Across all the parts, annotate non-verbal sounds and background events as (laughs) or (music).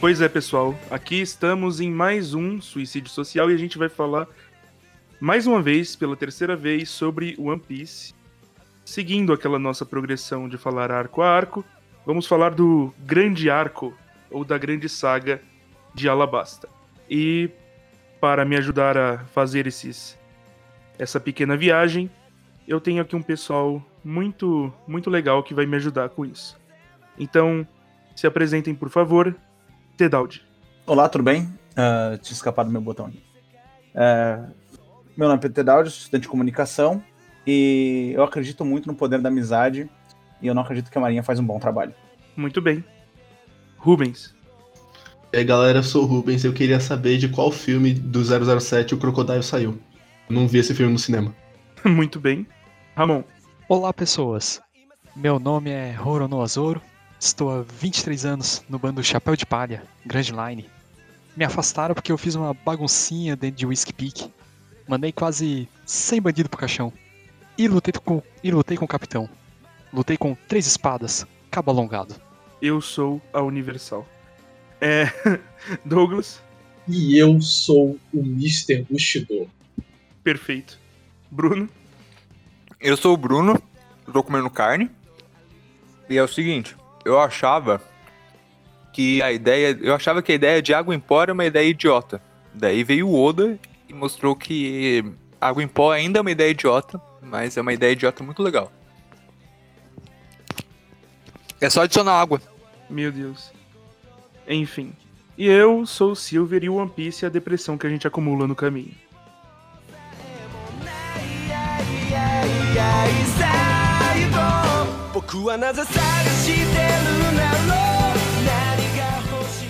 Pois é, pessoal, aqui estamos em mais um Suicídio Social e a gente vai falar mais uma vez, pela terceira vez, sobre One Piece. Seguindo aquela nossa progressão de falar arco a arco, vamos falar do grande arco, ou da grande saga de Alabasta. E para me ajudar a fazer esses, essa pequena viagem, eu tenho aqui um pessoal muito, muito legal que vai me ajudar com isso. Então, se apresentem, por favor. Tedaldi. Olá, tudo bem? Uh, tinha escapado do meu botão. Uh, meu nome é Pedro Tedaldi, estudante de comunicação, e eu acredito muito no poder da amizade, e eu não acredito que a Marinha faz um bom trabalho. Muito bem. Rubens. E aí, galera, eu sou o Rubens, eu queria saber de qual filme do 007 o Crocodile saiu. Eu não vi esse filme no cinema. (laughs) muito bem. Ramon. Olá, pessoas. Meu nome é Rorono Azoro, estou há 23 anos no bando Chapéu de Palha, Grand Line. Me afastaram porque eu fiz uma baguncinha dentro de Whiskey Peak Mandei quase 100 bandidos pro caixão. E lutei com, e lutei com o capitão. Lutei com três espadas, cabo alongado. Eu sou a Universal. É. (laughs) Douglas. E eu sou o Mr. Bushido. Perfeito. Bruno. Eu sou o Bruno, tô comendo carne. E é o seguinte, eu achava que a ideia. Eu achava que a ideia de água em pó era uma ideia idiota. Daí veio o Oda e mostrou que água em pó ainda é uma ideia idiota, mas é uma ideia idiota muito legal. É só adicionar água. Meu Deus. Enfim. E eu sou o Silver e o One Piece é a depressão que a gente acumula no caminho.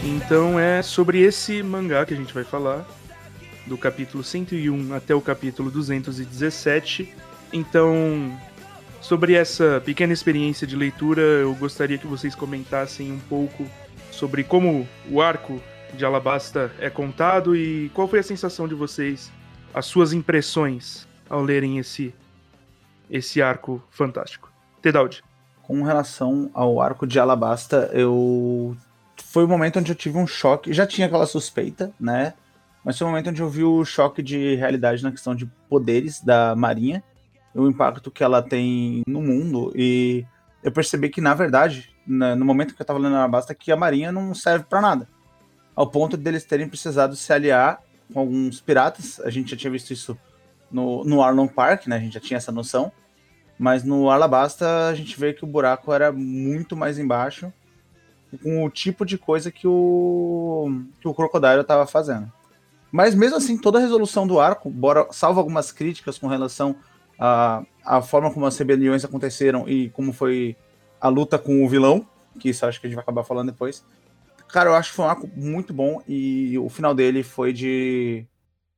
Então é sobre esse mangá que a gente vai falar do capítulo 101 até o capítulo 217. Então, sobre essa pequena experiência de leitura, eu gostaria que vocês comentassem um pouco sobre como o arco de Alabasta é contado e qual foi a sensação de vocês, as suas impressões ao lerem esse esse arco fantástico. Tedaldi. Com relação ao arco de Alabasta, eu foi o momento onde eu tive um choque. Já tinha aquela suspeita, né? mas foi o momento onde eu vi o choque de realidade na questão de poderes da Marinha, o impacto que ela tem no mundo, e eu percebi que, na verdade, no momento que eu tava lendo a Basta, que a Marinha não serve para nada. Ao ponto deles terem precisado se aliar com alguns piratas, a gente já tinha visto isso no, no Arlong Park, né, a gente já tinha essa noção, mas no Alabasta a gente vê que o buraco era muito mais embaixo, com o tipo de coisa que o, que o Crocodile estava fazendo. Mas mesmo assim, toda a resolução do arco, bora, salvo algumas críticas com relação à, à forma como as rebeliões aconteceram e como foi a luta com o vilão, que isso acho que a gente vai acabar falando depois. Cara, eu acho que foi um arco muito bom e o final dele foi de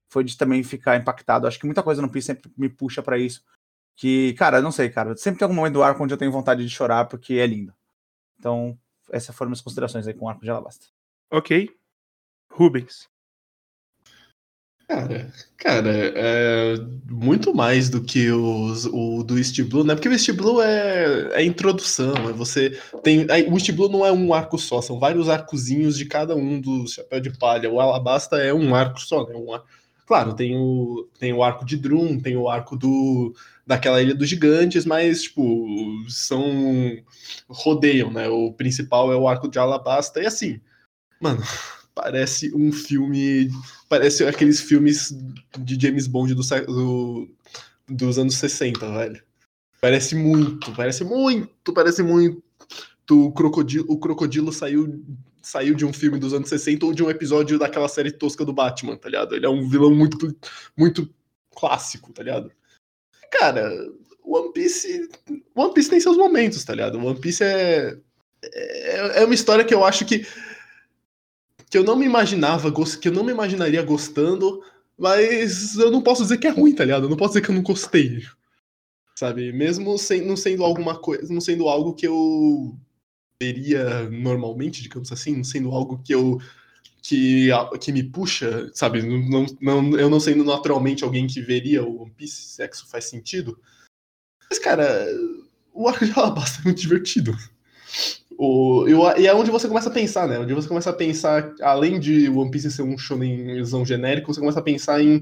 foi de também ficar impactado. Acho que muita coisa no Piece sempre me puxa para isso. Que, cara, não sei, cara, sempre tem algum momento do arco onde eu tenho vontade de chorar porque é lindo. Então, essas foram minhas considerações aí com o arco de Alabasta. Ok. Rubens. Cara, cara, é muito mais do que os, o do East Blue, né? Porque o East Blue é, é introdução, é você tem o East Blue não é um arco só, são vários arcozinhos de cada um dos chapéu de palha. O Alabasta é um arco só, né? Um, claro, tem o tem o arco de Drum, tem o arco do daquela ilha dos gigantes, mas tipo são rodeiam, né? O principal é o arco de Alabasta e assim, mano (laughs) parece um filme. Parece aqueles filmes de James Bond do, do, dos anos 60, velho. Parece muito, parece muito, parece muito. O crocodilo, o crocodilo saiu, saiu de um filme dos anos 60 ou de um episódio daquela série tosca do Batman, tá ligado? Ele é um vilão muito, muito clássico, tá ligado? Cara, One Piece. One Piece tem seus momentos, tá ligado? One Piece é. É, é uma história que eu acho que que eu não me imaginava, que eu não me imaginaria gostando, mas eu não posso dizer que é ruim, tá ligado? Eu não posso dizer que eu não gostei. Sabe? Mesmo sem, não sendo alguma coisa, não sendo algo que eu veria normalmente, digamos assim, sendo algo que eu que, que me puxa, sabe? Não, não, eu não sendo naturalmente alguém que veria o One Piece, se é faz sentido. Mas, cara, o Arco de é muito divertido. O, e é onde você começa a pensar, né? Onde você começa a pensar, além de One Piece ser um shonenzão genérico, você começa a pensar em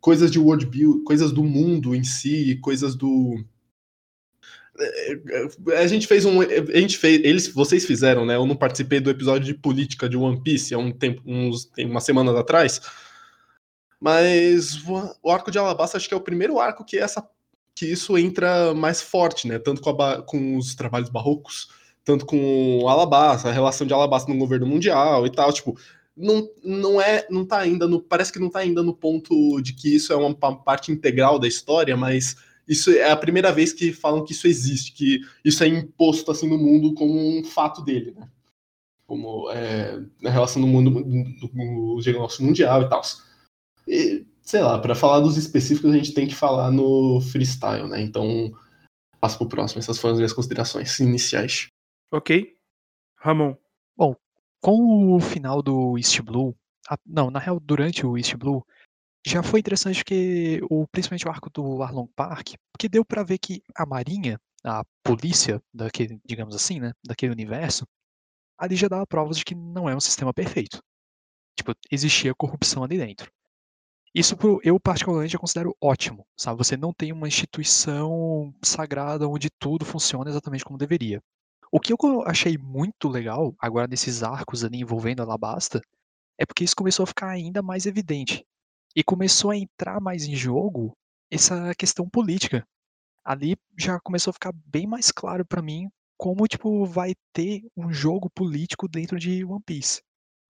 coisas de world build, coisas do mundo em si, coisas do a gente fez um. A gente fez. Eles, vocês fizeram, né? Eu não participei do episódio de política de One Piece há um tempo, uns, tem umas semanas atrás. Mas o arco de Alabasta acho que é o primeiro arco que essa que isso entra mais forte, né? Tanto com, a, com os trabalhos barrocos, tanto com Alabasta, a relação de Alabasta no governo mundial e tal, tipo, não, não é, não tá ainda no, parece que não tá ainda no ponto de que isso é uma parte integral da história, mas isso é a primeira vez que falam que isso existe, que isso é imposto assim no mundo como um fato dele, né? Como é, na relação do mundo do, do, do nosso mundial e tal. E, sei lá, para falar dos específicos a gente tem que falar no freestyle, né? Então, passo pro próximo. Essas foram as minhas considerações iniciais. Ok. Ramon. Bom, com o final do East Blue, a, não, na real, durante o East Blue, já foi interessante porque o principalmente o arco do Arlong Park, porque deu para ver que a marinha, a polícia daquele, digamos assim, né, daquele universo, ali já dava provas de que não é um sistema perfeito. Tipo, existia corrupção ali dentro. Isso eu particularmente considero ótimo, sabe? Você não tem uma instituição sagrada onde tudo funciona exatamente como deveria. O que eu achei muito legal agora nesses arcos ali envolvendo a Alabasta é porque isso começou a ficar ainda mais evidente. E começou a entrar mais em jogo essa questão política. Ali já começou a ficar bem mais claro para mim como tipo vai ter um jogo político dentro de One Piece.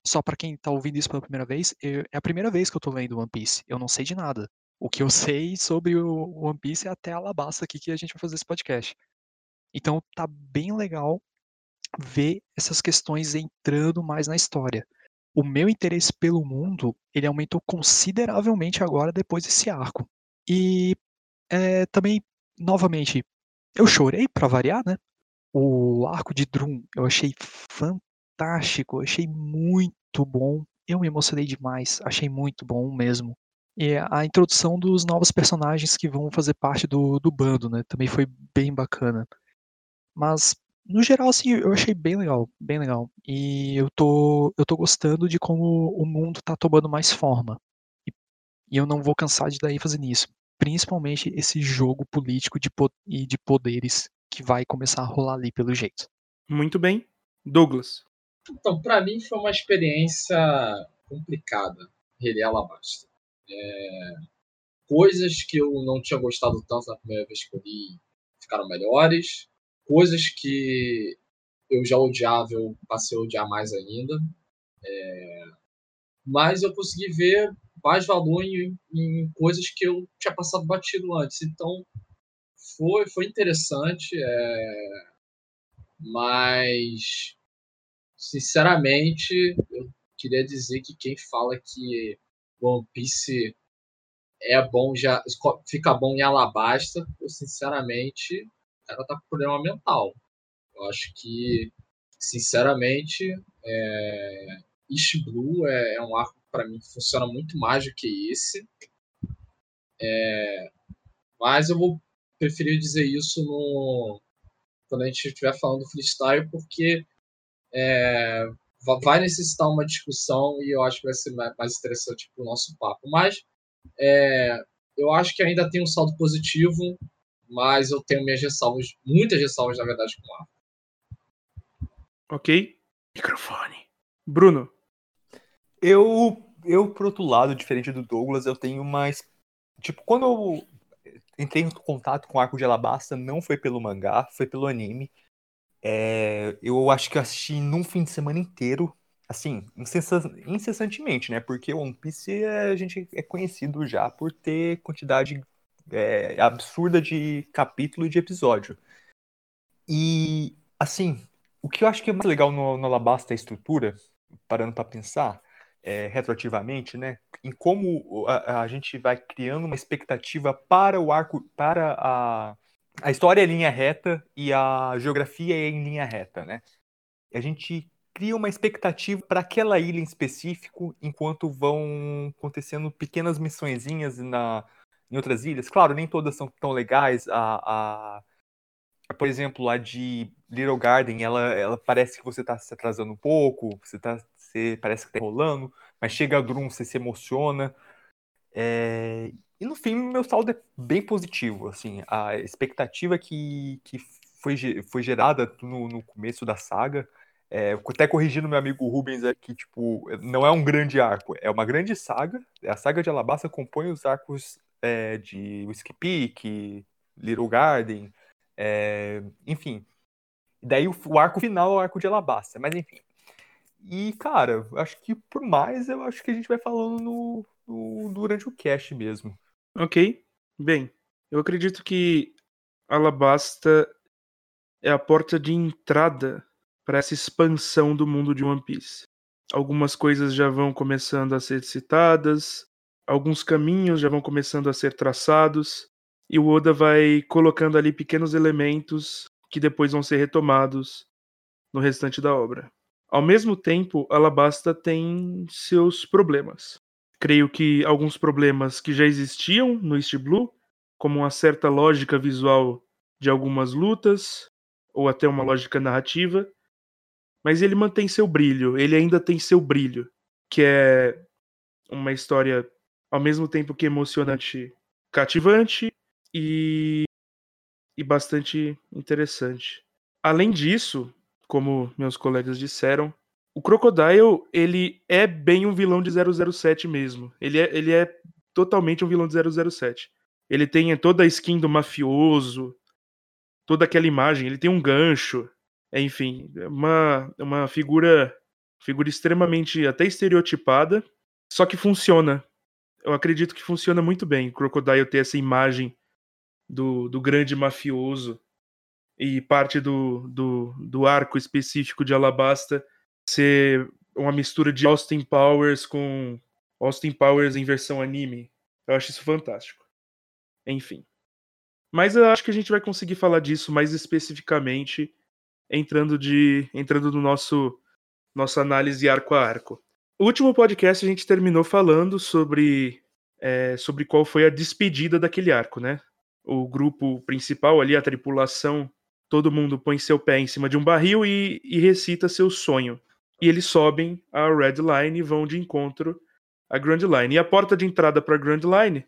Só para quem tá ouvindo isso pela primeira vez, eu, é a primeira vez que eu tô lendo One Piece. Eu não sei de nada. O que eu (laughs) sei sobre o One Piece é até a Alabasta aqui que a gente vai fazer esse podcast. Então tá bem legal ver essas questões entrando mais na história o meu interesse pelo mundo ele aumentou consideravelmente agora depois desse arco. E é, também, novamente, eu chorei para variar, né? O arco de Drum eu achei fantástico, eu achei muito bom. Eu me emocionei demais, achei muito bom mesmo. E a introdução dos novos personagens que vão fazer parte do, do bando, né? Também foi bem bacana. Mas no geral, assim, eu achei bem legal, bem legal. E eu tô, eu tô gostando de como o mundo tá tomando mais forma. E, e eu não vou cansar de daí fazer isso. Principalmente esse jogo político de, e de poderes que vai começar a rolar ali pelo jeito. Muito bem. Douglas. Então, para mim foi uma experiência complicada, reler Alabasta. É... Coisas que eu não tinha gostado tanto na primeira vez que eu li ficaram melhores coisas que eu já odiava, eu passei a odiar mais ainda. É... Mas eu consegui ver mais valor em, em, coisas que eu tinha passado batido antes. Então, foi, foi interessante. É... Mas, sinceramente, eu queria dizer que quem fala que One Piece é bom, já fica bom em Alabasta, eu sinceramente ela tá com problema mental. Eu acho que, sinceramente, é, East Blue é, é um arco para mim que funciona muito mais do que esse. É, mas eu vou preferir dizer isso no, quando a gente estiver falando do freestyle, porque é, vai necessitar uma discussão e eu acho que vai ser mais interessante para o nosso papo. Mas é, eu acho que ainda tem um saldo positivo mas eu tenho minhas ressalvas, muitas ressalvas, na verdade, com o arco. Ok. Microfone. Bruno. Eu, eu, por outro lado, diferente do Douglas, eu tenho mais. Tipo, quando eu entrei em contato com o arco de Alabasta, não foi pelo mangá, foi pelo anime. É, eu acho que eu assisti num fim de semana inteiro, assim, incessantemente, né? Porque One Piece a gente é conhecido já por ter quantidade é, absurda de capítulo e de episódio. E, assim, o que eu acho que é mais legal no, no Alabasta é a estrutura, parando para pensar, é, retroativamente, né? Em como a, a, gente vai criando uma expectativa para o arco, para a, a história é em linha reta e a geografia é em linha reta, né? A gente cria uma expectativa para aquela ilha em específico, enquanto vão acontecendo pequenas missõezinhas na, em outras ilhas. Claro, nem todas são tão legais. A, a, por exemplo, a de Little Garden, ela, ela parece que você tá se atrasando um pouco, você tá. Você parece que tá enrolando, mas chega a Grum, você se emociona. É, e no fim, meu saldo é bem positivo. Assim, a expectativa que, que foi, foi gerada no, no começo da saga. É, até corrigindo meu amigo Rubens aqui, tipo, não é um grande arco, é uma grande saga. A saga de Alabasta compõe os arcos é, de Whiskey Peak, Little Garden, é, enfim. Daí o, o, arco final é o arco de Alabasta, mas enfim. E, cara, acho que por mais, eu acho que a gente vai falando no, no, durante o cast mesmo. Ok. Bem, eu acredito que Alabasta é a porta de entrada para essa expansão do mundo de One Piece. Algumas coisas já vão começando a ser citadas, alguns caminhos já vão começando a ser traçados, e o Oda vai colocando ali pequenos elementos que depois vão ser retomados no restante da obra. Ao mesmo tempo, Alabasta tem seus problemas. Creio que alguns problemas que já existiam no East Blue, como uma certa lógica visual de algumas lutas, ou até uma lógica narrativa, mas ele mantém seu brilho, ele ainda tem seu brilho, que é uma história ao mesmo tempo que emocionante, cativante e, e bastante interessante. Além disso, como meus colegas disseram, o Crocodile, ele é bem um vilão de 007 mesmo. Ele é, ele é totalmente um vilão de 007. Ele tem toda a skin do mafioso, toda aquela imagem, ele tem um gancho, enfim, uma, uma figura, figura extremamente até estereotipada, só que funciona. Eu acredito que funciona muito bem. O Crocodile ter essa imagem do, do grande mafioso e parte do, do, do arco específico de Alabasta ser uma mistura de Austin Powers com Austin Powers em versão anime. Eu acho isso fantástico. Enfim. Mas eu acho que a gente vai conseguir falar disso mais especificamente entrando de entrando no nosso nossa análise arco a arco. O último podcast a gente terminou falando sobre é, sobre qual foi a despedida daquele arco, né? O grupo principal ali, a tripulação, todo mundo põe seu pé em cima de um barril e, e recita seu sonho. E eles sobem a Red Line e vão de encontro à Grand Line. E a porta de entrada para a Grand Line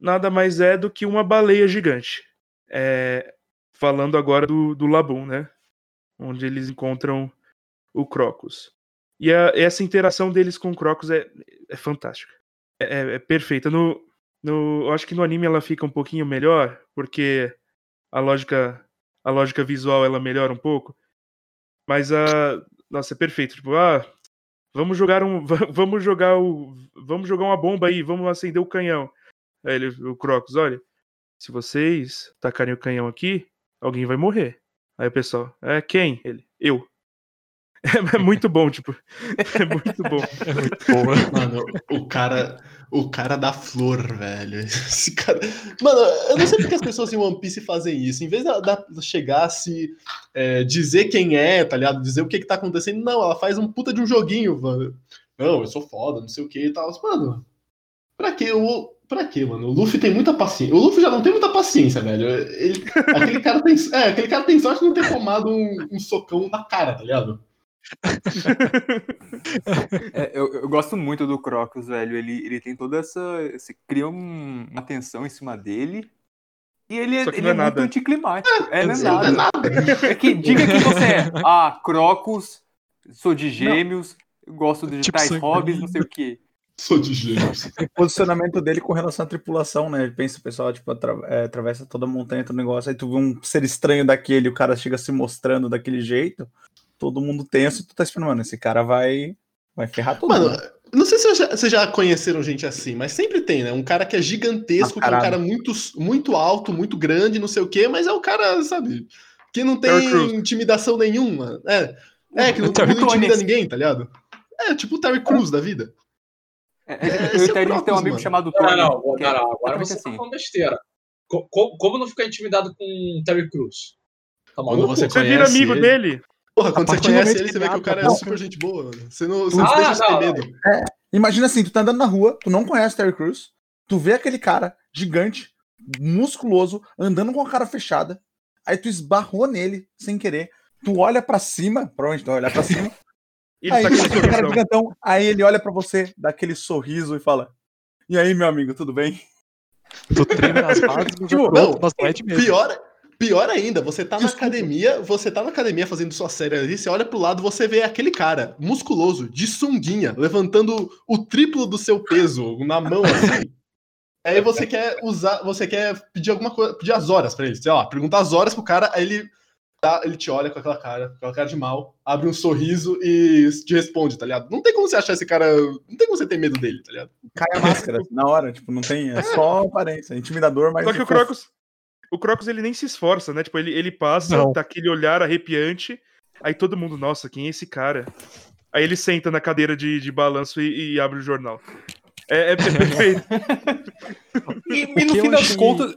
nada mais é do que uma baleia gigante. É, falando agora do, do Labum, né? Onde eles encontram o Crocus. E a, essa interação deles com o Crocus é, é fantástica. É, é, é, perfeita. No, no, eu acho que no anime ela fica um pouquinho melhor, porque a lógica, a lógica visual ela melhora um pouco. Mas a. Nossa, é perfeito. Tipo, ah, vamos jogar um. (laughs) Vamos jogar o. Vamos jogar uma bomba aí, vamos acender o canhão. Aí ele, o Crocus, olha, se vocês tacarem o canhão aqui, alguém vai morrer. Aí o pessoal, é quem? Ele, eu. É, muito bom, tipo. (laughs) É muito bom. É muito boa. Mano, o cara. O cara da flor, velho. Esse cara. Mano, eu não sei porque as pessoas em One Piece fazem isso. Em vez de chegar se é, dizer quem é, tá ligado? Dizer o que que tá acontecendo, não, ela faz um puta de um joguinho, mano. Não, eu sou foda, não sei o que e tal. Mano, pra que? O, Pra quê, mano? O Luffy tem muita paciência. O Luffy já não tem muita paciência, velho. Ele, aquele, cara tem, é, aquele cara tem sorte de não ter tomado um, um socão na cara, tá ligado? (laughs) é, eu, eu, gosto muito do Crocus, velho. Ele, ele tem toda essa. Você cria um, uma tensão em cima dele. E ele, é, ele é, é muito anticlimático. É, não é nada. É, nada. é que, diga que você é. (laughs) Ah, Crocus, sou de gêmeos, não. gosto de tipo tais hobbies, não sei o quê. Sou de gêmeos. o posicionamento dele com relação à tripulação, né? Ele pensa o pessoal, tipo, atra é, atravessa toda a montanha, todo negócio, aí tu vê um ser estranho daquele, o cara chega se mostrando daquele jeito, todo mundo tenso e tu tá esperando, mano, esse cara vai, vai ferrar todo mano, mundo. Não sei se vocês já, já conheceram gente assim, mas sempre tem, né? Um cara que é gigantesco, que é um cara muito, muito alto, muito grande, não sei o quê, mas é o cara, sabe, que não tem intimidação nenhuma. É, é que não, (laughs) não intimida ninguém, tá ligado? É, tipo o Terry Crews da vida. É, é, eu tenho ter um amigo mano. chamado Tony. Não, não, não, não, não agora você tá assim. tá falando besteira. Como, como, não ficar intimidado com Terry Crews? Tá quando você, você vira amigo ele... dele. Porra, quando você conhece ele, você vê que o cara é super gente boa. Mano. Você não, você ah, não deixa de ter medo. É, imagina assim, tu tá andando na rua, tu não conhece Terry Crews, tu vê aquele cara gigante, musculoso, andando com a cara fechada, Aí tu esbarrou nele sem querer. Tu olha pra cima, provavelmente tu vai olhar pra cima. (laughs) Ele aí tá o cara gigantão, aí ele olha pra você, dá aquele sorriso e fala: E aí, meu amigo, tudo bem? Tu treme nas (laughs) bases, Tipo, pronto, não, mas não é de mesmo. Pior, pior ainda, você tá na Desculpa. academia, você tá na academia fazendo sua série ali, você olha pro lado, você vê aquele cara musculoso, de sunguinha, levantando o triplo do seu peso na mão assim. (laughs) Aí você quer usar, você quer pedir alguma coisa, pedir as horas pra ele, sei lá, perguntar as horas pro cara, aí ele dá- ele te olha com aquela cara, com aquela cara de mal, abre um sorriso e te responde, tá ligado? Não tem como você achar esse cara, não tem como você ter medo dele, tá ligado? Cai a máscara na hora, tipo, não tem, é só aparência, é intimidador, mas. Só que o Crocus, o Crocus ele nem se esforça, né? Tipo, ele, ele passa, Não. tá aquele olhar arrepiante, aí todo mundo, nossa, quem é esse cara? Aí ele senta na cadeira de, de balanço e, e abre o jornal. É, é (laughs) perfeito. E, e no fim das achei- contas.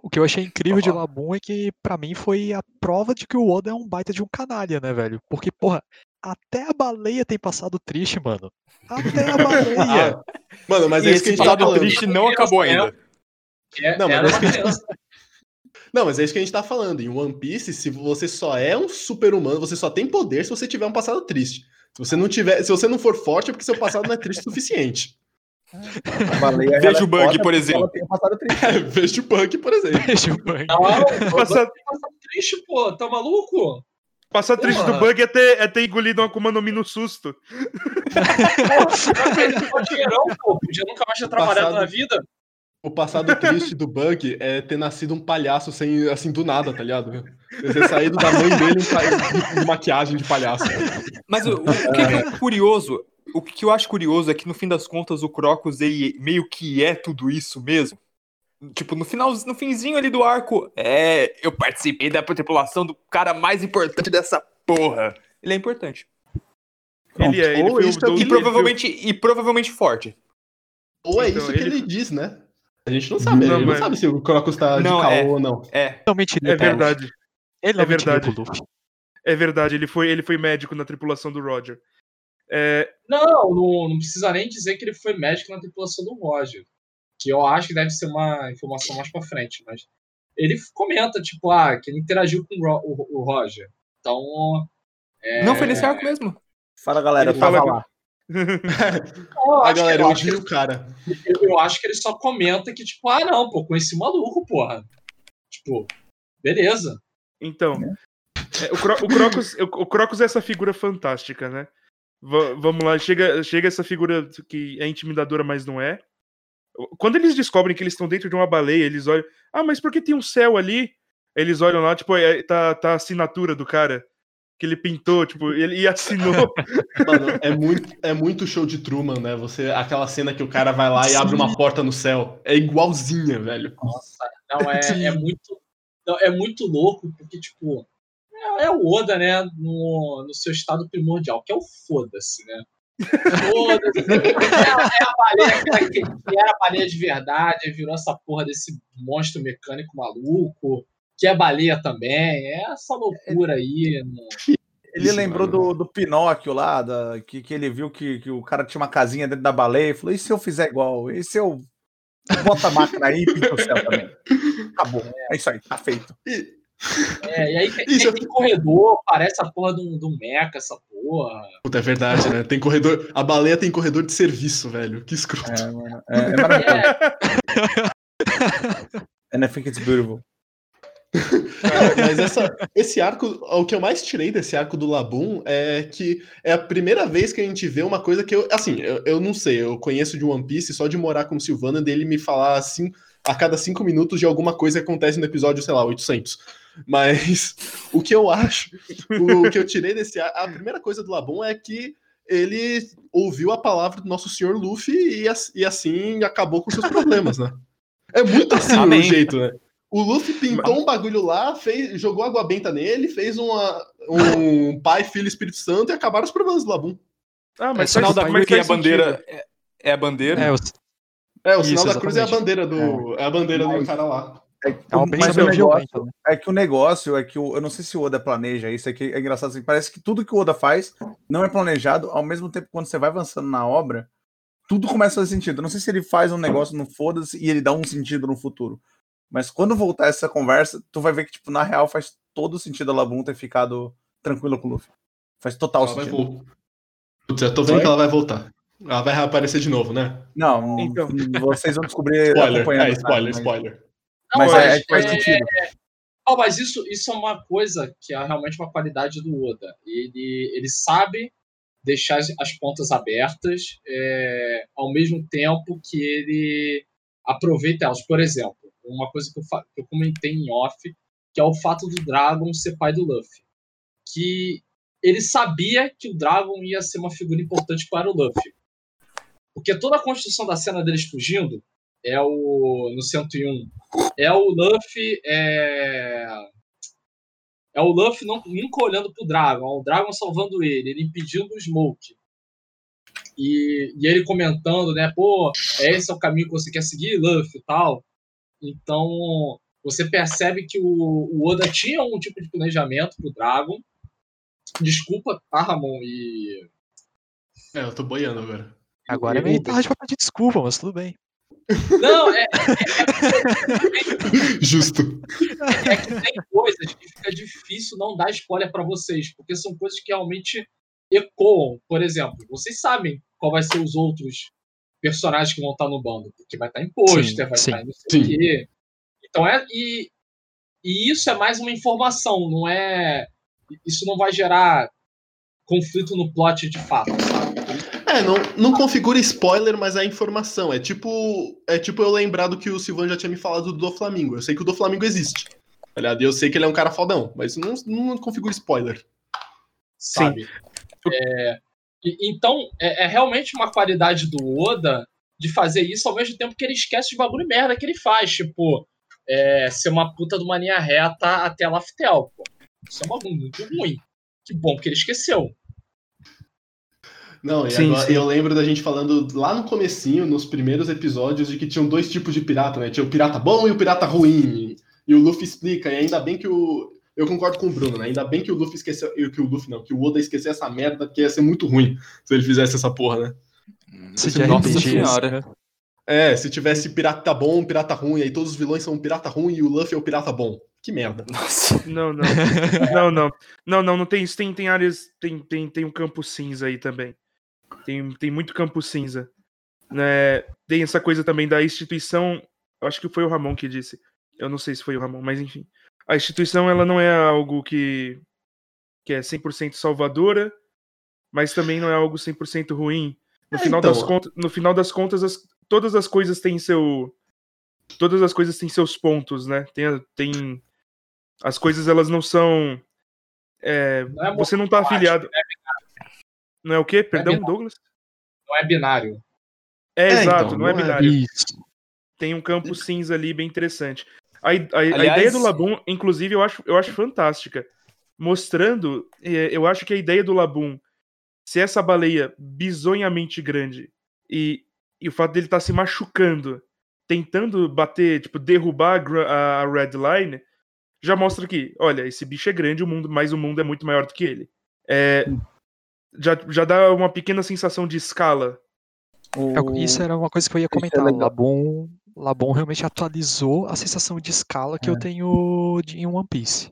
O que eu achei incrível de Labum é que, pra mim, foi a prova de que o Oda é um baita de um canalha, né, velho? Porque, porra, até a baleia tem passado triste, mano. Até a baleia. Ah, Mano, mas e é isso que a esse gente tá falando. triste não acabou ainda. É, Não, mas era é Não, mas é isso que a gente tá falando. Em One Piece, se você só é um super-humano, você só tem poder se você tiver um passado triste. Se você não tiver, se você não for forte, é porque seu passado não é triste o suficiente. (laughs) Baleia, Veja é (laughs) o Bug, por exemplo. (laughs) Passado. É, Veja o Punk, por exemplo. Deixa o. Não, Passar, tá triste, pô. Tá maluco? passar triste do bug é ter, é ter engolido uma Akuma no Mi no susto. Pô, dinheirão, pô. Podia nunca mais ter trabalhado Passado. na vida. O passado triste do Bug é ter nascido um palhaço sem, assim, do nada, tá ligado? Ter saído da mãe dele um de, de maquiagem de palhaço. Mas o, o que é curioso, o que eu acho curioso é que no fim das contas o Crocus ele meio que é tudo isso mesmo. Tipo, no final, no finzinho ali do arco, é, eu participei da tripulação do cara mais importante dessa porra. Ele é importante. Ele é, ele Ou foi o do- E ele provavelmente, e provavelmente forte. Ou é Então, isso que ele- ele... diz, né? A gente não sabe. Não, ele mas- não sabe se o Crocus tá Não, de caô é. ou não. É. Mentiria É verdade. Ele É mentiria verdade. É verdade, ele foi, ele foi médico na tripulação do Roger. É, Não, não, não precisa nem dizer que ele foi médico na tripulação do Roger. Que eu acho que deve ser uma informação mais pra frente, mas ele comenta, tipo, ah, que ele interagiu com o, Ro- o- o Roger. Então. é, Não foi nesse arco mesmo. Fala, galera, eu Ele tava fala- lá. (laughs) eu A acho que- galera, eu eu acho que vi o cara. Eu, eu acho que ele só comenta que, tipo, ah, não, pô, conheci o maluco, porra. Tipo, beleza. Então, é, o, Cro- o Crocus, o, o Crocus é essa figura fantástica, né? Va- vamos lá, chega, chega essa figura que é intimidadora, mas não é. Quando eles descobrem que eles estão dentro de uma baleia, eles olham. Ah, mas por que tem um céu ali? Eles olham lá, tipo, é- tá, tá a assinatura do cara que ele pintou, tipo, ele e assinou. (laughs) Mano, é muito, é muito show de Truman, né? Você, aquela cena que o cara vai lá e abre uma porta no céu. É igualzinha, velho. Nossa, não, é, é muito. não, é muito louco, porque, tipo, é, é o Oda, né, no, no seu estado primordial, que é o foda-se, né? Foda-se. (laughs) É, a- é a baleia que, que que era baleia de verdade, virou essa porra desse monstro mecânico maluco, que é baleia também. É essa loucura aí. no- Ele Isso, lembrou do, do Pinóquio lá, da, que, que ele viu que, que o cara tinha uma casinha dentro da baleia e falou: e se eu fizer igual? E se eu bota a máquina aí e pinta o céu também? Acabou. É isso aí, tá feito. É, e aí (laughs) tem, Isso. tem corredor, parece a porra do, do meca, essa porra. Puta, é verdade, né? Tem corredor. A baleia tem corredor de serviço, velho. Que escroto. É, mano, é, é maravilhoso. (laughs) É, And I think it's beautiful. Cara, mas essa, esse arco, o que eu mais tirei desse arco do Labum é que é a primeira vez que a gente vê uma coisa que eu. Assim, eu, eu não sei, eu conheço de One Piece só de morar com o Silvana dele me falar assim a cada cinco minutos de alguma coisa que acontece no episódio, sei lá, 800. Mas (laughs) o que eu acho, o, que eu tirei desse ar, a primeira coisa do Labum é que ele ouviu a palavra do nosso senhor Luffy e, e assim acabou com seus problemas, né? É muito assim o jeito, né? O Luffy pintou um bagulho lá, fez, jogou água benta nele, fez uma, um (laughs) pai, filho Espírito Santo e acabaram os problemas do Labum. Ah, É mas sinal faz- da mas cruz e a bandeira. É, é a bandeira. É, o- É, o Isso, sinal da cruz é a bandeira do. É a bandeira do Mas- cara lá. É, é uma mas o negócio, né? é que o negócio é que o, eu não sei se o Oda planeja isso, é que é engraçado assim, parece que tudo que o Oda faz não é planejado, ao mesmo tempo quando você vai avançando na obra, tudo começa a fazer sentido. Eu não sei se ele faz um negócio no foda-se e ele dá um sentido no futuro. Mas quando voltar essa conversa, tu vai ver que, tipo, na real faz todo sentido a Labum ter ficado tranquilo com o Luffy. Faz total Ela vai sentido. voltar. Putz, eu tô vendo Oi? que ela vai voltar. Ela vai reaparecer de novo, né? Não, Então. vocês vão descobrir (laughs) Spoiler. acompanhando. É, tá? spoiler, Mas- spoiler. Mas Não, é, mas é que faz é- sentido. Ah, mas isso, isso é uma coisa que é realmente uma qualidade do Oda. Ele, ele sabe deixar as, as pontas abertas é, ao mesmo tempo que ele aproveita elas. Por exemplo, uma coisa que eu, que eu comentei em off, que é o fato do Dragon ser pai do Luffy. Que ele sabia que o Dragon ia ser uma figura importante para o Luffy. Porque toda a construção da cena deles fugindo é o no 101 é o Luffy é, é o Luffy não, nunca olhando pro Dragon, é o Dragon salvando ele, ele impedindo o Smoke. E, e ele comentando, né, pô, esse é o caminho que você quer seguir, Luffy e tal. Então, você percebe que o, o Oda tinha um tipo de planejamento pro Dragon. Desculpa, tá, Ramon? E. É, eu tô boiando agora. Agora é meio tarde pra pedir desculpa, mas tudo bem. Não, é, (laughs) Justo. é que tem coisas que fica difícil não dar spoiler pra vocês, porque são coisas que realmente ecoam. Por exemplo, vocês sabem qual vai ser os outros personagens que vão estar no bando, porque vai estar em pôster, Sim, vai sim, estar em não sei o sim. quê. Então é. E, e isso é mais uma informação, não é. Isso não vai gerar conflito no plot de fato, sabe? É, não, não configura spoiler, mas é informação. É tipo, é tipo eu lembrar do que o Silvan já tinha me falado do Flamengo. Eu sei que o do Flamengo existe. E eu sei que ele é um cara fodão, mas não, não configura spoiler. sabe? É, e- então, é, é realmente uma qualidade do Oda de fazer isso ao mesmo tempo que ele esquece de bagulho merda que ele faz. Tipo, é, ser uma puta de uma linha reta até Laftel, pô. Isso é um bagulho muito ruim. Que bom que ele esqueceu. Não, e Sim, agora sim. eu lembro da gente falando lá no comecinho, nos primeiros episódios, de que tinham dois tipos de pirata, né? Tinha o pirata bom e o pirata ruim. E o Luffy explica, e ainda bem que o. Eu concordo com o Bruno, né? Ainda bem que o Luffy esqueceu. Que o Luffy não, que o Oda esqueceu essa merda, porque ia ser muito ruim se ele fizesse essa porra, né? Isso de Nossa senhora. É, se tivesse pirata bom, pirata ruim, aí todos os vilões são um pirata ruim e o Luffy é o pirata bom. Que merda. Nossa. (laughs) Não, não. não, não. Não, não, não tem isso. Tem, tem áreas. Tem, tem, tem um campo cinza aí também. Tem, tem muito campo cinza. Né? Tem essa coisa também da instituição. eu Acho que foi o Ramon que disse. Eu não sei se foi o Ramon, mas enfim. A instituição ela não é algo que, que é 100% salvadora, mas também não é algo 100% ruim. No É, final então. das contas, no final das contas as- todas as coisas têm seu todas as coisas têm seus pontos, né? Tem, tem as coisas elas não são é, Não é você não tá monocromático, afiliado. Não é o quê? Perdão, binário. Douglas? Não é binário. É, É, exato, então, não é não é. binário. Isso. Tem um campo cinza ali bem interessante. A, a- a Aliás- ideia do Labum, inclusive, eu acho, eu acho fantástica. Mostrando, eh, eu acho que a ideia do Labum ser essa baleia bizonhamente grande e, e o fato dele estar se machucando, tentando bater, tipo, derrubar a a, a Red Line, já mostra que, olha, esse bicho é grande, o mundo, mas o mundo é muito maior do que ele. É, já, já dá uma pequena sensação de escala. O- Isso era uma coisa que eu ia é comentar. legal. Labon, realmente atualizou a sensação de escala que É. eu tenho de- em One Piece.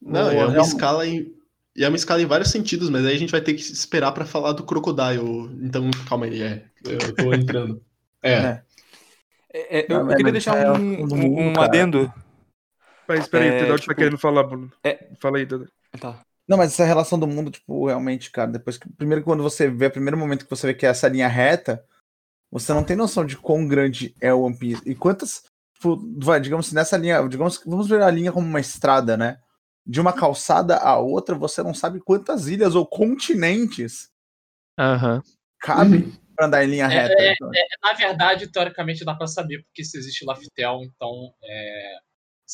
Não, é uma real- escala em. E é uma escala em vários sentidos, mas aí a gente vai ter que esperar pra falar do Crocodile. Então, calma aí, é. Eu tô (laughs) entrando. É. É. É, é, eu, Não, queria é deixar o um, um- um adendo. Mas espera aí, É, o Teodoro tá tipo- querendo falar, Bruno. É. Fala aí, Teodoro. Tá. Não, mas essa relação do mundo, tipo, realmente, cara, depois que. Primeiro, quando você vê, o primeiro momento que você vê que é essa linha reta, você não tem noção de quão grande é o One Piece. E quantas. Tipo, vai, digamos assim, nessa linha. Digamos vamos ver a linha como uma estrada, né? De uma calçada a outra, você não sabe quantas ilhas ou continentes Aham. cabe pra andar em linha reta. Então, Na verdade, teoricamente dá pra saber, porque se existe Laftel, então é,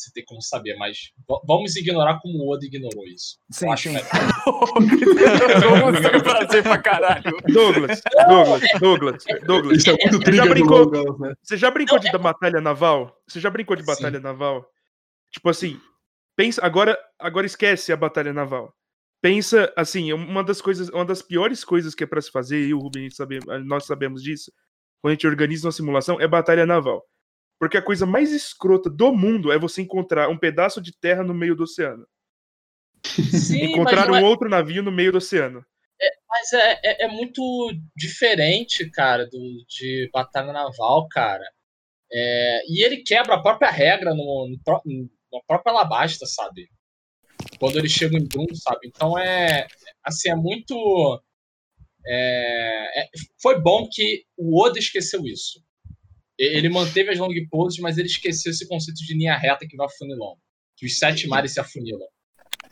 você tem como saber, mas vamos ignorar como o Oda ignorou isso. sim, Eu acho sim. um (laughs) prazer (laughs) pra caralho. Douglas, (laughs) Douglas, Douglas, Douglas. Isso é muito Você já brincou- Logan, né? Você já brincou de da batalha naval? Você já brincou de Sim. batalha naval? Tipo assim, pensa agora, agora esquece a batalha naval. Pensa assim, uma das coisas, uma das piores coisas que é pra se fazer, e o Rubens sabe, nós sabemos disso, quando a gente organiza uma simulação, é batalha naval. Porque a coisa mais escrota do mundo é você encontrar um pedaço de terra no meio do oceano. Sim, encontrar um é- outro navio no meio do oceano. mas é, é, é muito diferente, cara, do, de batalha naval, cara. É, e ele quebra a própria regra no, no, pró- na própria Alabasta, sabe? Quando ele chega em Doom, sabe? Então é. Assim, é muito. é, é- foi bom que o Oda esqueceu isso. Ele manteve as long poses, mas ele esqueceu esse conceito de linha reta que vai afunilando. Que os sete mares se afunilam.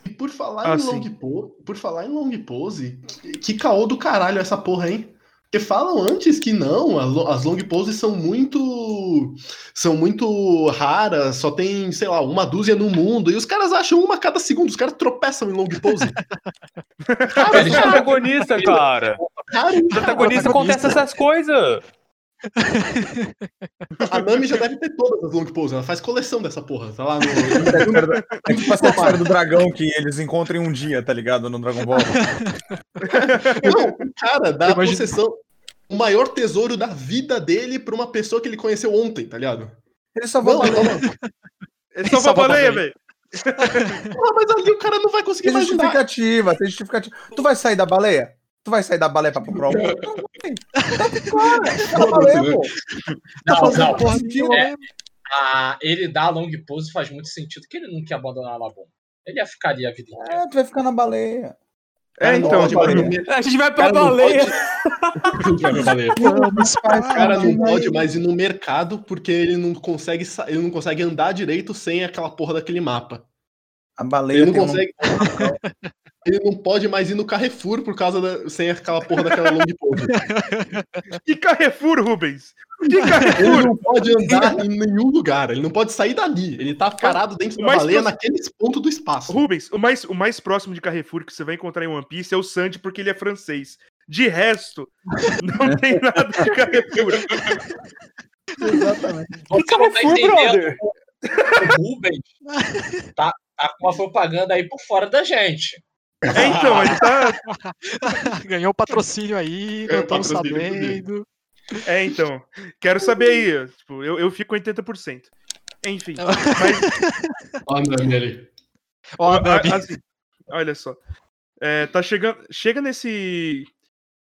E por falar Ah, em long pose, por falar em long pose, que, que caô do caralho essa porra, hein? Porque falam antes que não, as long poses são muito são muito raras, só tem, sei lá, uma dúzia no mundo, e os caras acham uma a cada segundo, os caras tropeçam em long pose. (laughs) Cara, é protagonista, cara. cara, O protagonista acontece essas coisas. A Nami já deve ter todas as long poses, ela faz coleção dessa porra, tá lá no... É tipo essa história do dragão que eles encontram em um dia, tá ligado? No Dragon Ball. Não, o cara dá a Imagina- possessão, o maior tesouro da vida dele pra uma pessoa que ele conheceu ontem, tá ligado? Ele só vai Salva uma baleia, a baleia. velho. Porra, mas ali o cara não vai conseguir Tem imaginar. justificativa, tem justificativa. Tu vai sair da baleia? Tu vai sair da baleia pra comprar um? Não, vai. Tá baleia, pô. Não, não. Nenhuma É. Ah, ele dar long pose faz muito sentido, que ele não quer abandonar a Labum. Ele ia ficar ali a vida inteira. É, tu vai ficar na baleia. É, Cara, não então, tipo, A gente vai pra Cara, não baleia. (laughs) O cara não pode mais ir no mercado porque ele não consegue ele não consegue andar direito sem aquela porra daquele mapa. A baleia Ele não um- consegue. (laughs) Ele não pode mais ir no Carrefour por causa da, sem aquela porra daquela long pose. (laughs) Que Carrefour, Rubens? Que Ele Carrefour? não pode andar em nenhum lugar. Ele não pode sair dali. Ele tá parado dentro da baleia próximo- naqueles pontos do espaço. Rubens, o mais, o mais próximo de Carrefour que você vai encontrar em One Piece é o Sandy, porque ele é francês. De resto, (laughs) não tem nada de Carrefour. (laughs) Exatamente. Você não tá Carrefour, entendendo. brother. O Rubens tá, tá com uma propaganda aí por fora da gente. É, então, ele tá. (laughs) Ganhou patrocínio aí, É, não estamos sabendo. É, então. Quero saber aí. Tipo, eu, eu fico com 80%. Enfim. (laughs) Mas, não, ali. Ó, assim, olha só. É, tá chegando. Chega nesse.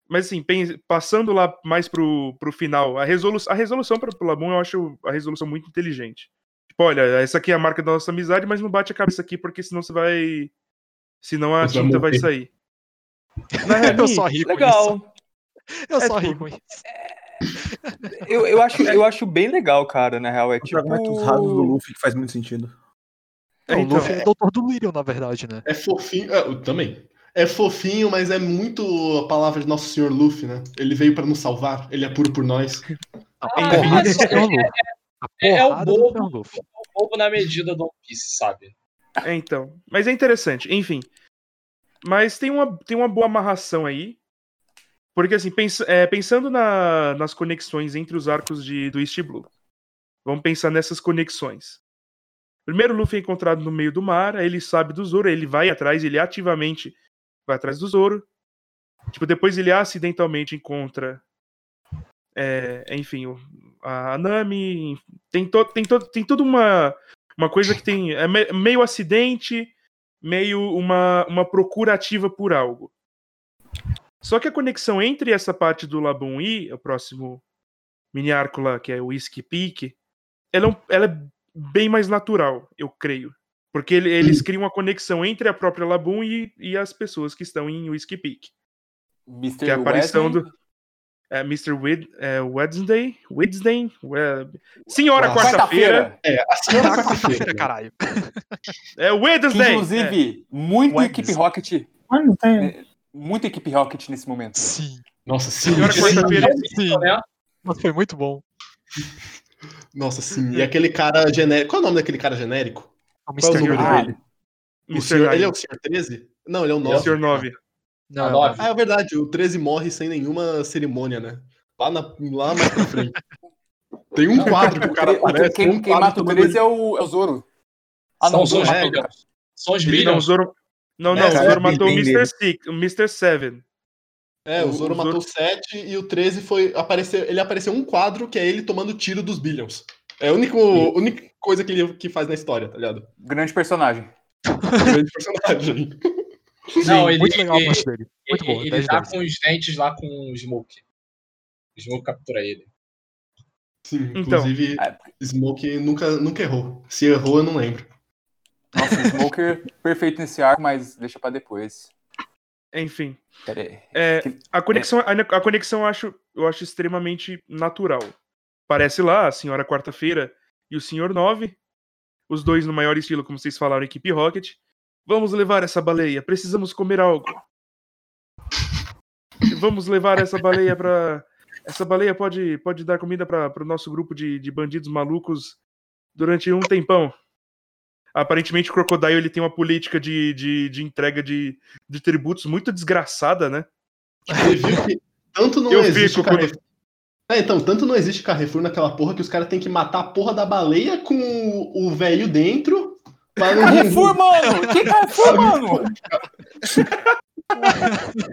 Mas assim, passando lá mais pro, pro final, a, resolu a resolução para o Labum eu acho a resolução muito inteligente. Tipo, olha, essa aqui é a marca da nossa amizade, mas não bate a cabeça aqui, porque senão você vai. Senão a vai tinta vai sair. (laughs) Na real, Eu só ri com isso. Legal. Eu É só ri tipo- com isso. Eu, eu, acho, eu acho bem legal, cara, na real. É Os tipo. argumentos rasos do Luffy que faz muito sentido. É, o então, Luffy é o doutor do Lyrium, na verdade, né? É fofinho. eu também. É fofinho, mas é muito a palavra de Nosso Senhor Luffy, né? Ele veio pra nos salvar, ele é puro por nós. Ah, isso. Luffy. A é- é o bobo. Luffy. Bobo na medida do One Piece, sabe? É, então. Mas é interessante, enfim. Mas tem uma, tem uma boa amarração aí. Porque, assim, pens- é, pensando na- nas conexões entre os arcos de, do East Blue. Vamos pensar nessas conexões. Primeiro, Luffy é encontrado no meio do mar, aí ele sabe do Zoro, ele vai atrás, ele ativamente vai atrás do Zoro. Tipo, depois ele acidentalmente encontra. é, enfim, o- a Nami. Tem, to, tem, to, tem toda uma, uma coisa que tem. É me- meio acidente, meio uma, uma procura ativa por algo. Só que a conexão entre essa parte do Labum e o próximo mini arco lá, que é o Whiskey Peak, ela é, um- ela é bem mais natural, eu creio. Porque ele- eles criam uma conexão entre a própria Labum e, e as pessoas que estão em Whiskey Peak. Mr. Que é a aparição Wesley. do. É, Mr. Wed, é, Wednesday? Wednesday? We- Senhora. Quarta-feira. É, a senhora Quarta-feira, caralho. É Que, Wednesday! inclusive, muito Wednesday. equipe Rocket. Tem. Muito equipe Rocket nesse momento. Sim, Nossa, sim. Senhora sim. Quarta-feira. sim. Mas foi muito bom. Nossa, sim. E aquele cara genérico. Qual é o nome daquele cara genérico? É o Qual o Mr. nome Nine. dele? O Mr. ele é o senhor 13? Não, ele é o É o 9. Sr. 9. Não, A é o nove. Ah, é verdade. O 13 morre sem nenhuma cerimônia, né? Lá, na, lá mais pra frente. Tem um quadro que o cara aparece. quem, um quem mata o tomando- 13 é o, é o Zoro. Ah, São não, o os é, matou Billions. São os Não, o. Zoro. Não, não, É, o é, Zoro matou o Mr. Six, o Mr. Seven. É, o O- Zoro o matou Zoro- o 7 e o 13 foi. Apareceu, ele apareceu um quadro que é ele tomando tiro dos Billions. É a única, única coisa que ele que faz na história, tá ligado? Grande personagem. Grande personagem. Não, ele, Muito legal a ele, morte dele. Muito bom. ele, 10 ele tá 10. com os dentes lá com o Smoke. O Smoke captura ele. Sim, Então. inclusive, É. Smoke nunca, nunca errou. Se errou, eu não lembro. Nossa, o Smoker perfeito nesse arco, mas deixa pra depois. Enfim. É, a conexão, a, a conexão eu acho, eu acho extremamente natural. Parece lá a senhora quarta-feira e o senhor nove, os dois no maior estilo, como vocês falaram, equipe Rocket. Vamos levar essa baleia, precisamos comer algo. Vamos levar essa baleia pra. Essa baleia pode, pode dar comida para o nosso grupo de, de bandidos malucos durante um tempão. Aparentemente, o Crocodile ele tem uma política de, de, de entrega de, de tributos muito desgraçada, né? Você viu que tanto não Eu existe fico Carrefour. É, então, tanto não existe Carrefour naquela porra que os caras têm que matar a porra da baleia com o velho dentro. Carrefour, mano! Que Carrefour, mano?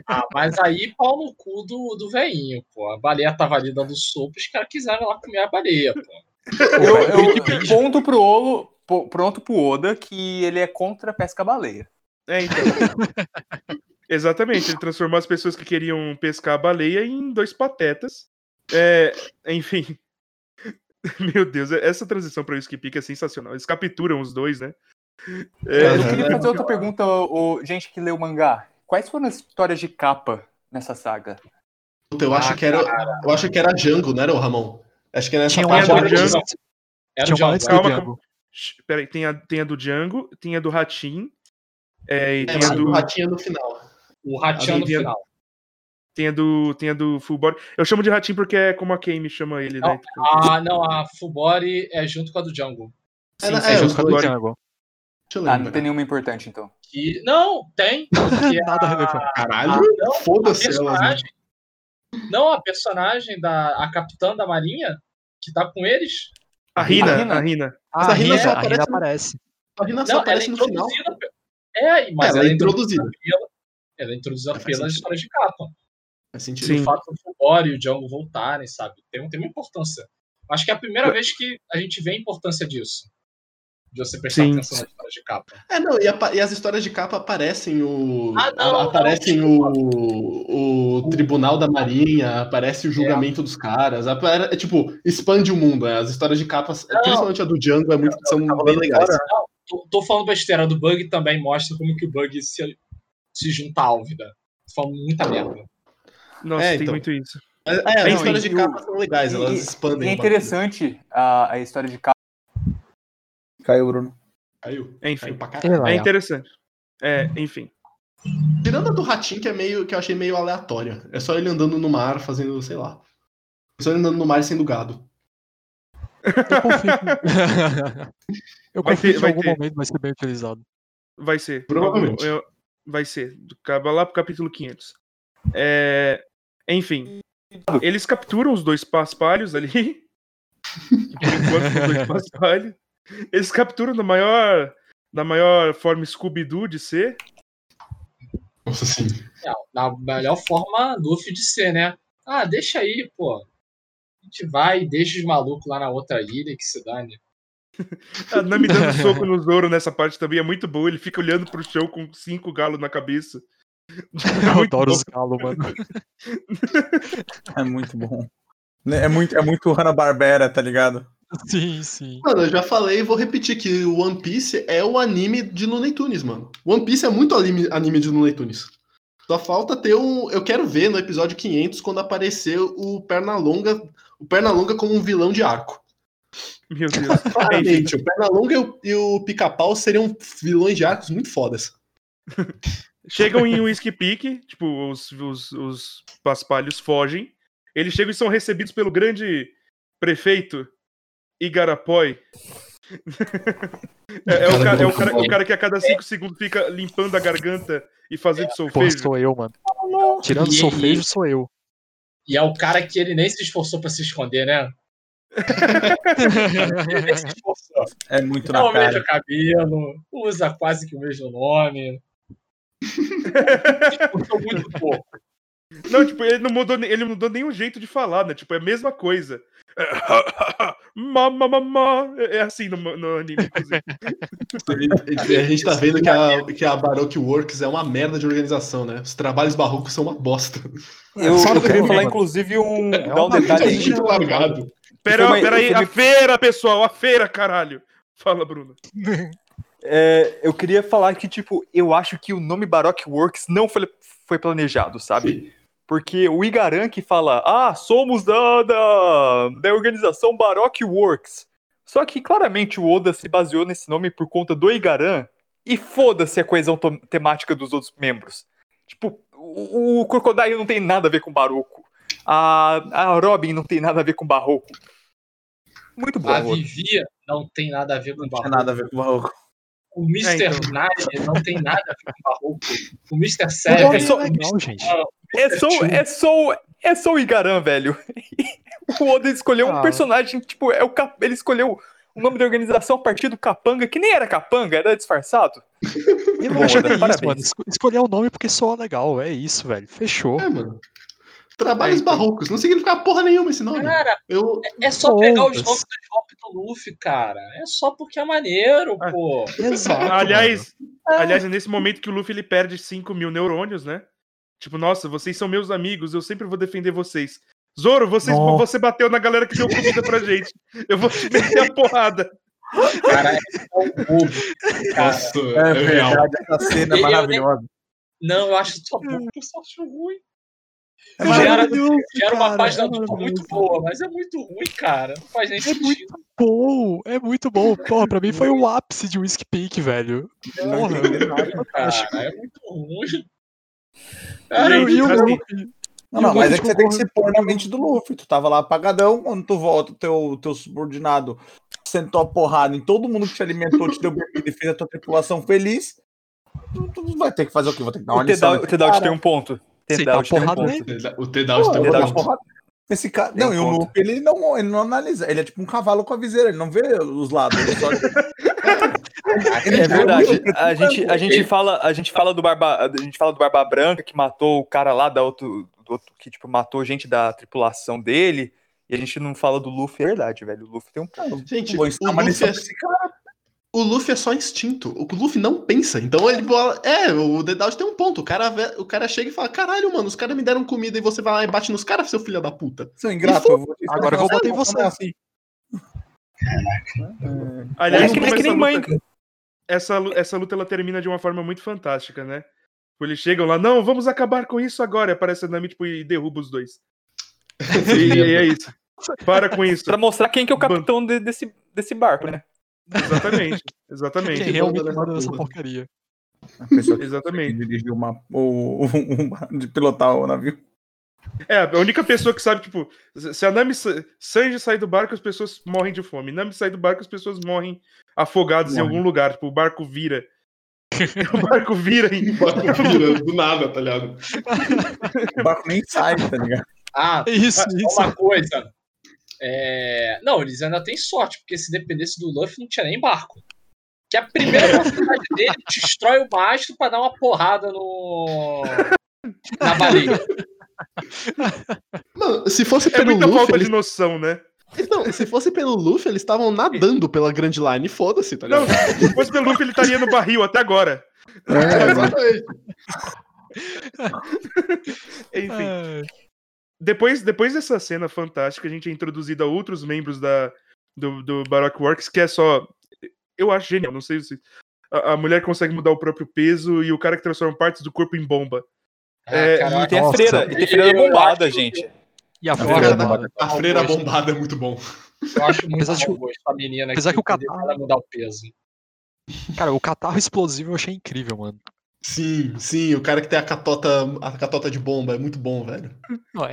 Ah, mas aí pau no cu do, do veinho, pô. A baleia tava ali dando sopa, os caras quiseram lá comer a baleia, pô. Eu, eu ponto pro Olo, pronto pro Oda que ele é contra a pesca baleia. É, então. (laughs) Exatamente, ele transformou as pessoas que queriam pescar a baleia em dois patetas. É, enfim. (laughs) Meu Deus, essa transição para o Skip é sensacional. Eles capturam os dois, né? É, Eu Aham. queria fazer outra pergunta, o, gente que leu o mangá. Quais foram as histórias de capa nessa saga? Puta, eu acho Ah, que era, eu acho que era Django, não era o Ramon? Acho que era nessa Tinha parte. do Era o Django. Era Tinha Django. do Calma, Django. Peraí, tem a, tem a do Django, tem a do Ratim, é, e É, tem, a o do, ratinho no final. O ratinho no final. Tem, a do, tem a do Full Body. Eu chamo de Ratim porque é como a Kame chama ele, né? Ah, não, a Full Body é junto com a do Django. É, Sim, é, sim, os junto com a do. Django. Django. Deixa eu Ah, não tem nenhuma importante, então. Que... Não, tem. Que (laughs) Nada relevante. Caralho, Ah, não, a foda-se ela. né? personagem. Não, a personagem da a capitã da marinha que tá com eles. A Rina, A Rina. a Rina. Mas a Rina é, só a aparece Rina no- aparece. A Rina só Não, ela é aparece no final. introduzida. É, mas Ela ela, é é introduzida. introduzida. pela- Ela é introduzida pelas histórias de capa. Faz sentido. Sim. O fato do Fubori e o Django voltarem, sabe? Tem, tem uma importância. Acho que é a primeira vez que a gente vê a importância disso. De você prestar Sim. atenção nas histórias de capa. É, não, e, apa- e as histórias de capa aparecem o. Ah, não, a- não, aparecem o, o Tribunal da Marinha, aparece o julgamento dos caras. apare- É, tipo, expande o mundo. é, As histórias de capas, principalmente a do Django, é muito, são bem legais. Tô, tô falando besteira do Bug também mostra como que o Bug se, se junta à Álvida. Tô falando muita merda. Nossa, É, tem então. muito isso. É, é, as histórias de capa são legais, elas E- expandem. E é interessante a, a história de capa. Caiu, Bruno. Caiu. Enfim. Caiu pra caralho. É é. interessante. É, enfim. Tirando a do Ratinho, que é meio que eu achei meio aleatória. É só ele andando no mar fazendo, sei lá. É só ele andando no mar sendo gado. Eu confio. (laughs) Eu Vai confio ter- que em vai algum ter. momento vai ser bem utilizado. Vai ser. Provavelmente. Eu- vai ser. Acaba lá pro capítulo 500. É, enfim. Eles capturam os dois paspalhos ali. (laughs) Por enquanto, os dois (laughs) paspalhos. Eles capturam na maior, na maior forma Scooby-Doo de ser. Nossa, sim. É, na melhor forma Luffy de ser, né? Ah, deixa aí, pô. A gente vai e deixa os malucos lá na outra ilha que se dane. (laughs) A Nami dando soco no Zoro nessa parte também é muito boa. Ele fica olhando pro chão com cinco galos na cabeça. É Eu muito adoro bom. os galos, mano. (laughs) É muito bom. É muito, é muito Hanna-Barbera, tá ligado? Sim, sim. Mano, eu já falei e vou repetir que o One Piece é o anime de Looney Tunes, mano. One Piece é muito anime, anime de Looney Tunes. Só falta ter um. Eu quero ver no episódio 500 quando aparecer o Pernalonga, o Pernalonga como um vilão de arco. Meu Deus. (laughs) Claramente, o Pernalonga e o, e o Pica-Pau seriam vilões de arcos muito fodas. (laughs) Chegam em Whiskey Peak, tipo, os, os, os paspalhos fogem. Eles chegam e são recebidos pelo grande prefeito Igarapói. É, é o, cara, é o cara- o cara que a cada cinco segundos fica limpando a garganta e fazendo solfejo. sou eu, mano. Tirando E- solfejo, sou eu. E é o cara que ele nem se esforçou pra se esconder, né? (laughs) Ele nem se esforçou. É muito É na o cara. cabelo, usa quase que o mesmo nome. Esforçou muito pouco. Não, tipo, ele não mudou, ele não mudou nenhum jeito de falar, né? Tipo, é a mesma coisa. (laughs) Mamma, mamma. É assim no, no anime, inclusive. A gente tá vendo que a, que a Baroque Works é uma merda de organização, né? Os trabalhos barrocos são uma bosta. Eu, eu queria falar, inclusive, um, dar um É detalhe aí. muito largado. Pera, uma- pera aí, foi a uma- feira, pessoal, a feira, caralho. Fala, Bruno. (laughs) É, eu queria falar que, tipo, eu acho que o nome Baroque Works não foi, foi planejado, sabe? Porque o Igaran que fala, ah, somos da, da, da organização Baroque Works. Só que claramente o Oda se baseou nesse nome por conta do Igaran e foda-se a coesão temática dos outros membros. Tipo, o, o Crocodile não tem nada a ver com Baroco. A, a Robin não tem nada a ver com Barroco. Muito bom. A Oda. Vivi não tem nada a ver com Não tinha barroco. nada a ver com o Barroco. O Mr. É, então. Nine não tem nada a ver com barroco. O Mr. Seven. é só- legal, gente. É só, é só, é só o Igaran, velho. (laughs) O Oda escolheu um Ah. personagem, tipo, é o Cap- ele escolheu o nome da organização a partir do Capanga, que nem era Capanga, era disfarçado. Eu Bom, acho que é isso, mano. Esco- Escolher o nome porque soa legal. É isso, velho. Fechou. É, mano. Trabalhos É, então. barrocos. Não significa porra nenhuma esse nome. Cara, Eu, é só pegar os nomes do golpe do Luffy, cara. É só porque é maneiro, Ah. pô. (laughs) Exato. Aliás, aliás, é nesse momento que o Luffy ele perde 5 mil neurônios, né? Tipo, nossa, vocês são meus amigos, eu sempre vou defender vocês. Zoro, vocês, você bateu na galera que deu comida pra gente. Eu vou te meter a porrada. Cara, é um bobo. Cara, nossa, É, é, real. verdade, essa cena é Eu- eu- maravilhosa. não, eu acho só bobo, eu só acho ruim. É Já era, maravilhoso, já era uma cara, página é dupla muito boa, mas é muito ruim, cara. Não faz nem É sentido. Bom, é muito bom. Porra, pra mim foi o ápice de Whiskey Peak, velho. Porra, nada. Cara, é muito ruim. Cara, e assim, Luffy? Não, não, mas é que você tem que se pôr na mente do Luffy. Tu tava lá apagadão, quando tu volta, teu, teu subordinado sentou a porrada em todo mundo que te alimentou, te deu bebida e fez a tua tripulação feliz. Tu, tu vai ter que fazer o quê? Vou ter que dar uma O lição. Nesse o Tedaut cara. tem um ponto. Tá tem um ponto. O Pô, eu tem um. Esse cara. Tem Não, um e o. Luffy, ele não, ele não analisa. Ele é tipo um cavalo com a viseira, ele não vê os lados. Ele só. (laughs) É verdade. o A gente, a gente fala, a gente fala do Barba, a gente fala do Barba Branca que matou o cara lá da outro, do outro que tipo matou gente da tripulação dele. E a gente não fala do Luffy, é verdade, velho. O Luffy tem um ponto. Gente, Vou o ensinar uma Luffy, é, esse cara. O Luffy é só instinto. O Luffy não pensa. Então ele bola. É, o Dedaut tem um ponto. O cara, o cara chega e fala: caralho, mano, os caras me deram comida e você vai lá e bate nos caras, seu filho da puta. Seu ingrato, eu vou Agora eu vou bater em você. não é assim. Aliás, É que, é que nem essa mãe. luta- essa, essa luta ela termina de uma forma muito fantástica, né? Tipo, Eles chegam lá, não, vamos acabar com isso agora. E aparece a Nami tipo, e derruba os dois. E, (laughs) e é isso. Para com isso. Pra mostrar quem que é o capitão de- desse, desse barco, né? Exatamente. (laughs) Exatamente. Quem realmente nessa manda nessa porcaria. A pessoa que Exatamente. dirigiu uma, o, o- de pilotar o navio. É, a única pessoa que sabe, tipo, se a Nami Sa- Sanji sair do barco, as pessoas morrem de fome. Nami sai do barco, as pessoas morrem afogadas em Morrem. algum lugar. Tipo, o barco vira. (laughs) o barco vira em. O barco vira do nada, tá ligado? O barco nem sai, tá ligado? Ah, É isso, isso. uma coisa. É... Não, eles ainda têm sorte, porque se dependesse do Luffy, não tinha nem barco. Que a primeira (laughs) oportunidade dele destrói o mastro pra dar uma porrada no. na baleia. Mano, se fosse É pelo muita Luffy, falta eles... de noção, né? Não, se fosse pelo Luffy, eles estavam nadando pela Grand Line. Foda-se, tá Não, ligado? se fosse pelo Luffy, ele estaria no barril até agora. É, exatamente. (laughs) Enfim. É, Depois, depois dessa cena fantástica, a gente é introduzido a outros membros da, do, do Baroque Works, que é só. Eu acho genial, não sei se. A, a mulher consegue mudar o próprio peso e o cara que transforma partes do corpo em bomba. Ah, É, cara, E tem a Nossa. freira, e tem a freira bombada, gente. E a A freira mano. bombada. A freira bombada é muito bom. Eu acho muito Apesar de que o- bom essa menina apesar que o poder catarro- mudar o peso. Cara, o catarro explosivo eu achei incrível, mano. Sim, sim, o cara que tem a catota, a catota de bomba é muito bom, velho.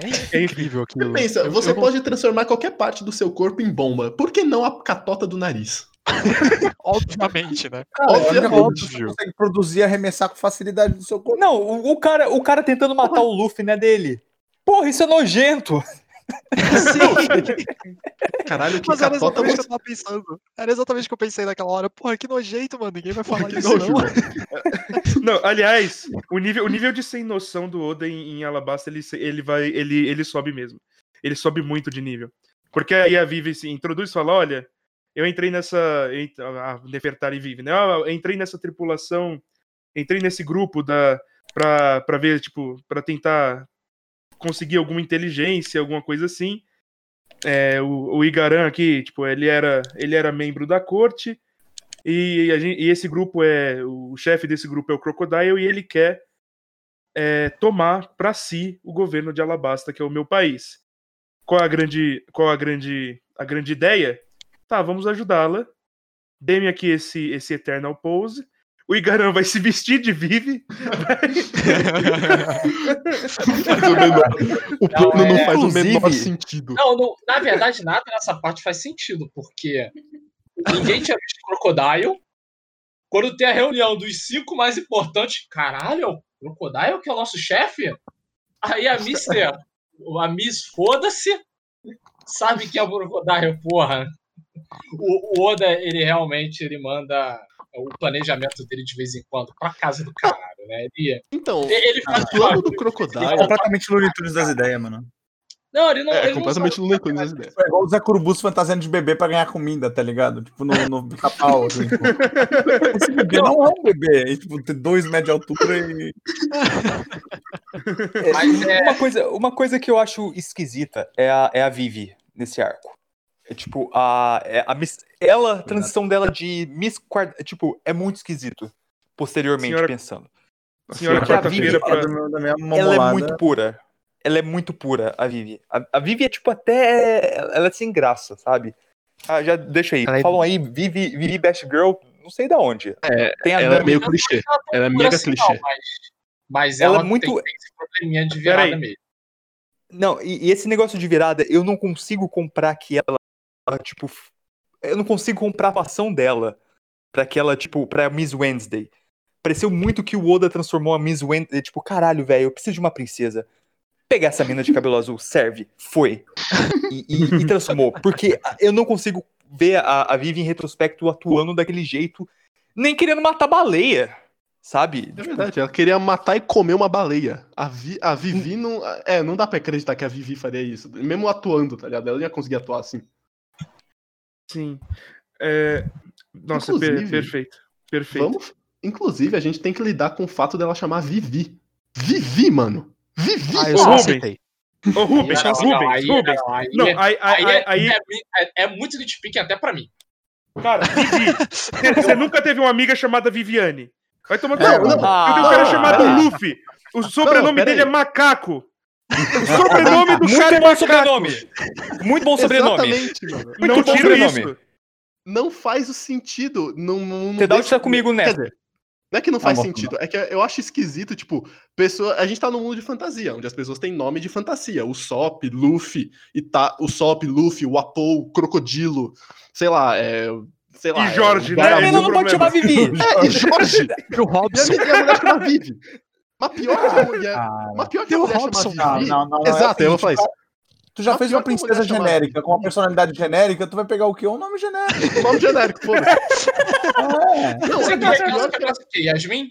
É Enfim. (laughs) incrível aquilo. Pensa, Eu- você eu pode transformar qualquer parte do seu corpo em bomba. Por que não a catota do nariz? (laughs) Obviamente, né? (laughs) Cara, Óbvio, é óbvio, óbvio. Você consegue produzir e arremessar com facilidade do seu corpo. Não, o, o cara, o cara tentando matar o Luffy, né, dele. Porra, isso é nojento. (laughs) Caralho, que Mas era catota exatamente o que eu tava pensando. Era exatamente o que eu pensei naquela hora. Porra, que nojento, mano. Ninguém vai falar que isso, nojo, não. (laughs) Não, aliás, o nível, o nível de sem noção do Oda em, em Alabasta, ele, ele vai. Ele, ele sobe mesmo. Ele sobe muito de nível. Porque aí a Vivi se introduz e fala: olha, eu entrei nessa. A Nefertari vive, né? "Ah, Eu entrei nessa tripulação, entrei nesse grupo da. Pra, pra ver, tipo, pra tentar conseguir alguma inteligência, alguma coisa assim. É, o, o Igaran aqui, tipo, ele era, ele era membro da corte. E, gente- e esse grupo é. O chefe desse grupo é o Crocodile, e ele quer é, tomar para si o governo de Alabasta, que é o meu país. Qual a grande, qual a grande, a grande ideia? Tá, vamos ajudá-la. Dê-me aqui esse, esse Eternal Pose. O Igaran vai se vestir de Vive. O plano não é- faz o menor Inclusive- sentido. Não, não, na verdade, nada nessa parte faz sentido, porque ninguém tinha visto Crocodile. Quando tem a reunião dos cinco mais importantes, caralho, é o Crocodile que é o nosso chefe? Aí a Mister, a Miss foda-se, sabe que é o Crocodile, porra. O, o Oda, ele realmente ele manda o planejamento dele de vez em quando pra casa do caralho, né? Ele, Então, ele o faz plano do É Crocodile completamente Looney Tunes das ideias, mano. Não, ele não. é ele não completamente Looney Tunes as ideias. Foi igual o Zé Curubus fantasiando de bebê pra ganhar comida, tá ligado? Tipo, no, no (laughs) pica-pau. Assim, tipo. Esse bebê não é um bebê. É, tipo, tem dois metros de altura e. Mas é- Uma, coisa, uma coisa que eu acho esquisita é a, é a Vivi nesse arco. É tipo, a, é a Miss, ela, a transição dela de Miss Quart... Tipo, é muito esquisito. Posteriormente, Senhora- pensando. Senhora a quarta-feira Vivi- pra. Ela é muito pura. Ela é muito pura, a Vivi. A, a Vivi é tipo até. Ela é sem graça, sabe? Ah, já deixa aí. Ela é- Falam aí, Vivi, Vivi Best Girl, não sei da onde. É, Tem a ela é meio clichê. Ela é mega assim, clichê. não, mas, mas Ela ela, é muito- tem, tem esse probleminha de virada mesmo. Não, e, e esse negócio de virada, eu não consigo comprar que ela, tipo, eu não consigo comprar a atuação dela pra que ela, tipo, pra Miss Wednesday. Pareceu muito que o Oda transformou a Miss Wednesday, tipo, caralho, velho, eu preciso de uma princesa. Pegar essa mina de cabelo azul, serve, foi. E, e- e transformou. Porque eu não consigo ver a, a Vivi em retrospecto atuando daquele jeito, nem querendo matar baleia, sabe? É verdade, ela queria matar e comer uma baleia. A, Vi- a Vivi não. É, não dá pra acreditar que a Vivi faria isso. Mesmo atuando, tá ligado? Ela ia conseguir atuar assim. Sim. É, Nossa, per- perfeito. Perfeito. Vamos. Inclusive, a gente tem que lidar com o fato dela chamar Vivi. Vivi, mano. Vivi. Ah, eu aceitei. Ô, Rubens, Não, não, Rubens, aí- Rubens. não, aí Não, é- aí, aí, Aí, aí, é, aí- é- é muito nitpicking até pra mim. cara, Vivi. Você (laughs) nunca teve uma amiga chamada Viviane? Vai tomar Não, não. Eu tenho um cara não, chamado. Luffy. O sobrenome dele é Macaco. O sobrenome do Muito cara é bom sobrenome! Muito bom sobrenome! Exatamente, mano. Não Muito bom tiro sobrenome. isso. Não faz o sentido. Não, não, não Tedal deixa- está comigo Quer dizer, não é que não faz bom, sentido, é que eu acho esquisito, tipo, pessoa, a gente tá num mundo de fantasia, onde as pessoas têm nome de fantasia. O Sop, Luffy, e tá, o Sop, Luffy, o Apo, o Crocodilo, sei lá, é. Sei lá. E Jorge, é, né? Menina não pode chamar Vivi! É, e Jorge! E a, Robson. e a mulher chama Vivi. Mas pior que a mulher. Cara, Mas pior que a mulher Robson, chama Vivi. não, não, não, é Exato, assim, eu vou falar tipo, isso. Tu já Mas fez uma princesa genérica com uma personalidade genérica, tu vai pegar o quê? Um nome genérico. (laughs) Nome genérico, foda-se. É. Não, Você é queria que pior ela que quê? Yasmin?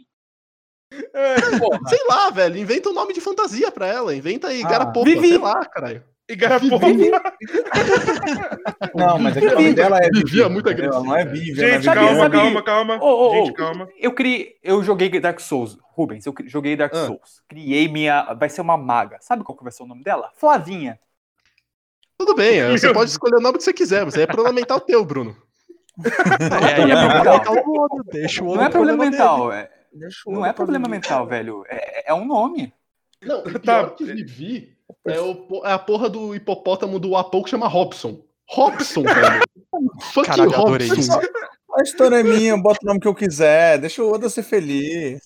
É, Porra. Sei lá, velho. Inventa um nome de fantasia pra ela. Inventa aí, Ah, Garapopa, Vivi. sei lá, caralho. E Garapopa. (laughs) Não, mas é que o nome dela é Vivi é muito? Ela Não é Vivi, Gente, é calma, calma, calma. Ô, ô, Gente, calma. Eu criei. Eu joguei Dark Souls. Rubens, eu joguei Dark Ah. Souls. Criei minha. Vai ser uma maga. Sabe qual que vai ser o nome dela? Flavinha. Tudo bem, é, você Meu pode escolher o nome que você quiser, mas aí é problema mental teu, Bruno. É, (laughs) aí é Não, problema não. mental do Oda, Deixa o Não Oda é problema mental. É, não outro é problema mental, velho. É, é um nome. Não, o Tá. que Vivi é, o é a porra do hipopótamo do Apou que chama Robson. Robson, (laughs) velho. Fuck Caralho, eu adorei Robson. isso. A história é minha, eu boto o nome que eu quiser. Deixa o Oda ser feliz.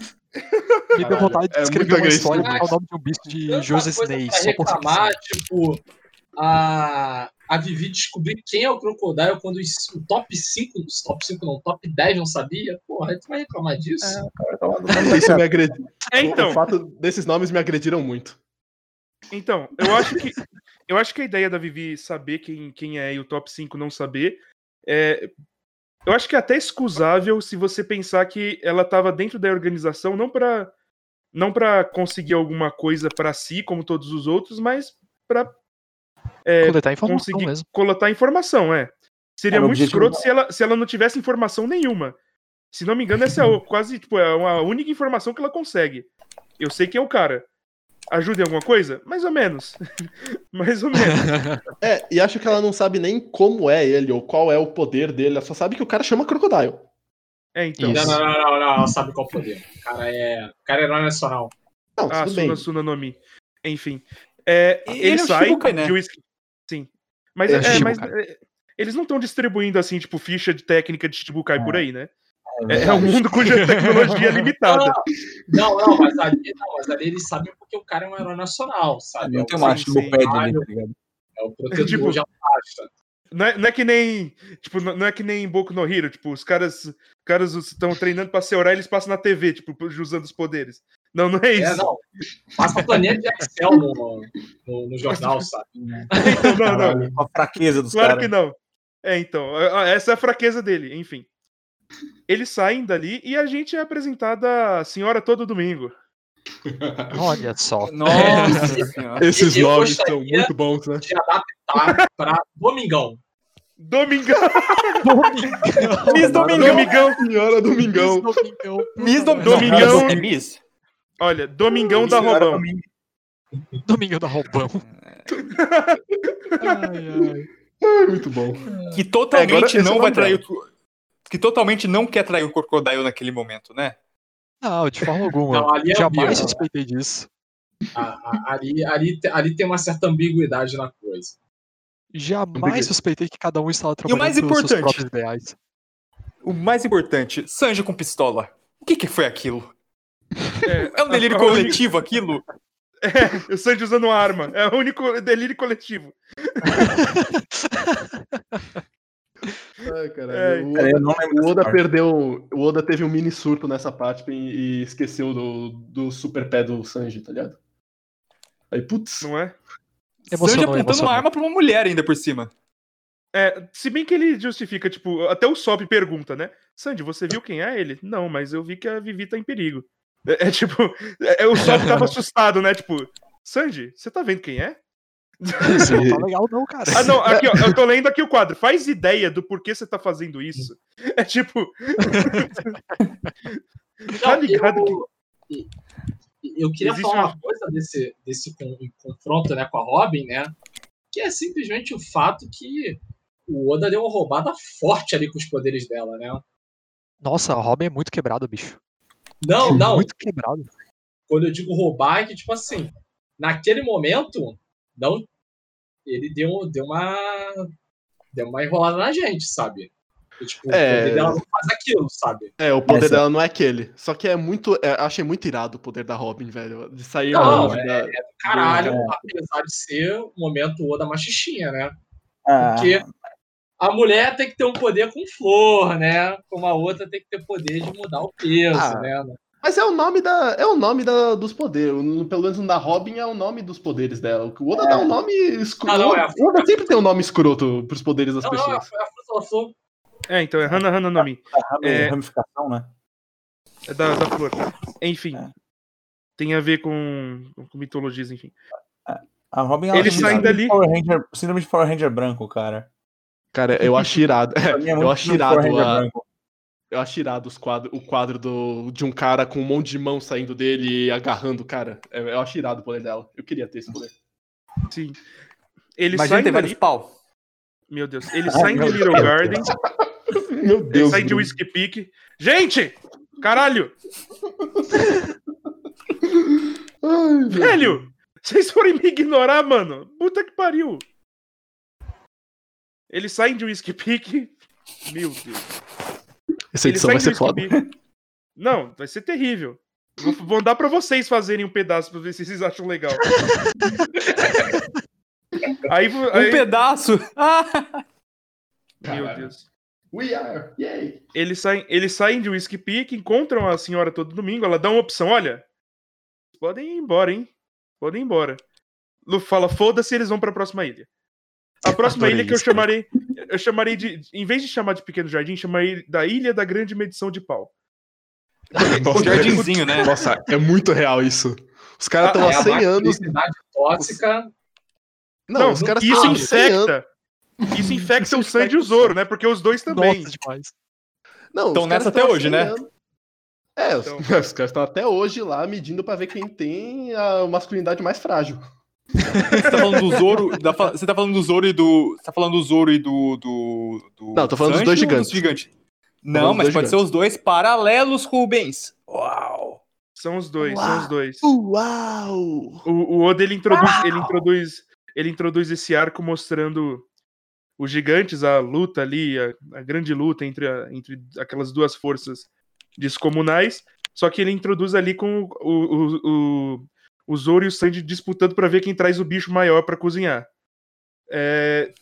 Me deu vontade de é escrever muito uma história botar o nome de um bicho de Joseph pra Só por reclamar, tipo, a, a Vivi descobrir quem é o Crocodile quando os, o top 5, os top 5 não, top 10 não sabia. Porra, tu vai reclamar disso? Isso me agrediu. É, O então, fato desses nomes me agrediram muito. então, eu acho que eu acho que a ideia da Vivi saber quem, quem é e o top 5 não saber é eu acho que é até excusável se você pensar que ela estava dentro da organização não para não para conseguir alguma coisa para si como todos os outros, mas para é, Coletar informação conseguir mesmo. coletar informação, é. Seria É, muito escroto se ela, se ela não tivesse informação nenhuma. Se não me engano, essa é quase tipo, é a única informação que ela consegue. Eu sei quem é o cara. Ajuda em alguma coisa? Mais ou menos. (laughs) Mais ou menos. (laughs) É, e acho que ela não sabe nem como é ele ou qual é o poder dele. Ela só sabe que o cara chama Crocodile. É, então. Não, não, não, não, não, ela sabe qual é o poder. O cara é. O cara é herói nacional. Não, Ah, tudo bem. Suna Suna no Mi. Enfim. É, ele, ele é o sai Shibukai, né? de whisky. Sim. Mas, É, é, mas Shibukai. é, eles não estão distribuindo assim, tipo, ficha de técnica de Shibukai por aí, né? É, é um mundo cuja (laughs) tecnologia é limitada. Não, não, mas ali, não, mas ali eles sabem porque o cara é um herói nacional, sabe? Não É o tem uma sim. ali, tá ligado? É o protetor Tipo- de Alasta. Não é, não é que nem. Tipo, não não é que nem Boku no Hero. Tipo, os caras os caras estão treinando pra ser orar eles passam na TV, tipo, usando os poderes. Não, não é isso. É, não. Passa planeta de Excel no, no, no jornal, sabe? (laughs) Então, não, não. A fraqueza dos Claro caras. que não. É, então, essa é a fraqueza dele, enfim. Eles saem dali e a gente é apresentada a senhora todo domingo. (laughs) Olha só. Nossa (laughs) senhora. Esses Eu nomes são muito bons, né? De adaptar pra Domingão. Domingão! (laughs) Miss Domingão. Domingão! Senhora Domingão. Domingão. Miss Dom- Domingão. Não, É Miss? Olha, Domingão da Robão. Domingo. Domingão da Roubão. Ai, muito bom. Que totalmente É, não vai trair o... Que totalmente não quer trair o Crocodile naquele momento, né? Não, de forma alguma. Não, ali é Jamais suspeitei disso. A- a- ali, ali, ali tem uma certa ambiguidade na coisa. Jamais suspeitei que cada um estava o trabalhando mais pelos seus importante. próprios ideais. O mais importante, Sanji com pistola. O que que foi aquilo? É, É um delírio coletivo aquilo? (laughs) É, o Sanji usando uma arma. É o único delírio coletivo. (laughs) Ai, caralho. É, o, Cara, Oda, o Oda perdeu. O Oda teve um mini surto nessa parte e, e esqueceu do, do super pé do Sanji, tá ligado? Aí, putz. Não é? Sanji Emocionou, apontando emocionou. uma arma pra uma mulher ainda por cima. É, se bem que ele justifica, tipo, até o Sop pergunta, né? Sandy, você viu quem é ele? Não, mas eu vi que a Vivi tá em perigo. É, é tipo, é, o Sop tava (laughs) assustado, né? Tipo, Sandy, você tá vendo quem é? Isso não tá legal, não, cara. Ah, não, aqui, ó, eu tô lendo aqui o quadro. Faz ideia do porquê você tá fazendo isso. (laughs) É tipo. (laughs) tá Não, ligado que. eu, e- e- eu queria Existe falar uma- coisa desse, desse con- confronto né, com a Robin, né? Que é simplesmente o fato que o Oda deu uma roubada forte ali com os poderes dela, né? Nossa, a Robin é muito quebrada, bicho. Não, não. Muito quebrado. Quando eu digo roubar, é que, tipo assim, naquele momento, não. Ele deu, deu uma. Deu uma enrolada na gente, sabe? Tipo, É. o poder dela não faz aquilo, sabe? É, o poder Essa- dela não é aquele. Só que é muito. é, achei muito irado o poder da Robin, velho. De sair Não, longe da- Caralho, É. apesar de ser o momento Oda machichinha, né? Ah, Porque a mulher tem que ter um poder com flor, né? Como a outra tem que ter poder de mudar o peso, Ah, né? Mas é o nome da. É o nome da, dos poderes. Pelo menos no da Robin é o nome dos poderes dela. O Oda dá um nome escroto. Ah, não, é a- O Oda sempre tem um nome escroto pros poderes das Não, não, é a, pessoas. é. É, então, é Hana Hana no Mi. a é- ramificação, né? É da, da flor. Enfim. É. Tem a ver com, com mitologias, enfim. A Robin ela Eles saem dali- de Power Ranger, síndrome de Power Ranger branco, cara. Cara, eu acho irado. É eu acho irado. A- branco. Eu acho irado os quadro, o quadro do, de um cara com um monte de mão saindo dele e agarrando o cara. Eu, eu acho irado o poder dela. Eu queria ter esse poder. Sim. Eles Imagina dali. vários pau. Meu Deus. Eles Ai, saem de meu Little Deus. Garden. (laughs) Meu Eles Deus. saem de Bruno. Whiskey Peak. Gente! Caralho! Ai. Velho! Vocês forem me ignorar, mano? Puta que pariu! Eles saem de Whiskey Peak. Meu Deus. Essa edição vai ser Whiskey foda. Não, vai ser terrível. Vou, vou dar pra vocês fazerem um pedaço pra ver se vocês acham legal. (laughs) aí, vo- Um aí pedaço. (laughs) Meu. Deus. We are. Yay. Eles saem, eles saem de Whiskey Peak, encontram a senhora todo domingo, ela dá uma opção, olha, podem ir embora, hein? Podem ir embora. Luffy fala, foda-se, eles vão pra próxima ilha. A próxima Adorei ilha que eu chamarei, eu chamarei de, em vez de chamar de Pequeno Jardim, chamarei da Ilha da Grande Medição de Pau. O jardinzinho, né? Nossa, é muito real isso. Os caras estão É há a 100 anos. tóxica Não, os caras isso estão há 100 anos- infecta. Isso infecta o Sandy e o Zoro, né? Porque os dois também. Nossa, demais. Não, Tão os caras nessa até estão hoje, 100 né? anos. É, os, Então. (laughs) os caras estão até hoje lá medindo pra ver quem tem a masculinidade mais frágil. Você tá falando do Zoro. da você tá falando do Zoro e do. Você tá falando do Zoro e do. do, do Não, tô falando dos Sanji dois ou gigantes. gigantes? falando Não, dos mas dois pode ser gigantes. os dois paralelos, Rubens. Uau! São os dois, são os dois. Uau! O, o Oda ele introduz, ele introduz, ele introduz esse arco mostrando os gigantes, a luta ali, a, a grande luta entre, a- entre aquelas duas forças descomunais. Só que ele introduz ali com o, o, o, o Zoro e o Sanji disputando pra ver quem traz o bicho maior pra cozinhar. É,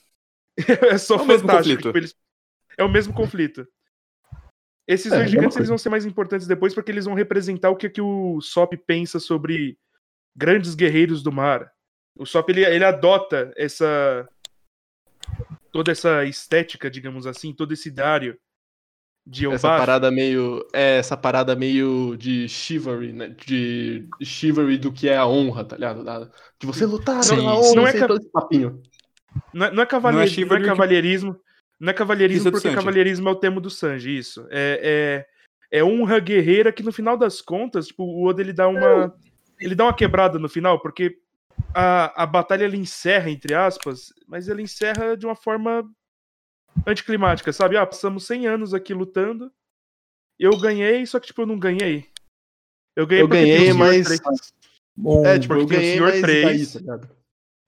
(laughs) é só É fantástico. conflito. tipo, eles- É o mesmo conflito. Esses É, dois é gigantes eles vão ser mais importantes depois porque eles vão representar o que, que o Sop pensa sobre grandes guerreiros do mar. O Sop ele, ele adota essa toda essa estética, digamos assim, todo esse diário de Essa Elbaf. parada meio. É, essa parada meio de chivalry, né? De chivalry do que é a honra, tá ligado? Da- De você lutar Sim, pela honra, não é ca- todo esse papinho. Não é, não é não é chivalry que- cavalheirismo. Não é cavalheirismo Isso é do porque cavalheirismo é o termo do Sanji, isso. É, é, é honra guerreira que no final das contas, tipo, o Oda ele dá uma. Ele dá uma quebrada no final, porque a, a batalha ele encerra, entre aspas, mas ele encerra de uma forma anticlimática, sabe? Ah, passamos 100 anos aqui lutando, eu ganhei, só que, tipo, eu não ganhei. Eu ganhei, Eu porque tem o ganhei, Senhor mas. três- Um- É, tipo, porque eu tem o ganhei, Senhor mas e daí, três. tá ligado?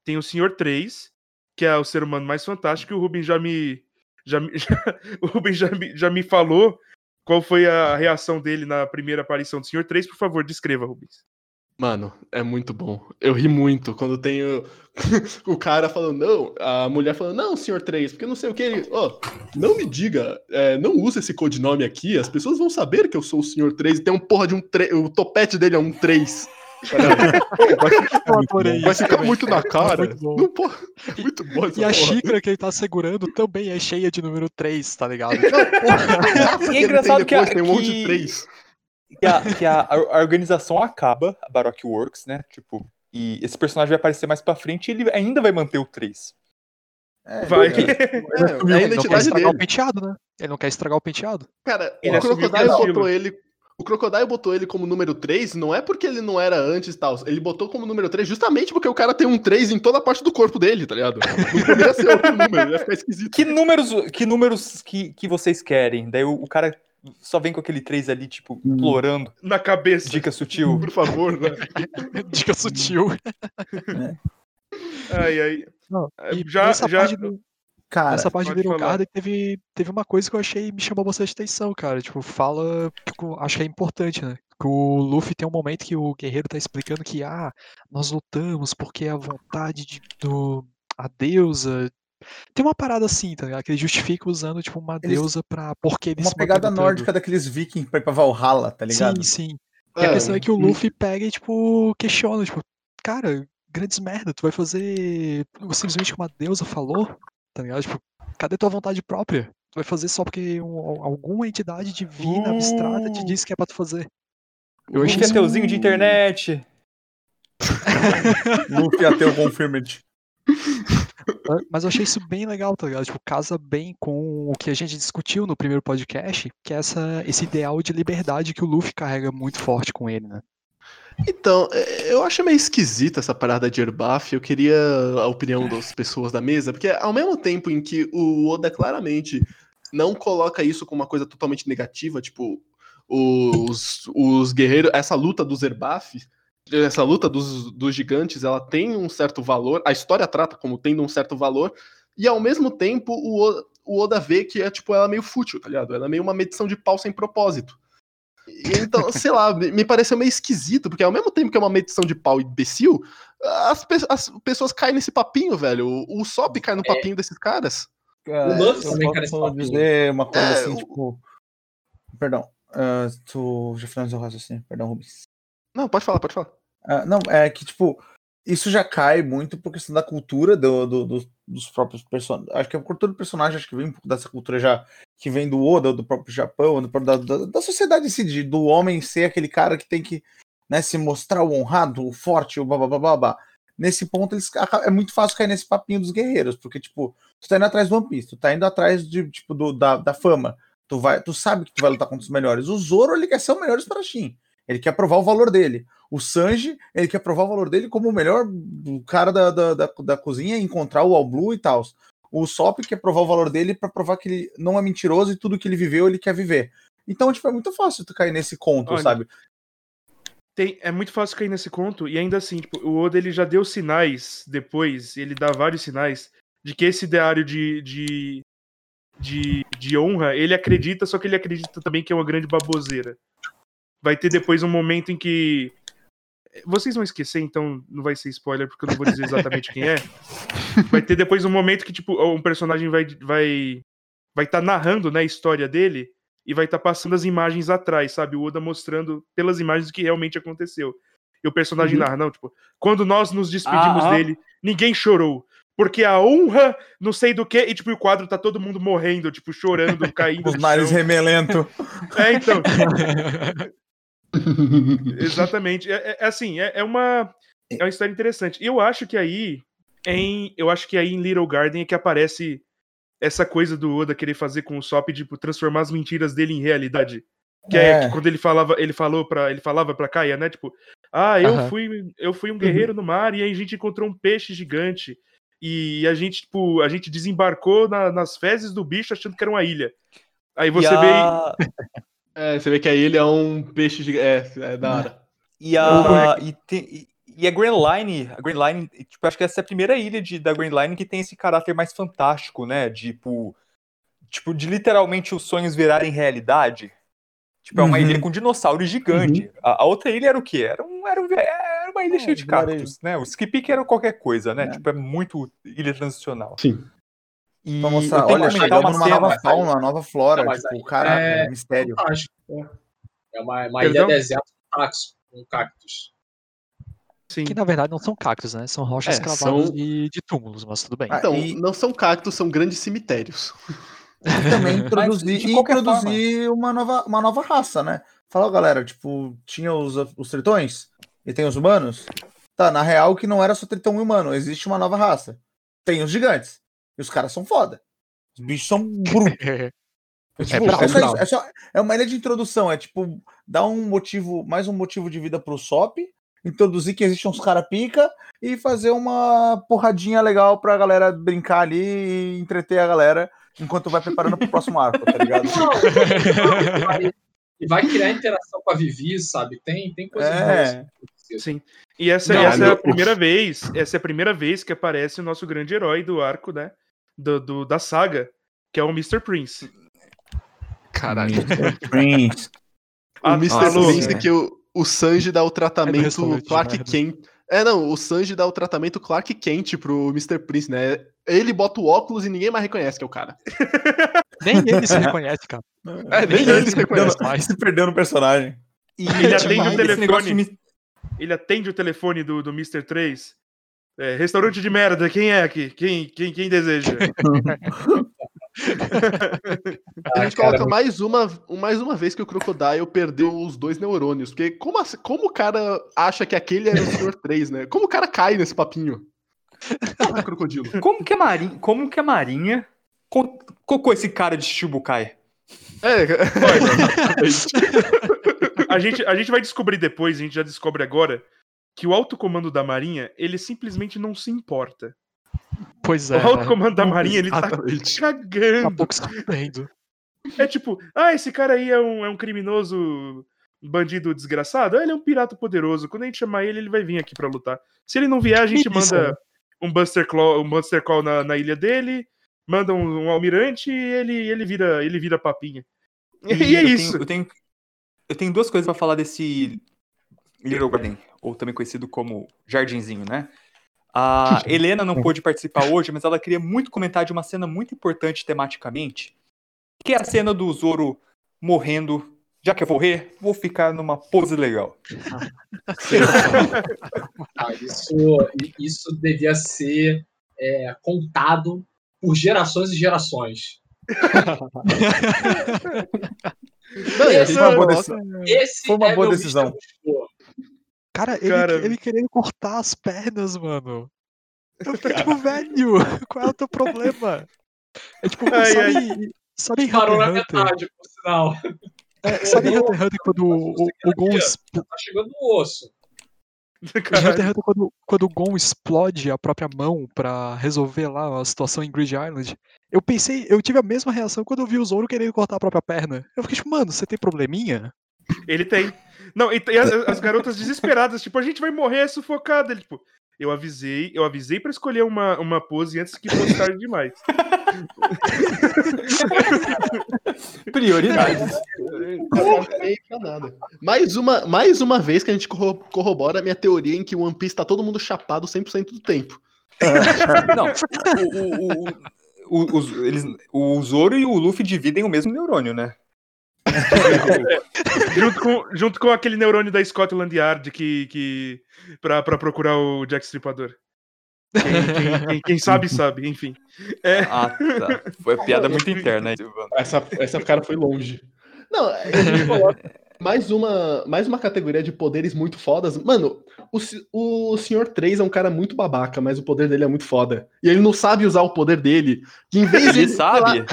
tem o Senhor 3, que é o ser humano mais fantástico, e o Rubens já me. Já, me- já- (laughs) o Rubens já me, já me falou qual foi a reação dele na primeira aparição do Senhor 3. Por favor, descreva, Rubens. Mano, é muito bom. Eu ri muito quando tem o, (laughs) o cara falando, não, a mulher falando, não, senhor 3, porque não sei o que. Ele, ó, não me diga, é, não use esse codinome aqui, as pessoas vão saber que eu sou o senhor 3 e tem um porra de um 3. O topete dele é um 3. Eu adorei Vai ficar também, muito na cara. Muito bom. Não, porra, muito bom essa E a porra. xícara que ele tá segurando também é cheia de número 3, tá ligado? Porque (laughs) (laughs) E é engraçado tem que a- depois, tem um monte de que- 3. Que a, que a, a organização acaba, a Baroque Works, né? Tipo, e esse personagem vai aparecer mais pra frente e ele ainda vai manter o 3. É, Vai. é. É, é a Ele não quer identidade estragar o dele. penteado, né? Ele não quer estragar o penteado. Cara, Ele o Crocodile é botou ele. O Crocodile botou ele como número 3, não é porque ele não era antes e tal. Ele botou como número 3 justamente porque o cara tem um 3 em toda a parte do corpo dele, tá ligado? Não poderia ser outro número, ia ficar esquisito. Que números, que, números que, que vocês querem? Daí o, o cara só vem com aquele 3 ali, tipo, Hum. implorando. Na cabeça. Dica sutil. Por favor, né? (laughs) Dica sutil. Ai, ai. Não, É, e já- nessa já- parte do, Cara, Nessa parte de. Garden teve, teve uma coisa que eu achei me chamou bastante atenção, cara. Tipo, fala. eu acho que é importante, né? Que o Luffy tem um momento que o guerreiro tá explicando que, ah, nós lutamos porque a vontade de, do. A deusa. Tem uma parada assim, tá ligado? Que ele justifica usando, tipo, uma Eles- deusa pra. Porque eles uma pegada nórdica daqueles vikings pra ir pra Valhalla, tá ligado? Sim, sim. E a questão é que o hum, Luffy pega e, tipo, questiona, tipo, cara, grandes merda, tu vai fazer simplesmente o que uma deusa falou, tá ligado? Tipo, cadê tua vontade própria? Tu vai fazer só porque um- alguma entidade divina abstrata te Uh. disse que é pra tu fazer. Eu O achei isso teuzinho de internet. (laughs) Luffy ateu confirmed. (laughs) Mas eu achei isso bem legal, tá ligado? Tipo, casa bem com o que a gente discutiu no primeiro podcast, que é essa, esse ideal de liberdade que o Luffy carrega muito forte com ele, né? Então, é, eu acho meio esquisita essa parada de Erbaf. Eu queria a opinião das pessoas da mesa, porque ao mesmo tempo em que o Oda claramente não coloca isso como uma coisa totalmente negativa, tipo, os, os guerreiros, essa luta dos Erbaf, essa luta dos, dos gigantes, ela tem um certo valor, a história trata como tendo um certo valor, e ao mesmo tempo o Oda, o Oda vê que é tipo, ela é meio fútil, tá ligado? Ela é meio uma medição de pau sem propósito. E Então, (laughs) sei lá, me me pareceu meio esquisito, porque ao mesmo tempo que é uma medição de pau imbecil, as, pe- as pessoas caem nesse papinho, velho. O, o Sop cai no papinho desses caras. Cara, Luffy eu também, cara, esse posso papinho. dizer uma coisa É, assim, o- tipo. Perdão. ah, tu já finalizou o raciocínio, perdão, Rubens. Não, pode falar, pode falar. Ah, não, é que, tipo, isso já cai muito por questão da cultura do, do- do- dos próprios personagens. Acho que a cultura do personagem acho que vem um pouco dessa cultura já que vem do Oda, do próprio Japão, do da, da, da sociedade em si, de- do homem ser aquele cara que tem que né, se mostrar o honrado, o forte, o babá. nesse ponto eles é muito fácil cair nesse papinho dos guerreiros, porque tipo, tu tá indo atrás do One Piece, tu tá indo atrás de tipo do, da, da fama. Tu vai, tu sabe que tu vai lutar contra os melhores. O Zoro ele quer ser o melhor espadachim. Ele quer provar o valor dele. O Sanji, ele quer provar o valor dele como o melhor cara da, da, da, da cozinha, encontrar o All Blue e tal. O Sop quer provar o valor dele pra provar que ele não é mentiroso e tudo que ele viveu ele quer viver. Então, tipo, é muito fácil tu cair nesse conto, Olha, sabe? Tem, é muito fácil cair nesse conto, e ainda assim, tipo, o Oda ele já deu sinais depois, ele dá vários sinais, de que esse ideário de, de, de, de honra, ele acredita, só que ele acredita também que é uma grande baboseira. Vai ter depois um momento em que. Vocês vão esquecer, então não vai ser spoiler, porque eu não vou dizer exatamente quem é. (laughs) Vai ter depois um momento que, tipo, um personagem vai vai vai estar narrando né, a história dele e vai estar passando as imagens atrás, sabe? O Oda mostrando pelas imagens o que realmente aconteceu. E o personagem Uhum. narra, não, tipo, quando nós nos despedimos Ah, ah. dele, ninguém chorou. Porque a honra, não sei do que, e tipo, o quadro tá todo mundo morrendo, tipo, chorando, (laughs) caindo. Os chão. remelento. É, então. (laughs) (laughs) Exatamente. É, é- é assim, é, é uma, é uma história interessante. Eu acho que aí, em, eu acho que aí em Little Garden é que aparece essa coisa do Oda querer fazer com o Sop, tipo, transformar as mentiras dele em realidade. Que é, É. que quando ele falava, ele falou para, ele falava para Kaia, né, tipo, ah, eu fui, eu fui um guerreiro no mar e aí a gente encontrou um peixe gigante e a gente, tipo, a gente desembarcou na- nas fezes do bicho achando que era uma ilha. Aí você vê. (laughs) É, você vê que aí ele é um peixe de. É, é da hora. E a, e, tem- e- e a Grand Line, a Grand Line, tipo, acho que essa é a primeira ilha de, da Grand Line que tem esse caráter mais fantástico, né? Tipo, tipo, de literalmente os sonhos virarem realidade. Tipo, é uma Uhum. ilha com dinossauro gigante. A, a outra ilha era o quê? Era, um, era, um, era uma ilha É, cheia de cactos, né? O Skip era qualquer coisa, né? É. Tipo, é muito ilha transicional. Sim. E Pra mostrar, olha, chegamos uma numa cena- nova fauna, uma nova flora. Não, tipo, aí caraca, é- mistério. Fantástico. né? É uma, uma ilha deserta com cactos. Com cactos. sim. Que na verdade não são cactos, né? São rochas É, cravadas são- de, de túmulos, mas tudo bem. Ah, Então, e- não são cactos, são grandes cemitérios. E também (laughs) introduzir, de e introduzir uma, nova, uma nova raça, né? Fala, galera, tipo, tinha os, os tritões e tem os humanos. Tá, na real que não era só tritão e humano, existe uma nova raça. Tem os gigantes. E os caras são foda. Os bichos são brutos. (laughs) É, tipo, é só é só- é uma ilha de introdução, é tipo, dar um motivo, mais um motivo de vida pro Sop, introduzir que existem uns cara pica e fazer uma porradinha legal pra galera brincar ali e entreter a galera enquanto vai preparando pro próximo arco, tá ligado? (laughs) E vai criar interação com a Vivi, sabe? Tem, tem coisa É. boas. Sim. E essa, Não, essa é a primeira vez, essa é a primeira vez que aparece o nosso grande herói do arco, né? Do, do- da saga, que é o Mr. Prince. Caralho. (laughs) Prince. O Mr. alô, Prince né? que o, o Sanji dá o É tratamento de Clark merda. Kent. É, não, o Sanji dá o tratamento Clark Kent pro Mr. Prince, né? Ele bota o óculos e ninguém mais reconhece que é o cara. (laughs) Nem ele se reconhece, cara. É, nem ele se reconhece. mais. Se perdeu no personagem. E Ele (laughs) atende o telefone. Ele atende o telefone do, do Mr. 3. É, restaurante de merda, quem é aqui? Quem, quem, quem deseja? (laughs) A gente Ah, cara, coloca mais uma, mais uma vez que o Crocodile perdeu os dois neurônios. Porque como, assim- como o cara acha que aquele era o Senhor (laughs) 3, né? Como o cara cai nesse papinho? (laughs) Ah, crocodilo. Como que a Marinha, como que a Marinha co- colocou esse cara de Shichibukai? É, exatamente. A gente, a gente vai descobrir depois, a gente já descobre agora, que o alto comando da Marinha, ele simplesmente não se importa. Pois é. o alto né? comando da Marinha, ele tá Exatamente. Tá cagando. pouco se fudendo. É tipo, ah, esse cara aí é um, é um criminoso um bandido desgraçado. Ah, ele é um pirata poderoso. Quando a gente chamar ele, ele vai vir aqui pra lutar. Se ele não vier, a gente manda um Buster Claw, um Buster Call na, na ilha dele, manda um, um almirante e ele, ele, vira, ele vira papinha. (laughs) E, E é eu isso. Tenho, eu, tenho, eu tenho duas coisas pra falar desse Little Garden, ou também conhecido como Jardinzinho, né? A Helena não pôde participar hoje, mas ela queria muito comentar de uma cena muito importante tematicamente, que é a cena do Zoro morrendo. Já que eu vou morrer, vou ficar numa pose legal. (laughs) Ah, isso, isso devia ser é, contado por gerações e gerações. Não, coloca- Esse Foi uma é boa decisão. Mr. Cara, ele, Cara. ele querendo cortar as pernas, mano. Eu (laughs) fiquei tipo, velho, qual é o teu problema? É tipo, Ai, sabe, sabe em Parou na Hunter Hunter? metade, por sinal. É, sabe (laughs) em Hunter x Hunter quando o, o, o Gon Tá chegando no osso. em Hunter Caralho. x Hunter quando, quando o Gon explode a própria mão pra resolver lá a situação em Grid Island, eu pensei, eu tive a mesma reação quando eu vi o Zoro querendo cortar a própria perna. Eu fiquei tipo, mano, você tem probleminha? Ele tem. Não, e, e as, as garotas desesperadas, tipo, a gente vai morrer sufocada. Ele, tipo, eu avisei, eu avisei pra escolher uma, uma pose antes que fosse tarde demais. (laughs) Prioridades. Nada. Mais uma, mais uma vez que a gente corro- corrobora a minha teoria em que o One Piece tá todo mundo chapado 100% do tempo. Não, o, o, o, o, os- eles, o Zoro e o Luffy dividem o mesmo neurônio, né? (laughs) junto, com, junto com aquele neurônio da Scotland Yard que, que, pra, pra procurar o Jack Stripador. Quem, quem- quem- quem sabe, sabe, enfim. É, Ah, tá. Foi piada muito interna aí. Essa, essa cara foi longe. Não, a gente coloca mais uma, mais uma categoria de poderes muito fodas. Mano, o, o Senhor 3 é um cara muito babaca, mas o poder dele é muito foda. E ele não sabe usar o poder dele. Que em vez (laughs) de Ele sei lá, sabe?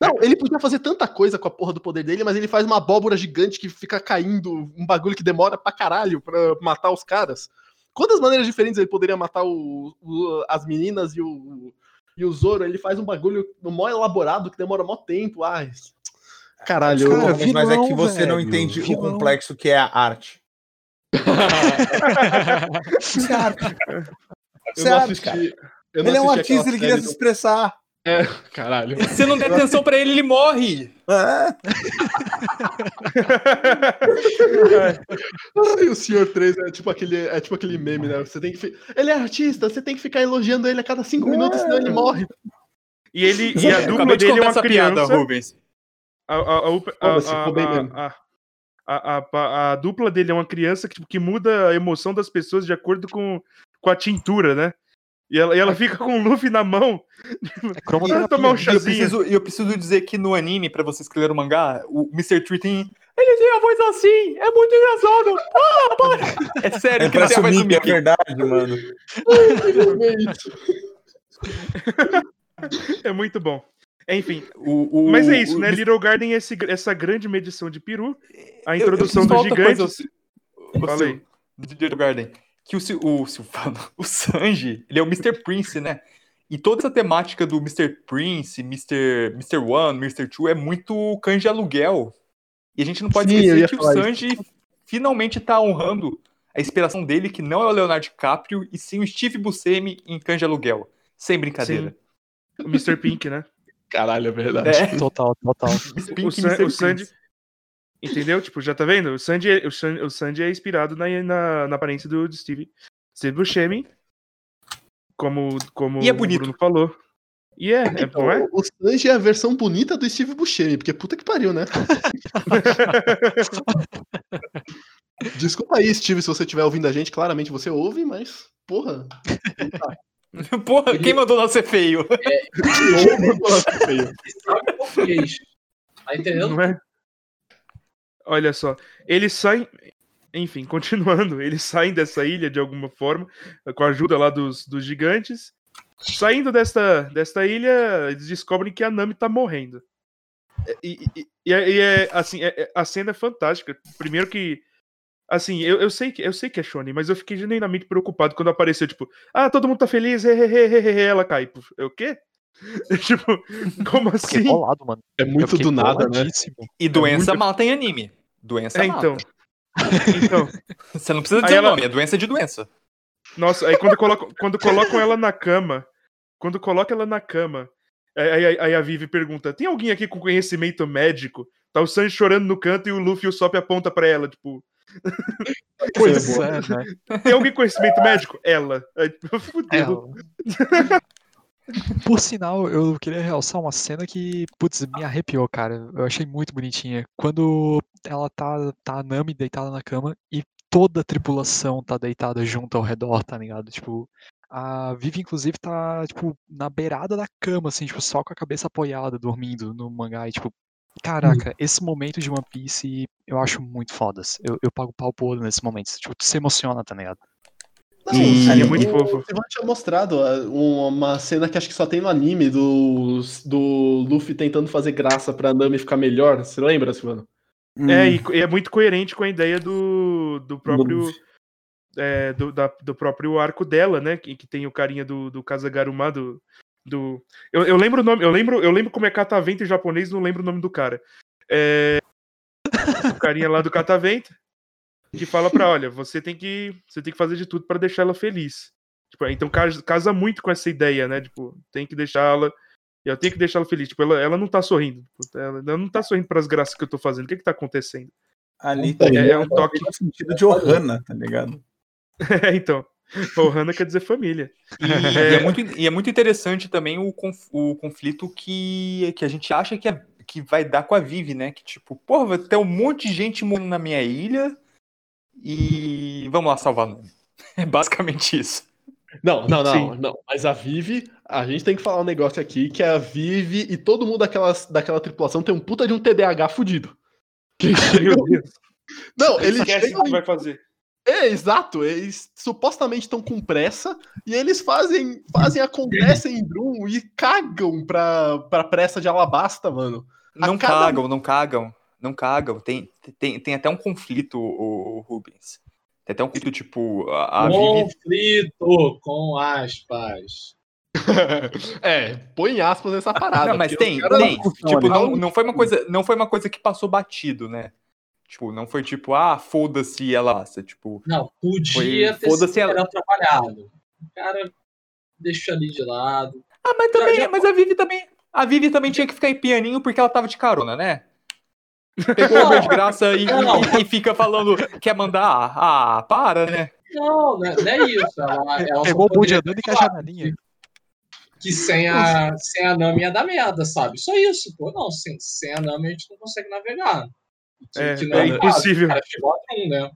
Não, ele podia fazer tanta coisa com a porra do poder dele, mas ele faz uma abóbora gigante que fica caindo, um bagulho que demora pra caralho pra matar os caras. Quantas maneiras diferentes ele poderia matar o- o- as meninas e o, e o Zoro? Ele faz um bagulho mó elaborado que demora mó tempo. Ai, caralho. Cara, mas é que vilão, você não velho, entende o vilão. complexo que é a arte. (laughs) Isso é arte. eu Isso é não arte, assisti. cara. eu não Ele é um artista, ele queria série se expressar. do- Caralho. Se você não der atenção pra ele, ele morre. É. Ai, (laughs) o Senhor 3 é tipo aquele, é tipo aquele meme, né? Você tem que. fi- Ele é artista, você tem que ficar elogiando ele a cada cinco minutos, senão ele morre. e ele e a dupla dele é uma criança. piada, Rubens. A, a, a, a, dupla dele é uma criança que, tipo, que muda a emoção das pessoas de acordo com, com a tintura, né? E ela, e ela fica com o Luffy na mão. É cromoterapia. tomar um E eu chazinho. preciso, e eu preciso dizer que no anime, pra vocês que leram o mangá, o Mr. Tree tem. Ele tem a voz assim, é muito engraçado. Ah, para! É sério, É que pra tem a voz do é verdade, mano. (laughs) É muito bom. Enfim, O- o- mas é isso, o né? Little Garden é esse- essa grande medição de peru. A Eu- eu introdução preciso falar dos coisa, gigantes. aí. do Little Garden. Que o, o Silvano, (laughs) o Sanji, ele é o Mr. Prince, né? E toda essa temática do Mr. Prince, Mr. Mr. One, Mr. Two é muito de aluguel. E a gente não pode Sim, eu esquecer que o Sanji finalmente tá honrando a inspiração dele, que não é o Leonardo DiCaprio, e sim o Steve Buscemi em de aluguel. Sem brincadeira. O Mr. Pink, né? Caralho, é verdade. É, (laughs) Total, total. (laughs) O, San- o Sandy. Entendeu? Tipo, já tá vendo? O Sandy, é- o Sandy, o Sandy é inspirado na, na, na aparência do, do Steve. Steve Buscemi. Como, como E é o bonito. Bruno falou. E é, é Então, é? O Sanji é a versão bonita do Steve Buscemi, porque puta que pariu, né? (laughs) Desculpa aí, Steve, se você estiver ouvindo a gente, claramente você ouve, mas, porra. (laughs) Porra, quem mandou nós ser feio? Ele sabe português. Tá entendendo? Não é? Olha só, eles saem. Enfim, continuando, eles saem dessa ilha de alguma forma, com a ajuda lá dos, dos gigantes. Saindo desta, desta ilha, eles descobrem que a Nami tá morrendo. E, e- e é, e é, assim, é- é- a cena é fantástica. Primeiro que. Assim, eu, eu, sei que, eu sei que é Shonen, mas eu fiquei genuinamente preocupado quando apareceu, tipo, ah, todo mundo tá feliz, hehehehe, ela cai. Puf, É o quê? (laughs) tipo, como assim? bolado, mano. É muito do nada, né? E doença muito- mata em anime. Doença É, mata. então. Então, (laughs) Você não precisa dizer o ela- nome, é doença de doença. Nossa, aí quando colocam, quando colocam ela na cama, quando colocam ela na cama, aí, aí- aí a Vivi pergunta: tem alguém aqui com conhecimento médico? Tá o Sanji chorando no canto e o Luffy e o Sop aponta pra ela, tipo, Pois é, né? tem alguém com conhecimento médico? Ela. (laughs) Fudeu. Ela. Por sinal, eu queria realçar uma cena que, putz, me arrepiou, cara. Eu achei muito bonitinha. Quando ela tá, tá a Nami deitada na cama e toda a tripulação tá deitada junto ao redor, tá ligado? Tipo, a Vivi, inclusive, tá, tipo, na beirada da cama, assim, tipo, só com a cabeça apoiada, dormindo no mangá. E, tipo, Caraca, esse momento de One Piece eu acho muito fodas. Eu, eu pago pau pro olho nesses momentos. Tipo, tu se emociona, tá ligado? Não, E- sim, é muito fofo. Tinha mostrado um- uma cena que acho que só tem no anime do, do Luffy tentando fazer graça pra Nami ficar melhor. Você lembra, Silvano? Hum, É, e, e é muito coerente com a ideia do, do próprio. É, do, da- do próprio arco dela, né? Que, que tem o carinha do, do Kazagaruma, do. Do eu, eu lembro o nome, eu lembro, eu lembro como é catavento em japonês, não lembro o nome do cara. É, o carinha lá do catavento, que fala pra, olha, você tem que. Você tem que fazer de tudo pra deixar ela feliz. Tipo, então casa, casa muito com essa ideia, né? Tipo, tem que deixá-la. Eu tenho que deixá-la feliz. Tipo, ela, ela não tá sorrindo. Ela, ela não tá sorrindo pras graças que eu tô fazendo. O que que tá acontecendo? Ali É, tá é um toque. no sentido de Ohana, tá ligado? (laughs) É, então. Ohana quer dizer família. E, e é muito, e é muito interessante também o, conf- o conflito que, que a gente acha que, é- que vai dar com a Vivi, né? Que tipo, porra, vai ter um monte de gente morando na minha ilha e vamos lá salvar. (laughs) É basicamente isso. Não, não, não, Sim. não. Mas a Vivi, a gente tem que falar um negócio aqui, que a Vivi e todo mundo daquelas, daquela tripulação tem um puta de um TDAH fudido. (laughs) Meu Deus. Não, eles Esquece o que vai fazer. É, exato. Eles supostamente estão com pressa e eles fazem, fazem a conversa em Drum e cagam pra, pra pressa de Alabasta, mano. A Não cada- cagam, não cagam, não cagam. Tem, tem, tem até um conflito, o, Rubens. Tem até um conflito, tipo, a, a Vivi. Conflito, com aspas. (laughs) é, põe aspas nessa parada. Não, mas tem, tem. Tipo, não, Não. não, foi uma coisa, não foi uma coisa que passou batido, né? Tipo, não foi tipo, ah, foda-se ela passa. Tipo, Não, podia Foi- ter sido ela. trabalhado. O cara deixa ali de lado. ah, mas também, já- mas a Vivi também, a Vivi também tinha que ficar em pianinho porque ela tava de carona, né? Pegou o Uber de graça e, Não. e- e fica falando, quer mandar? Ah, para, né? Não, não é, não é isso. Ela, ela Pegou o bonde andando e caixa falado na linha. Que sem a, sem a Nami ia dar merda, sabe? Só isso, pô. Não, sem, sem a Nami a gente não consegue navegar. É, que não é caso. impossível. O cara chegou a né?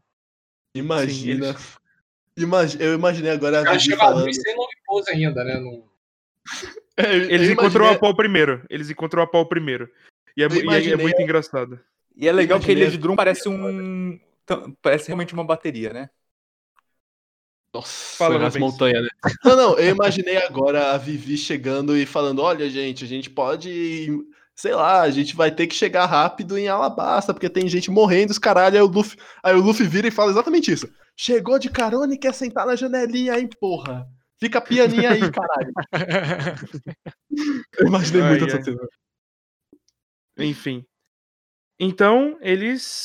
Imagina. (laughs) Imagi- eu imaginei agora O a cara Vivi chegou a falando. sem long pose ainda, né? Não- É, Eles encontrou imaginei- a pau primeiro. Eles encontrou a pau primeiro. E é, mu- e é- é imaginei- muito engraçado. E é legal que a Imaginei- Ilha de Drum parece um. Parece realmente uma bateria, né? Nossa, Fala, nas montanhas, né? Não, não, eu imaginei agora a Vivi chegando e falando: olha, gente, a gente pode. Sei lá, a gente vai ter que chegar rápido em Alabasta, porque tem gente morrendo, os caralho. Aí o Luffy, aí o Luffy vira e fala exatamente isso. Chegou de carona e quer sentar na janelinha aí, porra. Fica pianinha aí, caralho. (laughs) Eu imaginei Ai, muito ai. essa cena. Enfim. Então, eles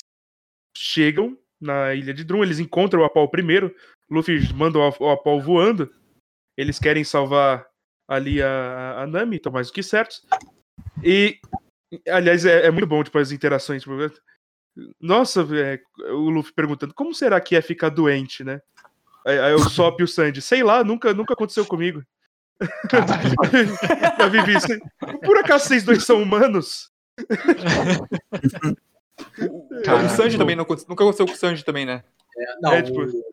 chegam na ilha de Drum, eles encontram o Apol primeiro. Luffy manda o Apol voando. Eles querem salvar ali a, a Nami, estão mais do que certos. E, aliás, é, é muito bom tipo, as interações. tipo, Nossa, é, o Luffy perguntando, como será que é ficar doente, né? Aí, aí o Sop e o Sandy, sei lá, nunca, nunca aconteceu comigo. a (laughs) Vivi, "Cê- por acaso vocês dois são humanos? o Sanji também não, nunca aconteceu com o Sanji também, né? É, não, É, tipo- o,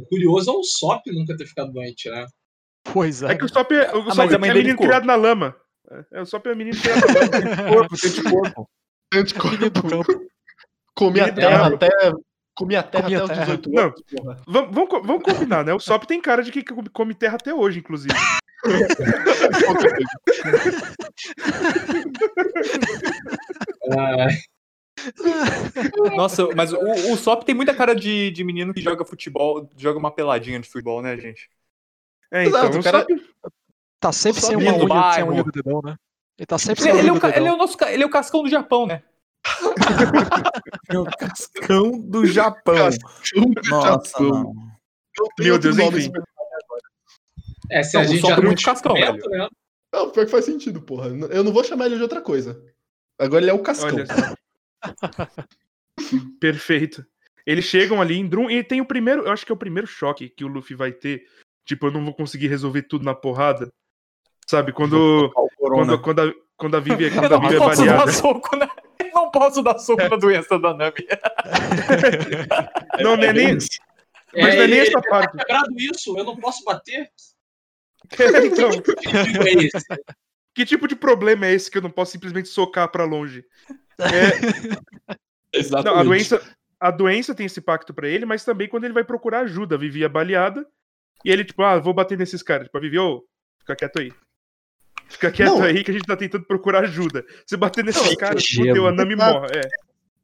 o curioso é o Sop nunca ter ficado doente, né? Pois é. É que o Sop é, o mas Sop a é menino ficou. criado na lama. É, o Sop é menino criado na lama. Corpo, tem de corpo. Menino do campo. (laughs) Comi a Menino terra até. Comi a terra até os terra. 18 Não. anos, porra. Vamos, vamos, vamos combinar, né? O Sop tem cara de que come- terra até hoje, inclusive. (laughs) (laughs) Nossa, mas o, o Sop tem muita cara de, de menino que joga futebol, joga uma peladinha de futebol, né, gente? É, então, Exato, o o cara- Sop- Tá sempre sem uma do unha, sem unha do dedão, né? Ele tá sempre Ele, sem a ele é o, do ele é o nosso, ele é o cascão do Japão, né? (laughs) É o cascão do Japão. Nossa, não. Meu Deus, enfim. é, se Não, a o gente já é um muito cascão, descoberto, né? Não, pior que faz sentido, porra. Eu não vou chamar ele de outra coisa. Agora ele é o Cascão. (laughs) Perfeito. Eles chegam ali em Drum e tem o primeiro, eu acho que é o primeiro choque que o Luffy vai ter. Tipo, eu não vou conseguir resolver tudo na porrada. Sabe, quando quando, quando, a, quando a Vivi, quando a não Vivi é posso dar baleada. soco na... Eu não posso dar soco na doença da Nami. (laughs) Não, nem, nem, mas não é nem essa parte. Quebrado isso, eu não posso bater? então, Que digo é que tipo de problema é esse que eu não posso simplesmente socar pra longe? (laughs) Exatamente. Não, a doença, a doença tem esse pacto pra ele, mas também quando ele vai procurar ajuda, a Vivi é baleada, e ele, tipo, ah, vou bater nesses caras. Tipo, a Vivi, ô, fica quieto aí. Fica quieto Não. aí que a gente tá tentando procurar ajuda. Se bater nesses Não, caras, gelo. fudeu, a Nami morre. É.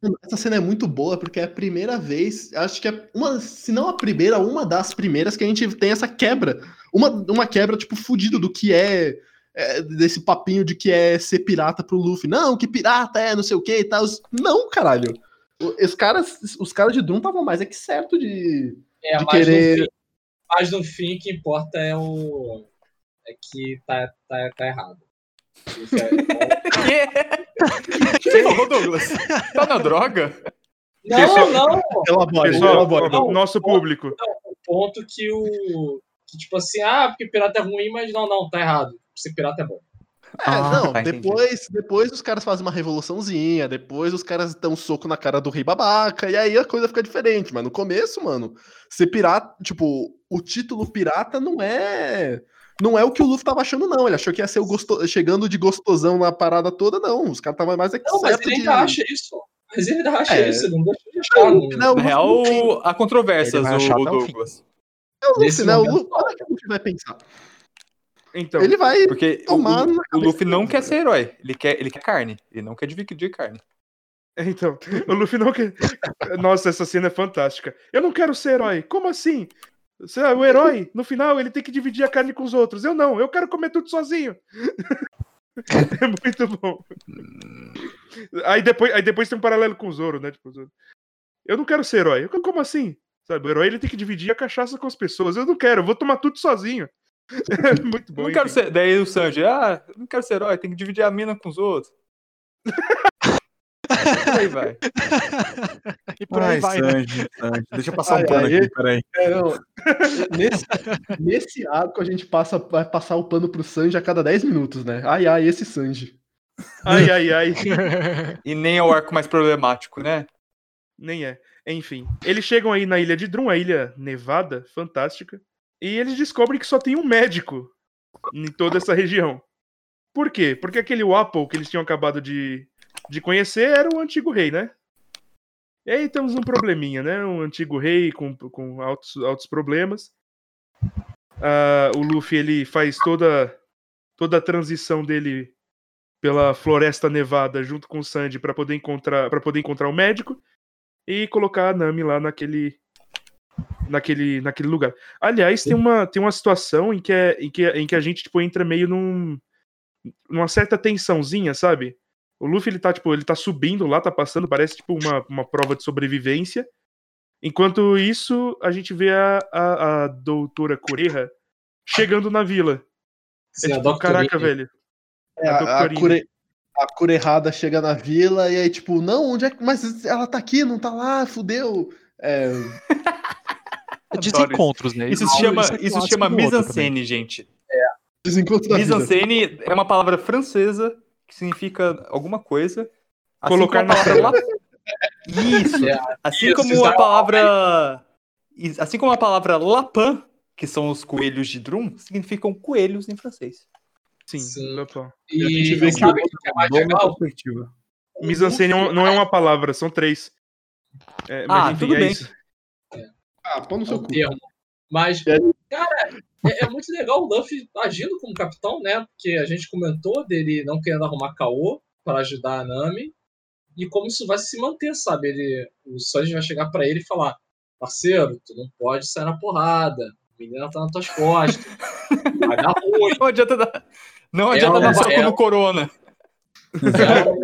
Mano, Essa cena é muito boa porque é a primeira vez, acho que é uma, se não a primeira, uma das primeiras que a gente tem essa quebra. Uma, uma quebra, tipo, fudido do que é, é, desse papinho de que é ser pirata pro Luffy. Não, que pirata é, não sei o que e tal. Não, caralho. Os caras, os caras de Doom estavam mais é que certo de. É, De mas, querer- no fim, mas no fim o que importa é o. É que tá, tá, tá errado. Isso é- Você falou, Douglas? Tá na droga? Não, Pessoal- não. Elabora, Pessoal, elabora. não. nosso público. O ponto que o. Que, tipo assim, ah, porque pirata é ruim, mas não, não, tá errado. Ser pirata é bom. É, Ah, não, tá, entendi. depois, depois os caras fazem uma revoluçãozinha, depois os caras dão um soco na cara do rei babaca, e aí a coisa fica diferente. Mas no começo, mano, ser pirata, tipo, o título pirata não é. Não é o que o Luffy tava achando, não. Ele achou que ia ser o gosto... chegando de gostosão na parada toda, não. Os caras estavam mais é que Não, mas ele de. ainda acha isso. Mas ele ainda acha É. isso, não deixa de achar. Não, Não, Na real, há controvérsias, Ele vai o, achar o até o fim. Douglas. é o Luffy, né? O Luffy, olha que o Luffy vai pensar. Então, Ele vai. Porque o, Tomar o- o Luffy não quer ser herói. Ele quer, ele quer carne. Ele não quer dividir carne. então, o Luffy não quer. Nossa, essa cena é fantástica. Eu não quero ser herói. Como assim? Você- O herói, no final, ele tem que dividir a carne com os outros. Eu não, eu quero comer tudo sozinho. (laughs) É muito bom. Aí depois, aí depois tem um paralelo com o Zoro, né? Tipo, eu não quero ser herói. Eu, Como assim? Sabe, o herói ele tem que dividir a cachaça com as pessoas. Eu não quero, eu vou tomar tudo sozinho. (laughs) É muito bom. não quero ser. Daí o Sanji, ah, eu não quero ser herói, tem que dividir a mina com os outros. Por aí vai. (laughs) e por aí Ai, vai, né? Sanji, Sanji. Deixa eu passar Ai, um pano ai, aqui, peraí. É, não. Nesse, nesse arco a gente passa, vai passar o pano pro Sanji a cada 10 minutos, né? Ai, ai, esse Sanji. Ai, ai, ai. (laughs) E nem é o arco mais problemático, né? Nem é. Enfim, eles chegam aí na ilha de Drum, a ilha nevada, fantástica, e eles descobrem que só tem um médico em toda essa região. Por quê? Porque aquele Wapple que eles tinham acabado de, de conhecer era o antigo rei, né? E aí temos um probleminha, né? Um antigo rei com, com altos, altos problemas. Ah, o Luffy ele faz toda, toda a transição dele pela floresta nevada junto com o Sanji para poder encontrar para poder encontrar o médico e colocar a Nami lá naquele naquele naquele lugar. Aliás, tem uma tem uma situação em que é, em que, em que a gente tipo entra meio num numa certa tensãozinha, sabe? O Luffy ele tá tipo, ele tá subindo lá, tá passando, parece tipo uma, uma prova de sobrevivência. Enquanto isso, a gente vê a, a, a doutora Kureha chegando na vila. Sim, É a tipo, Doctorine. caraca, velho. É, A a, a, cure, a cura errada chega na vila e aí, tipo, não, onde é que. Mas ela tá aqui, não tá lá, fudeu. É, (laughs) Desencontros, né? Isso se chama, é isso se chama mise-en-scène, gente. desencontro da. Mise-en-scène é uma palavra francesa que significa alguma coisa. Assim Colocar na tela. la- Isso. É, Assim isso, como a é- palavra. Assim como a palavra lapin, que são os coelhos de drum, significam coelhos em francês. Sim, Sim. opa. E a gente vê que o é mais legal? perspectiva. Mise-en-scène não não é uma palavra, são três. É, mas Ah, enfim, tudo é bem. isso. Ah, pau no É seu o cu. termo. Mas, É. cara, é, é muito legal o Luffy agindo como capitão, né? Porque a gente comentou dele não querendo arrumar caô para ajudar a Nami. E como isso vai se manter, sabe? Ele, o Sanji vai chegar pra ele e falar: parceiro, tu não pode sair na porrada. A menina tá nas tuas costas. Vai dar ruim. Não adianta dar, não adianta Ela- dar soco ela- no corona. Ela,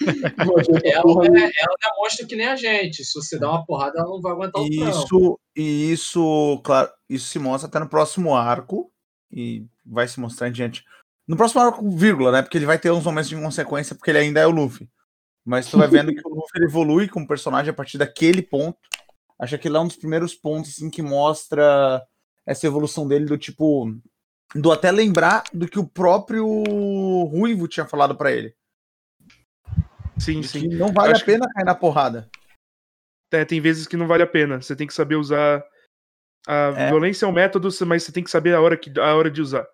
ela, é, nenhuma. ela demonstra que nem a gente. Se você dá uma porrada, ela não vai aguentar o. Isso, e isso, claro, isso se mostra até no próximo arco e vai se mostrar em diante. No próximo arco, vírgula, né? Porque ele vai ter uns momentos de inconsequência, porque ele ainda é o Luffy. Mas tu vai vendo que o Luffy evolui como personagem a partir daquele ponto. Acho que ele é um dos primeiros pontos assim, que mostra essa evolução dele do tipo. Do até lembrar do que o próprio Ruivo tinha falado pra ele. Sim, de sim. Que não vale a que- pena cair na porrada. É, tem vezes que não vale a pena. Você tem que saber usar. A É. violência é um método, mas você tem que saber a hora, que, a hora de usar.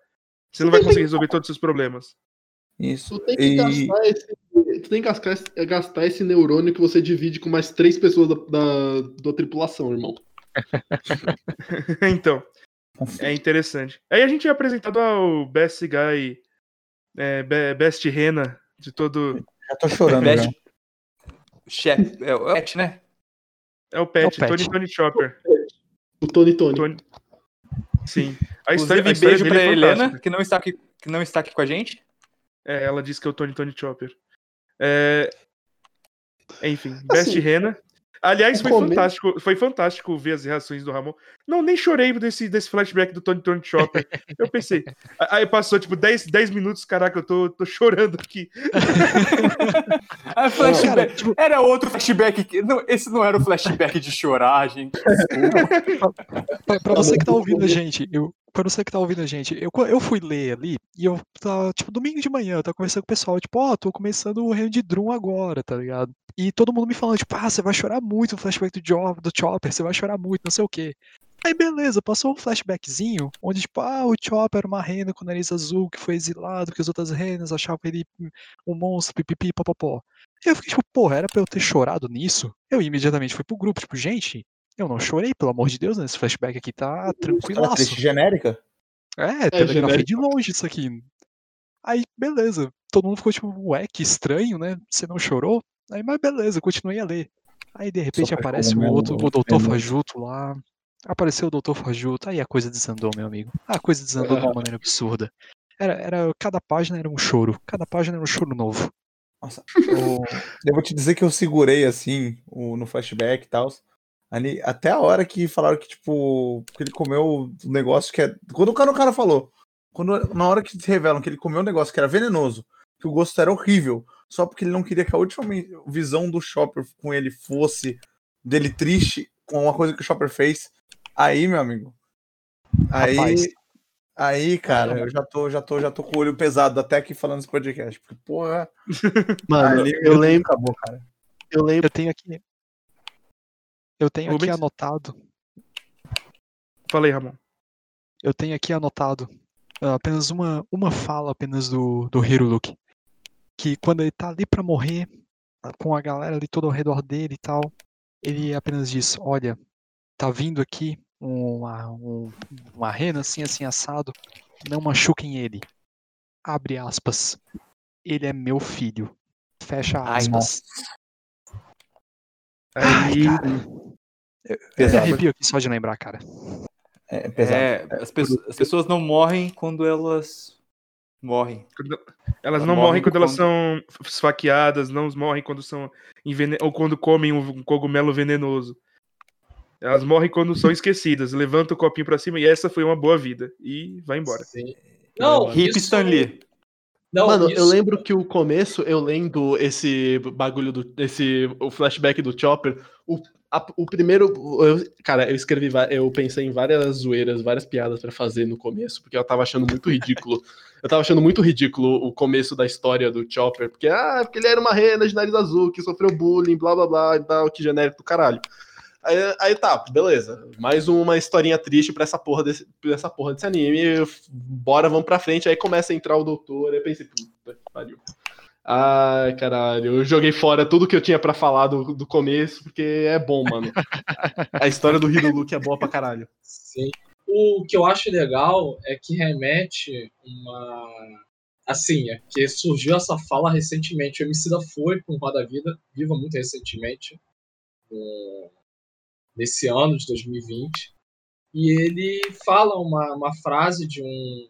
Você não vai conseguir resolver todos os seus problemas. Isso. Tu tem que, E- gastar esse, tu tem que gastar, esse- gastar esse neurônio que você divide com mais três pessoas da, da, da tripulação, irmão. (laughs) então, é interessante. Aí a gente é apresentado ao Best Guy, é, Be- Best Rena, de todo. Já tô chorando Best- já. Chefe, é o Pet, né? É o Pet, É o Pet. Tony Tony Chopper. O Tony Tony. Tony- Sim. A história, a história beijo pra é Helena, que não, está aqui, que não está aqui com a gente. É, ela disse que é o Tony Tony Chopper. É... Enfim, Best Assim, Rena. Aliás, foi fantástico, foi fantástico ver as reações do Ramon. Não, nem chorei desse, desse flashback do Tony Tony Chopper. Eu pensei. Aí passou tipo 10, 10 minutos, caraca, eu tô, tô chorando aqui. (laughs) Flashback. Era outro flashback. que- não, esse não era o flashback de chorar, gente. (laughs) Pra, pra você que tá ouvindo a gente, eu, pra você que tá ouvindo a gente, eu, eu fui ler ali e eu tava, tipo, domingo de manhã, eu tava conversando com o pessoal, tipo, ó, tô começando o Reino de Drum agora, tá ligado? E todo mundo me falando, tipo, ah, você vai chorar muito no flashback do, jo do Chopper, você vai chorar muito, não sei o quê. Aí beleza, passou um flashbackzinho, onde, tipo, ah, o Chopper era uma rena com nariz azul que foi exilado, que as outras renas achavam ele um monstro, pipipi, popopó. E eu fiquei tipo, porra, era pra eu ter chorado nisso? Eu imediatamente fui pro grupo, tipo, gente, eu não chorei, pelo amor de Deus, nesse flashback aqui tá tranquilaço. triste genérica? É, telegrafei genérico. de longe isso aqui. Aí, beleza. Todo mundo ficou tipo, ué, que estranho, né? Você não chorou? Aí, mas beleza, continuei a ler. Aí, de repente, aparece o outro, o Doutor. Fajuto lá. Apareceu o Doutor Fajuto. Aí a coisa desandou, meu amigo. A coisa desandou de uma maneira absurda. Era, era, cada página era um choro. Cada página era um choro novo. Nossa, eu, eu vou te dizer que eu segurei assim o, no flashback e tal. Ali, até a hora que falaram que, tipo, que ele comeu um negócio que é. Quando o cara, o cara falou, quando, na hora que revelam que ele comeu um negócio que era venenoso, que o gosto era horrível, só porque ele não queria que a última visão do Chopper com ele fosse dele triste com uma coisa que o Chopper fez. Aí, meu amigo. Aí. Rapaz. Aí, cara, eu já tô, já tô, já tô com o olho pesado até aqui falando esse podcast. Porque, porra. (laughs) Mano, ali, eu lembro, Acabou, cara. eu lembro. Eu tenho aqui. Eu tenho aqui Rubens? anotado. Falei, Ramon. Eu tenho aqui anotado ah, apenas uma, uma fala apenas do, do Hiruluki. Que quando ele tá ali pra morrer, ah, com a galera ali toda ao redor dele e tal, ele apenas diz, olha, tá vindo aqui uma, um- uma rena assim, assim, assado, não machuquem ele. Abre aspas. Ele é meu filho. Fecha Ai, aspas. Ai, Aí, cara. Eu, eu arrepio aqui só de lembrar, cara. É pesado. É, as, pessoas, as pessoas não morrem quando elas morrem. elas Elas não morrem morrem quando elas quando- são esfaqueadas, não morrem quando são envene... ou quando comem um cogumelo venenoso. Elas morrem quando são esquecidas. Levanta o copinho pra cima e essa foi uma boa vida. E vai embora. Sim. Não, Hip isso- Stan Lee. Não, Mano, isso- eu lembro que o começo, eu lendo esse bagulho do. Esse, o flashback do Chopper. O, a- o primeiro. eu- cara, eu escrevi. Eu pensei em várias zoeiras, várias piadas pra fazer no começo, porque eu tava achando muito ridículo. (laughs) eu tava achando muito ridículo o começo da história do Chopper, porque, ah, porque ele era uma rena de nariz azul que sofreu bullying, blá blá blá e tal, que genérico do caralho. Aí, aí tá, beleza. Mais uma historinha triste pra essa porra desse, essa porra desse anime. Bora, vamos pra frente. Aí começa a entrar o doutor. Aí eu pensei, puta que pariu. Ai, caralho. Eu joguei fora tudo que eu tinha pra falar do, do começo, porque é bom, mano. A história do Hiro Luke é boa pra caralho. Sim. O que eu acho legal é que remete uma. Assim, é que surgiu essa fala recentemente. O Emicida foi com Roda Vida, viva muito recentemente, no- nesse ano de 2020. E ele fala uma, uma frase de um,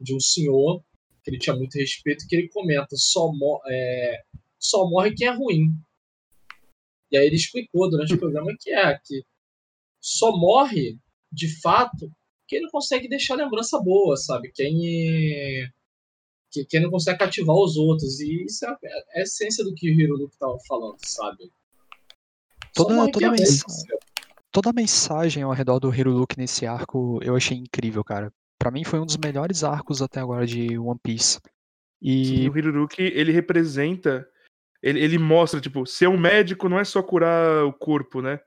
de um senhor que ele tinha muito respeito, que ele comenta: só, mo é, só morre quem é ruim. E aí ele explicou durante o programa que é que só morre de fato quem não consegue deixar lembrança boa, sabe? Quem que- quem não consegue cativar os outros. E isso é a, é a essência do que o Hironuki tava falando, sabe? Toda- toda ruim, toda a mensagem ao redor do Hiruluki nesse arco eu achei incrível, cara. Pra mim foi um dos melhores arcos até agora de One Piece. E E o Hiruruki, ele representa. Ele, ele mostra, tipo, ser um médico não é só curar o corpo, né?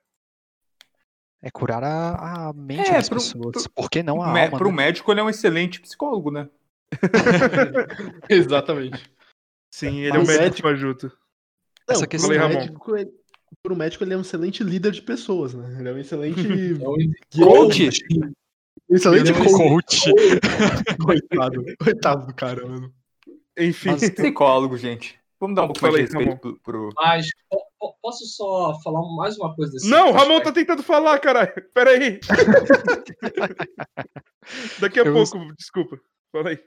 é curar a, a mente É, das pro- pessoas. pro- Por que não a Mé- alma? Pro né? médico, ele é um excelente psicólogo, né? (laughs) Exatamente. (laughs) Sim, ele é um Mas médico médico- fajuto. Não, Essa questão- Falei, Ramon. médico, ele, pro médico, ele é um excelente líder de pessoas, né? Ele é um excelente. (laughs) É um Coach? um excelente Ele é coach. Coach. (laughs) Coitado. Coitado do cara, mano. Enfim, Mas psicólogo, gente. Vamos dar um pouco mais de respeito pro, pro- Mas po- po- posso só falar mais uma coisa desse Não, o Ramon aspecto? tá tentando falar, caralho. Pera aí. (laughs) Daqui a Eu- pouco, desculpa. Fala aí.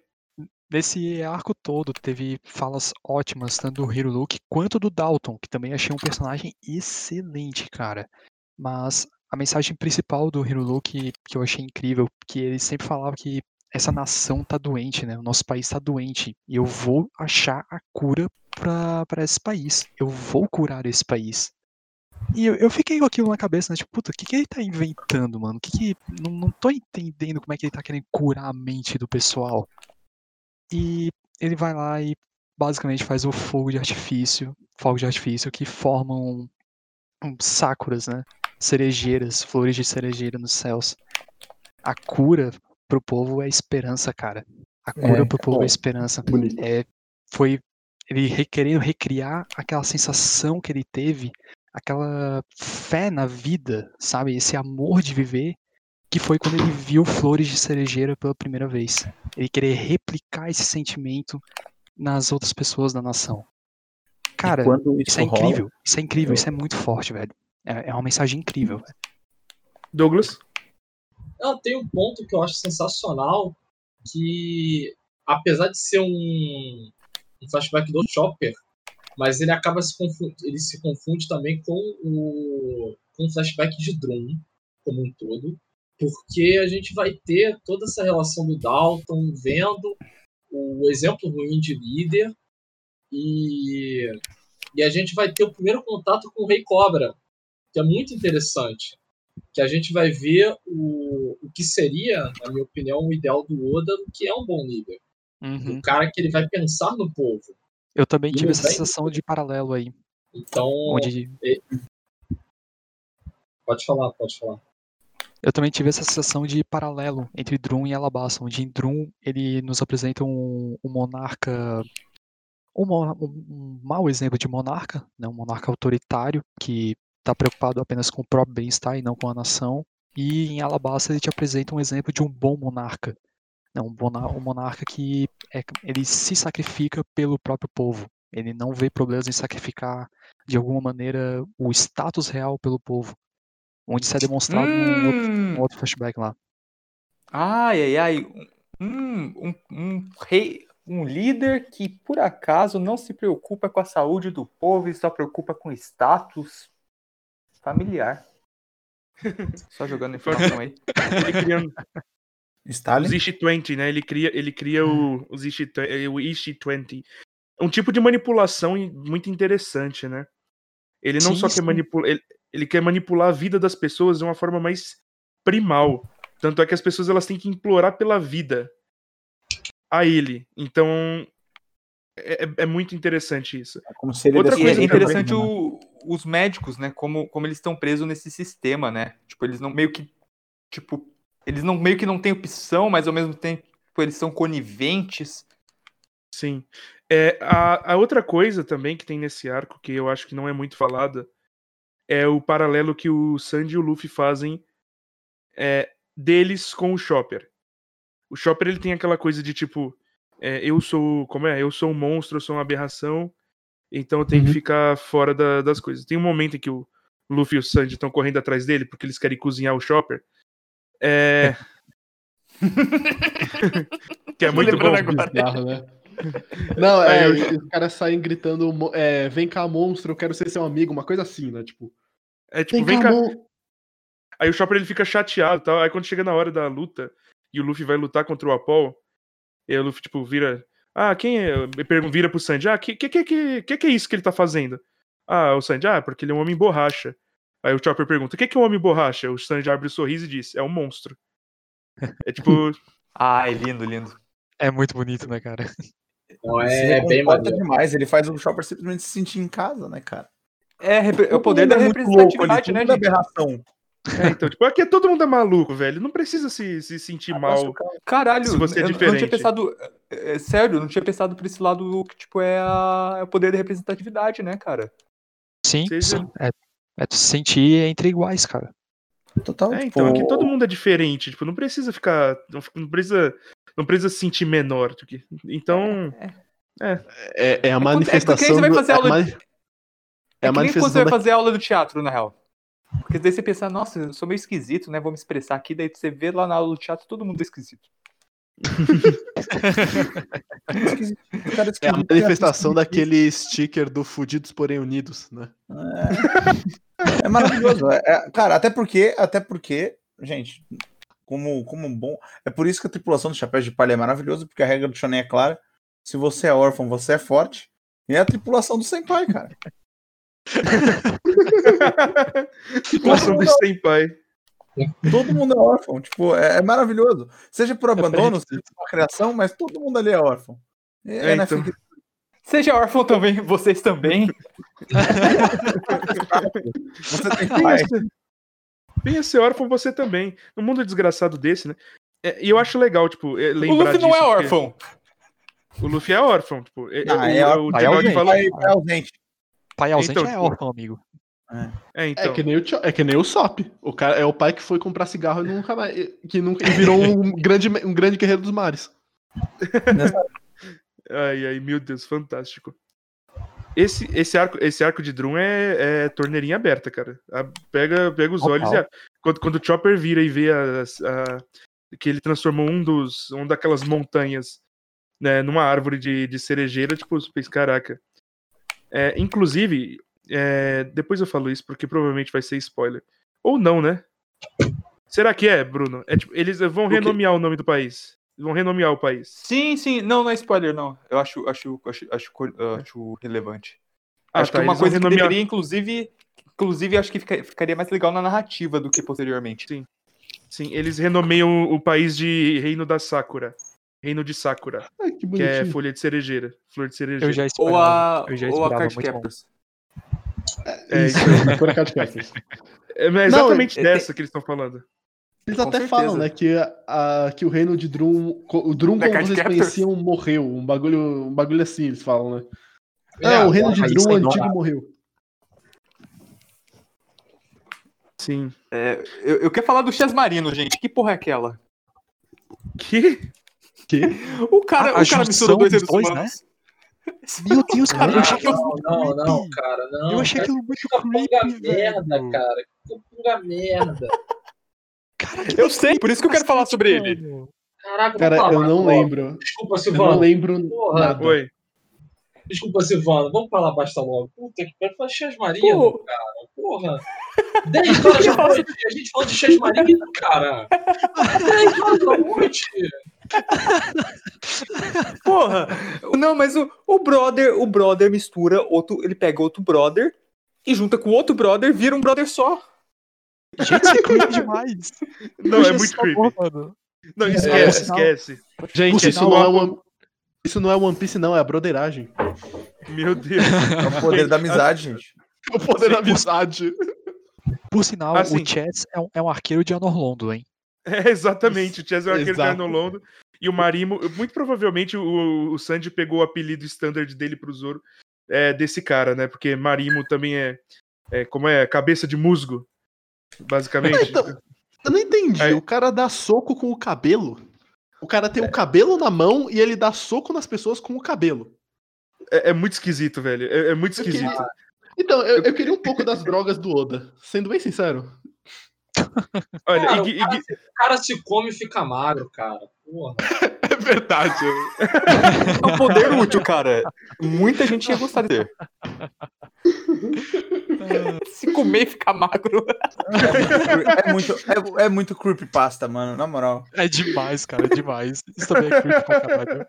Nesse arco todo, teve falas ótimas, tanto do Hiruluki quanto do Dalton, que também achei um personagem excelente, cara. Mas a mensagem principal do Hiruluki, que eu achei incrível, que ele sempre falava que essa nação tá doente, né? O nosso país tá doente. E eu vou achar a cura pra esse país. Eu vou curar esse país. E eu, eu fiquei com aquilo na cabeça, né? Tipo, puta, o que, que ele tá inventando, mano? O que que. Não, não tô entendendo como é que ele tá querendo curar a mente do pessoal. E ele vai lá e basicamente faz o fogo de artifício, fogo de artifício que formam sakuras, né? Cerejeiras, flores de cerejeira nos céus. A cura pro povo é esperança, cara. A cura É, pro povo bom. é esperança. Bonito. É, foi ele re- querendo recriar aquela sensação que ele teve, aquela fé na vida, sabe? Esse amor de viver, que foi quando ele viu flores de cerejeira pela primeira vez. Ele querer replicar esse sentimento nas outras pessoas da nação. Cara, Quando isso é rola- incrível, isso é incrível, eu- isso é muito forte, velho. É, é uma mensagem incrível. velho. Douglas? Ela tem um ponto que eu acho sensacional, que apesar de ser um, um flashback do Chopper, mas ele acaba se confundindo, ele se confunde também com o com o flashback de Drum como um todo, porque a gente vai ter toda essa relação do Dalton vendo o exemplo ruim de líder e e a gente vai ter o primeiro contato com o Rei Cobra, que é muito interessante que a gente vai ver o, o que seria, na minha opinião, o ideal do Oda, que é um bom líder. Uhum. O cara que ele vai pensar no povo. Eu também E tive essa sensação de paralelo aí, Então, onde pode falar, pode falar. Eu também tive essa sensação de paralelo entre Drum e Alabasta, onde em Drum ele nos apresenta um, um monarca, um, um- mau exemplo de monarca, né? um monarca autoritário que está preocupado apenas com o próprio bem-estar e não com a nação. E em Alabasta ele te apresenta um exemplo de um bom monarca, né? um, um monarca que é, ele se sacrifica pelo próprio povo. Ele não vê problemas em sacrificar de alguma maneira o status real pelo povo, onde isso é demonstrado num outro Hum, um outro flashback lá. Ai, ai, ai. Um, um, um rei, um líder que por acaso não se preocupa com a saúde do povo e só preocupa com status familiar. (laughs) Só jogando informação aí. Ele cria Stalin? os Ishi 20, né? Ele cria, ele cria o, os Ishi, o Ishi 20. É um tipo de manipulação muito interessante, né? Ele não Sim, só quer sim. manipular. Ele, ele quer manipular a vida das pessoas de uma forma mais primal. Tanto é que as pessoas elas têm que implorar pela vida a ele. Então. É, é- é muito interessante isso. É como se ele Outra coisa é interessante também, né? o- os médicos, né? Como, como eles estão presos nesse sistema, né? Tipo, eles não meio que. Tipo, eles não meio que não têm opção, mas ao mesmo tempo eles são coniventes. Sim. É, a, a outra coisa também que tem nesse arco, que eu acho que não é muito falada, é o paralelo que o Sandy e o Luffy fazem é, deles com o Chopper. O Chopper ele tem aquela coisa de tipo, é, eu sou. Como é? Eu sou um monstro, eu sou uma aberração, então eu tenho que Uhum. ficar fora da- das coisas. Tem um momento em que o Luffy e o Sandy estão correndo atrás dele porque eles querem cozinhar o Chopper. É. (laughs) que é muito bom. agora. Bizarro, né? Não, é, eu- os caras saem gritando, é, vem cá, monstro, eu quero ser seu amigo, uma coisa assim, né? Tipo, É tipo, vem cá, mon- Aí o Chopper ele fica chateado e tal. Aí quando chega na hora da luta e o Luffy vai lutar contra o Apol, e aí o Luffy, tipo, vira. Ah, quem é? Vira pro Sandy. Ah, que que, que, que, que que é isso que ele tá fazendo? Ah, o Sandy, ah, porque ele é um homem borracha. Aí o Chopper pergunta: o que que é um homem borracha? O Sandy abre o sorriso e diz: é um monstro. É tipo. (laughs) Ai, lindo, lindo. É muito bonito, né, cara? Se é, ele bem demais, ele faz o Chopper simplesmente se sentir em casa, né, cara? É, é o poder da é louco representatividade, todo né, é gente? aberração. É, então, tipo, aqui todo mundo é maluco, velho. Não precisa se, se sentir Abraça mal. Caralho, Se você é eu, eu não diferente. tinha pensado, É, sério, eu não tinha pensado por esse lado que, tipo, é, a- é o poder da representatividade, né, cara? Sim, Seja- sim. É, é tu se sentir entre iguais, cara. Total. É, tipo, então, aqui todo mundo é diferente, tipo, não precisa ficar. Não, precisa. Não precisa se sentir menor. do que- Então. É, é a quando- é manifestação. aí você vai do- fazer é a aula mani- de- É É, a que nem quando você manifestação vai fazer aula do teatro, na real. Porque daí você pensa, nossa, eu sou meio esquisito, né? Vou me expressar aqui. Daí você vê lá na aula do teatro, todo mundo é esquisito. (laughs) É a manifestação é daquele sticker do Fudidos Porém Unidos, né? É maravilhoso. É, é- cara, até porque, até porque, gente, como, como um bom. É por isso que a tripulação do Chapéu de Palha é maravilhoso, porque a regra do Shonen é clara. Se você é órfão, você é forte. E é a tripulação do Senpai, cara. Tripulação do Senpai. Todo mundo é órfão. Tipo, é, é maravilhoso. Seja por abandono, seja por criação, mas todo mundo ali é órfão. É, É, né, então. fica- Seja órfão também, vocês também. Você tem (laughs) pai. Venha ser órfão você também. Num mundo desgraçado desse, né? É, E eu acho legal, tipo, é, O lembrar Luffy não é disso, porque órfão. O Luffy é órfão, tipo. É, Ah, é, é o, órfão. o Pai ausente. falou. Pai, pai ausente. Pai ausente Então, é tipo, órfão, amigo. É, então. É que nem o, é que nem o Sop. O cara é o pai que foi comprar cigarro e nunca mais. Que nunca, e virou um (laughs) grande, um grande guerreiro dos mares. Ai, ai, meu Deus, fantástico. Esse, esse, arco, esse arco de Drum é, é torneirinha aberta, cara. A- pega, pega os Total. olhos e. a- quando, quando o Chopper vira e vê as- a- que ele transformou um dos. um daquelas montanhas né, numa árvore de, de cerejeira, tipo, você pensa, caraca. É, inclusive, é, depois eu falo isso porque provavelmente vai ser spoiler. Ou não, né? Será que é, Bruno? É, tipo, eles vão renomear o nome do país. Vão renomear o país. Sim, sim. Não, não é spoiler, não. Eu acho, acho, acho, acho, acho relevante. Ah, acho tá, que é uma coisa que renomear- deveria, inclusive. Inclusive, acho que fica- ficaria mais legal na narrativa do que posteriormente. Sim, eles renomeiam o país de Reino da Sakura. Reino de Sakura, Ai, que que é folha de cerejeira, flor de cerejeira. Eu já Ou a, eu já ou a esperava Card muito bom. Captors. É, Isso, isso é Card Captors. é é exatamente é- é- dessa que eles estão falando. Eles Com até certeza. falam, né, que, a, que o reino de Drum. O Drum, Da como Card vocês Captors. conheciam, morreu. Um bagulho, um bagulho assim, eles falam, né? É, Ah, o reino de Drum é antigo morreu. Sim. É, eu, eu quero falar do Chess Marino, gente. Que porra é aquela? Que? O cara, A- a o cara mistura junção dois seres dois, humanos. Meu Deus, cara, eu achei aquilo Não, muito não, não, cara, não. Eu achei cara, aquilo muito que creepy, merda, cara. Que capunga merda. Cara, que Eu sei, por isso que eu quero falar sobre ele. Caraca, Cara, eu falar não lembro. Desculpa, Eu não Silvano. lembro Porra. nada. Oi. Desculpa, Silvano. Vamos falar basta logo. Puta que pariu. Fala Chess Marino, Pô. cara. Porra. 10 horas (laughs) da noite. A gente falando de Chess Marino, cara. 10 horas da noite. Porra! Não, mas o, o brother, o brother mistura outro, ele pega outro brother e junta com outro brother, vira um brother só. Gente, isso é creepy demais. Não, é muito creepy. Não, É, esquece, sinal- esquece. Gente, Por isso não, é One... isso não é One Piece, não, é a broderagem. Meu Deus. É o poder da amizade, gente. O poder da amizade. Por sinal, Assim. o Chess é um, é um arqueiro de Anorlondo, hein? É, exatamente. O Chess é o arqueiro de Exato. Arnolondo. E o Marimo, muito provavelmente o, o Sanji pegou o apelido standard dele pro Zoro é, desse cara, né? Porque Marimo também é, é. Como é? Cabeça de musgo. Basicamente. Então, eu não entendi. Aí- O cara dá soco com o cabelo. O cara tem o cabelo na mão e ele dá soco nas pessoas com o cabelo. É, é muito esquisito, velho. É, é muito Eu esquisito. queria- Então, eu, eu queria um pouco das drogas do Oda. Sendo bem sincero. (laughs) Olha, Cara, igui- o, cara se, o cara se come e fica magro, cara. Porra. (laughs) É verdade. (laughs) É um poder útil, cara. Muita gente ia gostar de ter. (laughs) Se comer e ficar magro. É muito, é, é muito creepypasta, mano, na moral. É demais, cara, é demais. Isso também é creepy pra caralho.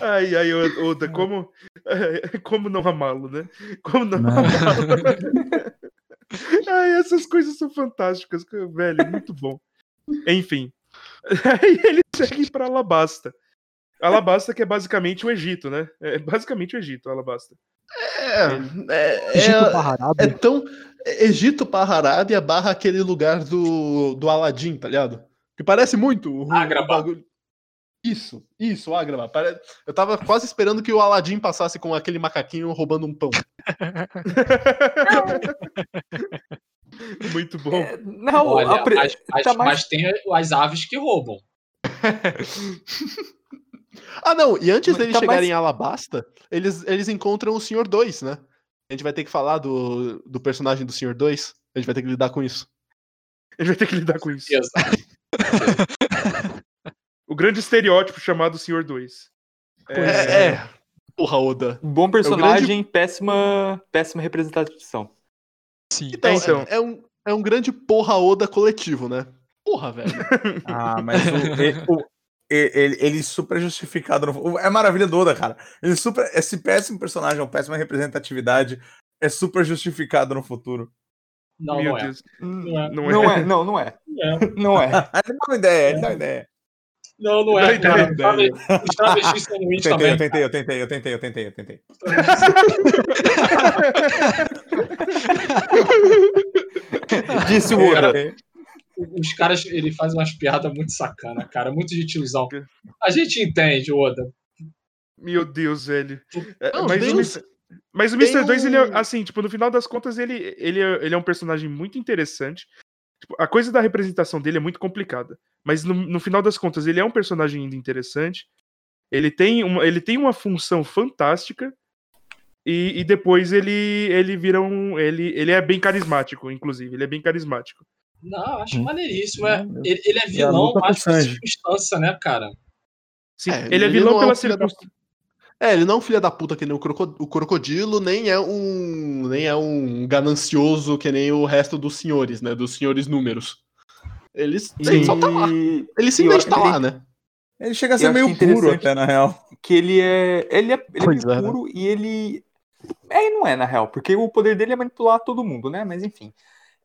Ai, ai, Oda, como, (laughs) como não amá-lo, né? Como não, Não. amá-lo? (laughs) ai, essas coisas são fantásticas, velho, muito bom. Enfim. Aí ele segue pra Alabasta. Alabasta que é basicamente o Egito, né? É basicamente o Egito, Alabasta. É, é, Egito é, barra é Arábia. tão. Egito barra Arábia barra aquele lugar do, do Aladdin, tá ligado? Que parece muito o, o bagulho. Isso, isso, Agrama. Pare- Eu tava quase esperando que o Aladdin passasse com aquele macaquinho roubando um pão. (laughs) Muito bom. É, não, Olha, a mas- tá mais- mas tem as aves que roubam. (laughs) Ah, não, e antes deles tá chegarem mais- em Alabasta, eles, eles encontram o Senhor 2, né? A gente vai ter que falar do, do personagem do Senhor 2. A gente vai ter que lidar com isso. A gente vai ter que lidar com isso. Exato. (laughs) O grande estereótipo chamado Senhor 2. É, é. Porra, Oda. Bom personagem, péssima, péssima representação. Sim. Então, É, então. É, é um, é um grande porra Oda coletivo, né? Porra, velho. (laughs) Ah, mas o, o- ele, ele super justificado. No, é maravilha do Oda, cara. Ele super, esse péssimo personagem, uma péssima representatividade, é super justificado no futuro. Não, Meu não é. Não é. Não Não é. é, não, não é. É. Não é. (laughs) Ele dá uma ideia, ele dá uma ideia. Não, não é. ideia, Os travestis são Eu ruins tentei, também. eu tentei, eu tentei, eu tentei, eu tentei, eu tentei. (laughs) (laughs) Disse o tentei. Os caras, ele faz umas piadas muito sacana, cara. Muito de tiozão. A gente entende, Oda. Meu Deus, velho. É, Não, mas, tem o mas o tem Mr. 2, ele é, um- assim, tipo, no final das contas, ele, ele, é, ele é um personagem muito interessante. Tipo, a coisa da representação dele é muito complicada. Mas no, no final das contas, ele é um personagem ainda interessante. Ele tem uma, ele tem uma função fantástica. E, e depois ele, ele vira um. Ele, ele é bem carismático, inclusive. Ele é bem carismático. Não, eu acho Hum. maneiríssimo. É, ele, ele é vilão mais Sanji. circunstância, né, cara? Sim, É, ele é ele vilão não é pela um filho da- circunstância. É, ele não é um filho da puta que nem o, croco- o crocodilo, nem é um. nem é um ganancioso que nem o resto dos senhores, né? Dos senhores números. Eles. Ele só tá lá. Ele simplesmente tá lá, né? Ele chega a ser meio puro interessante. até, na real. que ele é. Ele é, ele é é, né? puro e ele. É e não é, na real, porque o poder dele é manipular todo mundo, né? Mas enfim.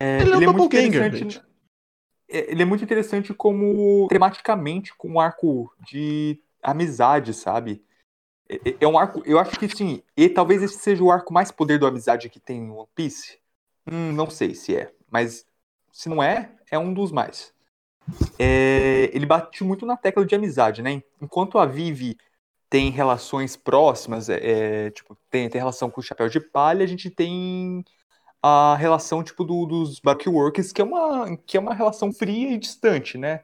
É, Ele é um muito doppelganger, interessante. gente. é, Ele é muito interessante como tematicamente com um arco de amizade, sabe? É, é- é um arco. Eu acho que sim. E talvez esse seja o arco mais poder da amizade que tem em One Piece. Hum, não sei se é. Mas se não é, é um dos mais. É, ele bate muito na tecla de amizade, né? Enquanto a Vivi tem relações próximas, é, é, tipo, tem, tem relação com o Chapéu de Palha, a gente tem a relação, tipo, do- dos Backworkers, que é uma, que é uma relação fria e distante, né?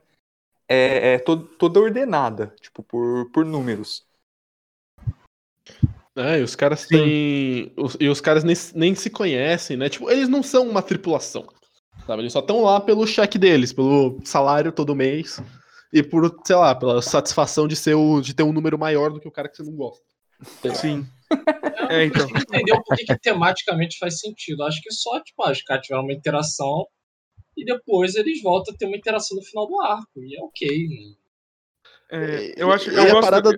É, é to- toda ordenada, tipo, por, por números. É, e os caras têm. os- e os caras nem, nem se conhecem, né? Tipo, eles não são uma tripulação. Sabe? Eles só estão lá pelo cheque deles, pelo salário todo mês. E por, sei lá, pela satisfação de ser o, de ter um número maior do que o cara que você não gosta. Sim. É, então. Entendeu por que, que tematicamente faz sentido? Acho que só, tipo, ah, os caras tiveram uma interação e depois eles voltam a ter uma interação no final do arco. E é ok. né? É, eu acho. E Eu a gosto parada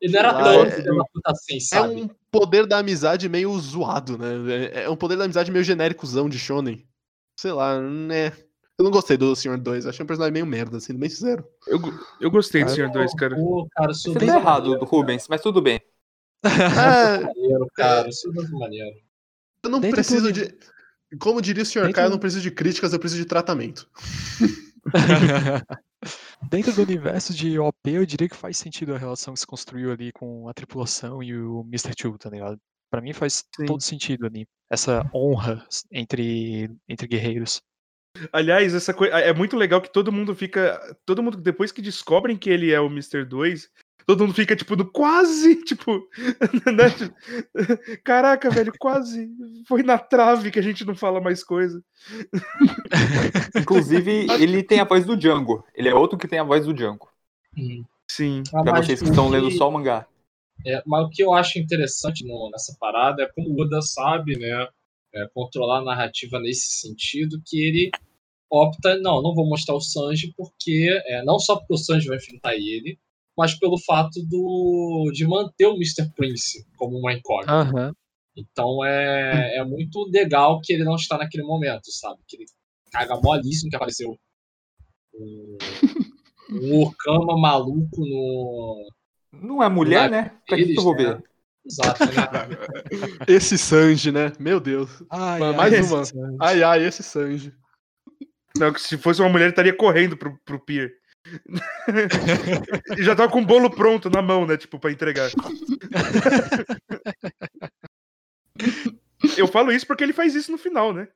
Ele não era lá, tão é- da puta assim, é sabe? um poder da amizade meio zoado, né? É, é um poder da amizade meio genéricozão de Shonen. Sei lá, né? Eu não gostei do Senhor 2, achei um personagem meio merda, sendo bem sincero. Eu, eu gostei do Senhor 2, cara. Pô, cara, Você tá errado, do Rubens, mas tudo bem. É, maneiro, cara. Isso é muito maneiro. eu não Dentro preciso de. Como diria o Sr. Dentro K, eu não preciso de críticas, eu preciso de tratamento. (laughs) Dentro do universo de OP, eu diria que faz sentido a relação que se construiu ali com a tripulação e o Mr. Two, tá ligado? Pra mim faz Sim. todo sentido ali. Essa honra entre, entre guerreiros. Aliás, essa coisa é muito legal que todo mundo fica. Todo mundo, depois que descobrem que ele é o Mr. 2, todo mundo fica, tipo, no quase, (laughs) tipo. (laughs) né? Caraca, velho, quase. Foi na trave que a gente não fala mais coisa. (laughs) Inclusive, ele tem a voz do Django. Ele é outro que tem a voz do Django. Hum. Sim. Ah, Pra mas vocês que o estão lendo só o mangá. É, mas o que eu acho interessante no- nessa parada é como o Oda sabe, né, é, controlar a narrativa nesse sentido, que ele opta, não, não vou mostrar o Sanji porque, é, não só porque o Sanji vai enfrentar ele, mas pelo fato do, de manter o Mr. Prince como uma incógnita. Aham. Então é, é muito legal que ele não está naquele momento, sabe? Que ele caga molíssimo que apareceu um, um Okama maluco no. Não é mulher, né? Pra que, que eu vou Eles, ver? Exato, né? (laughs) Esse Sanji, né? Meu Deus. Ai, Mas ai, mais esse uma. Sanji. Ai, ai, esse Sanji. Não, que se fosse uma mulher, ele estaria correndo pro, pro pier. (laughs) E já tava com o bolo pronto na mão, né? Tipo, pra entregar. Eu falo isso porque ele faz isso no final, né?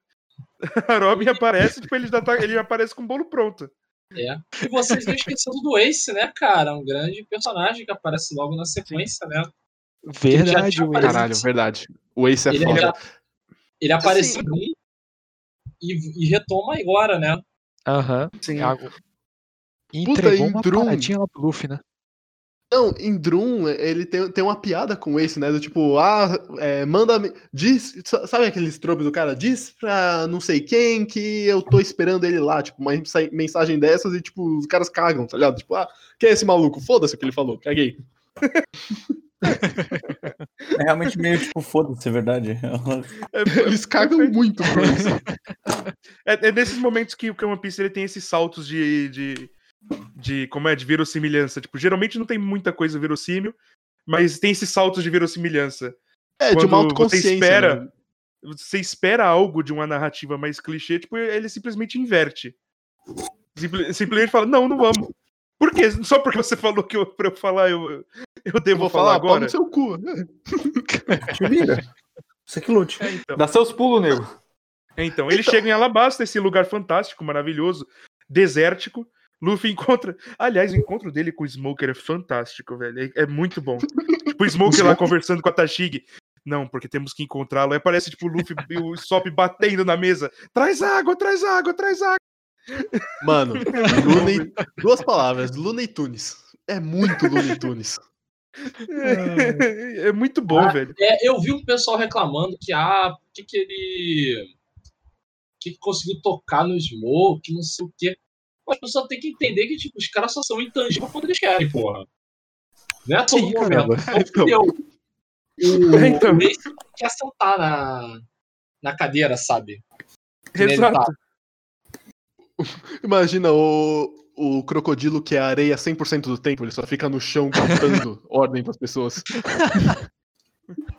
(laughs) A Robin aparece, tipo, ele já, tá, ele já aparece com o bolo pronto. É. E vocês não esquecendo do Ace, né, cara? Um grande personagem que aparece logo na sequência, né? Verdade, aparecido. Caralho, verdade. O Ace é Ele, foda. já, ele apareceu Assim- em um e, e retoma agora, né? Aham. Sim. Algo- Entregou em uma Drum. paradinha lá pro Luffy, né? Não, em Drum, ele tem, tem uma piada com Ace, né? Do tipo, ah, é, manda. Diz. Sabe aqueles tropos do cara? Diz pra não sei quem que eu tô esperando ele lá. Tipo, uma mensa- mensagem dessas e, tipo, os caras cagam, tá ligado? Tipo, ah, quem é esse maluco? Foda-se o que ele falou, caguei. É realmente meio tipo, foda-se, é verdade. Eles cagam muito com isso. (laughs) É, é nesses momentos que o One Piece ele tem esses saltos de, de, de. Como é? De verossimilhança. Tipo, geralmente não tem muita coisa verossímil, mas tem esses saltos de verossimilhança. É, de uma Quando você autoconsciência. espera- né? Você espera algo de uma narrativa mais clichê, tipo, ele simplesmente inverte. Simple- simplesmente fala, não, não vamos. Por quê? Só porque você falou que eu, pra eu falar, eu, eu Eu devo vou falar falar, agora? no seu cu. (laughs) Te vira. Você que lute. É, então. Dá seus pulos, nego. É, Então, ele chega em Alabasta, esse lugar fantástico, maravilhoso, desértico. Luffy encontra. Aliás, o encontro dele com o Smoker é fantástico, velho. É, é muito bom. tipo, o Smoker lá conversando com a Tashig. Não, porque temos que encontrá-lo. Aí aparece, tipo, o Luffy (laughs) e o Sop batendo na mesa. Traz água, traz água, traz água. Mano, (laughs) Looney, duas palavras, Looney Tunes. É muito Looney Tunes. É, é muito bom, Ah, velho. É, eu vi um pessoal reclamando que, ah, por que, que ele. que, que conseguiu tocar no Smoke, não sei o quê. Mas a pessoa tem que entender que, tipo, os caras só são intangíveis quando eles querem, porra. Não é a todo Sim, momento. (laughs) Então. O, Então. o Ace quer sentar na, na cadeira, sabe? Ele Exato. tá. (laughs) Imagina o, o crocodilo que é areia 100% do tempo, ele só fica no chão cantando (laughs) ordem pras pessoas.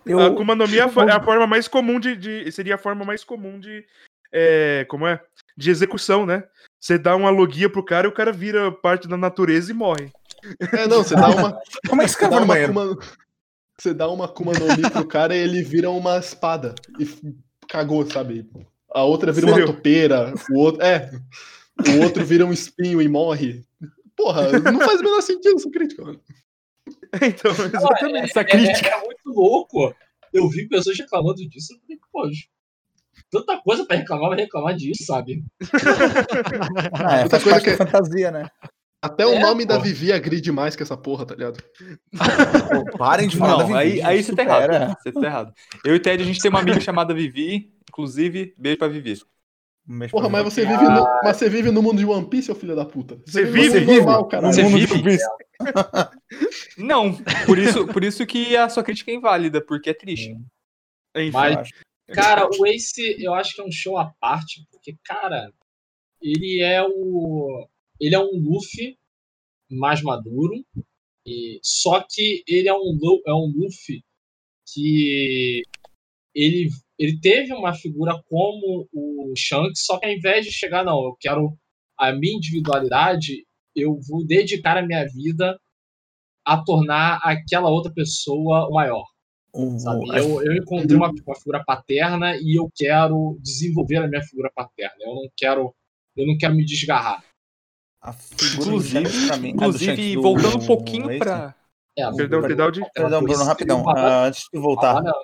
Eu, A Akuma no Mi é a é a forma mais comum de, de- Seria a forma mais comum de. é, como é? De execução, né? Você dá uma logia pro cara e o cara vira parte da natureza e morre. É, não, você dá uma. (laughs) Como é que esse no banheiro? Akuma, você dá uma Akuma no Mi pro cara e ele vira uma espada. E cagou, sabe? A outra vira Sério? uma topeira. O outro. É. O outro vira um espinho e morre. Porra, não faz o menor sentido essa crítica, mano. (laughs) Então, exatamente. Essa É, crítica. é muito louco. Eu vi pessoas reclamando disso. Eu falei, pô, tanta coisa pra reclamar, vai reclamar disso, sabe? Ah, é, Outra coisa que- da fantasia, né? Até o É, nome da. Vivi agride mais que essa porra, tá ligado? (laughs) Pô, parem de falar da Não, aí, Vivi, aí você tá supera. errado. Você tá errado. Eu e o Ted, a gente tem uma amiga chamada Vivi. Inclusive, beijo pra Vivi. Um Porra, mas você, vive no, mas você vive no mundo de One Piece, seu filho da puta. Você no vive? mundo normal, caralho. Você No mundo de vive? One Piece. Não, por isso, por isso que a sua crítica é inválida, porque é triste. Enfim. Mas-. Cara, o Ace, eu acho que é um show à parte, porque, cara, ele é o. Ele é um Luffy mais maduro. E, só que ele é um, é um Luffy que ele, ele teve uma figura como o Shanks, só que ao invés de chegar, não, eu quero a minha individualidade, eu vou dedicar a minha vida a tornar aquela outra pessoa maior. O- o- Eu, eu encontrei uma, uma figura paterna e eu quero desenvolver a minha figura paterna. Eu não quero, eu não quero me desgarrar. a figura Inclusive, mim- ah, inclusive do- voltando um pouquinho pra. É, Perdão. Perdão, Bruno, rapidão. ah, antes de voltar. Ah.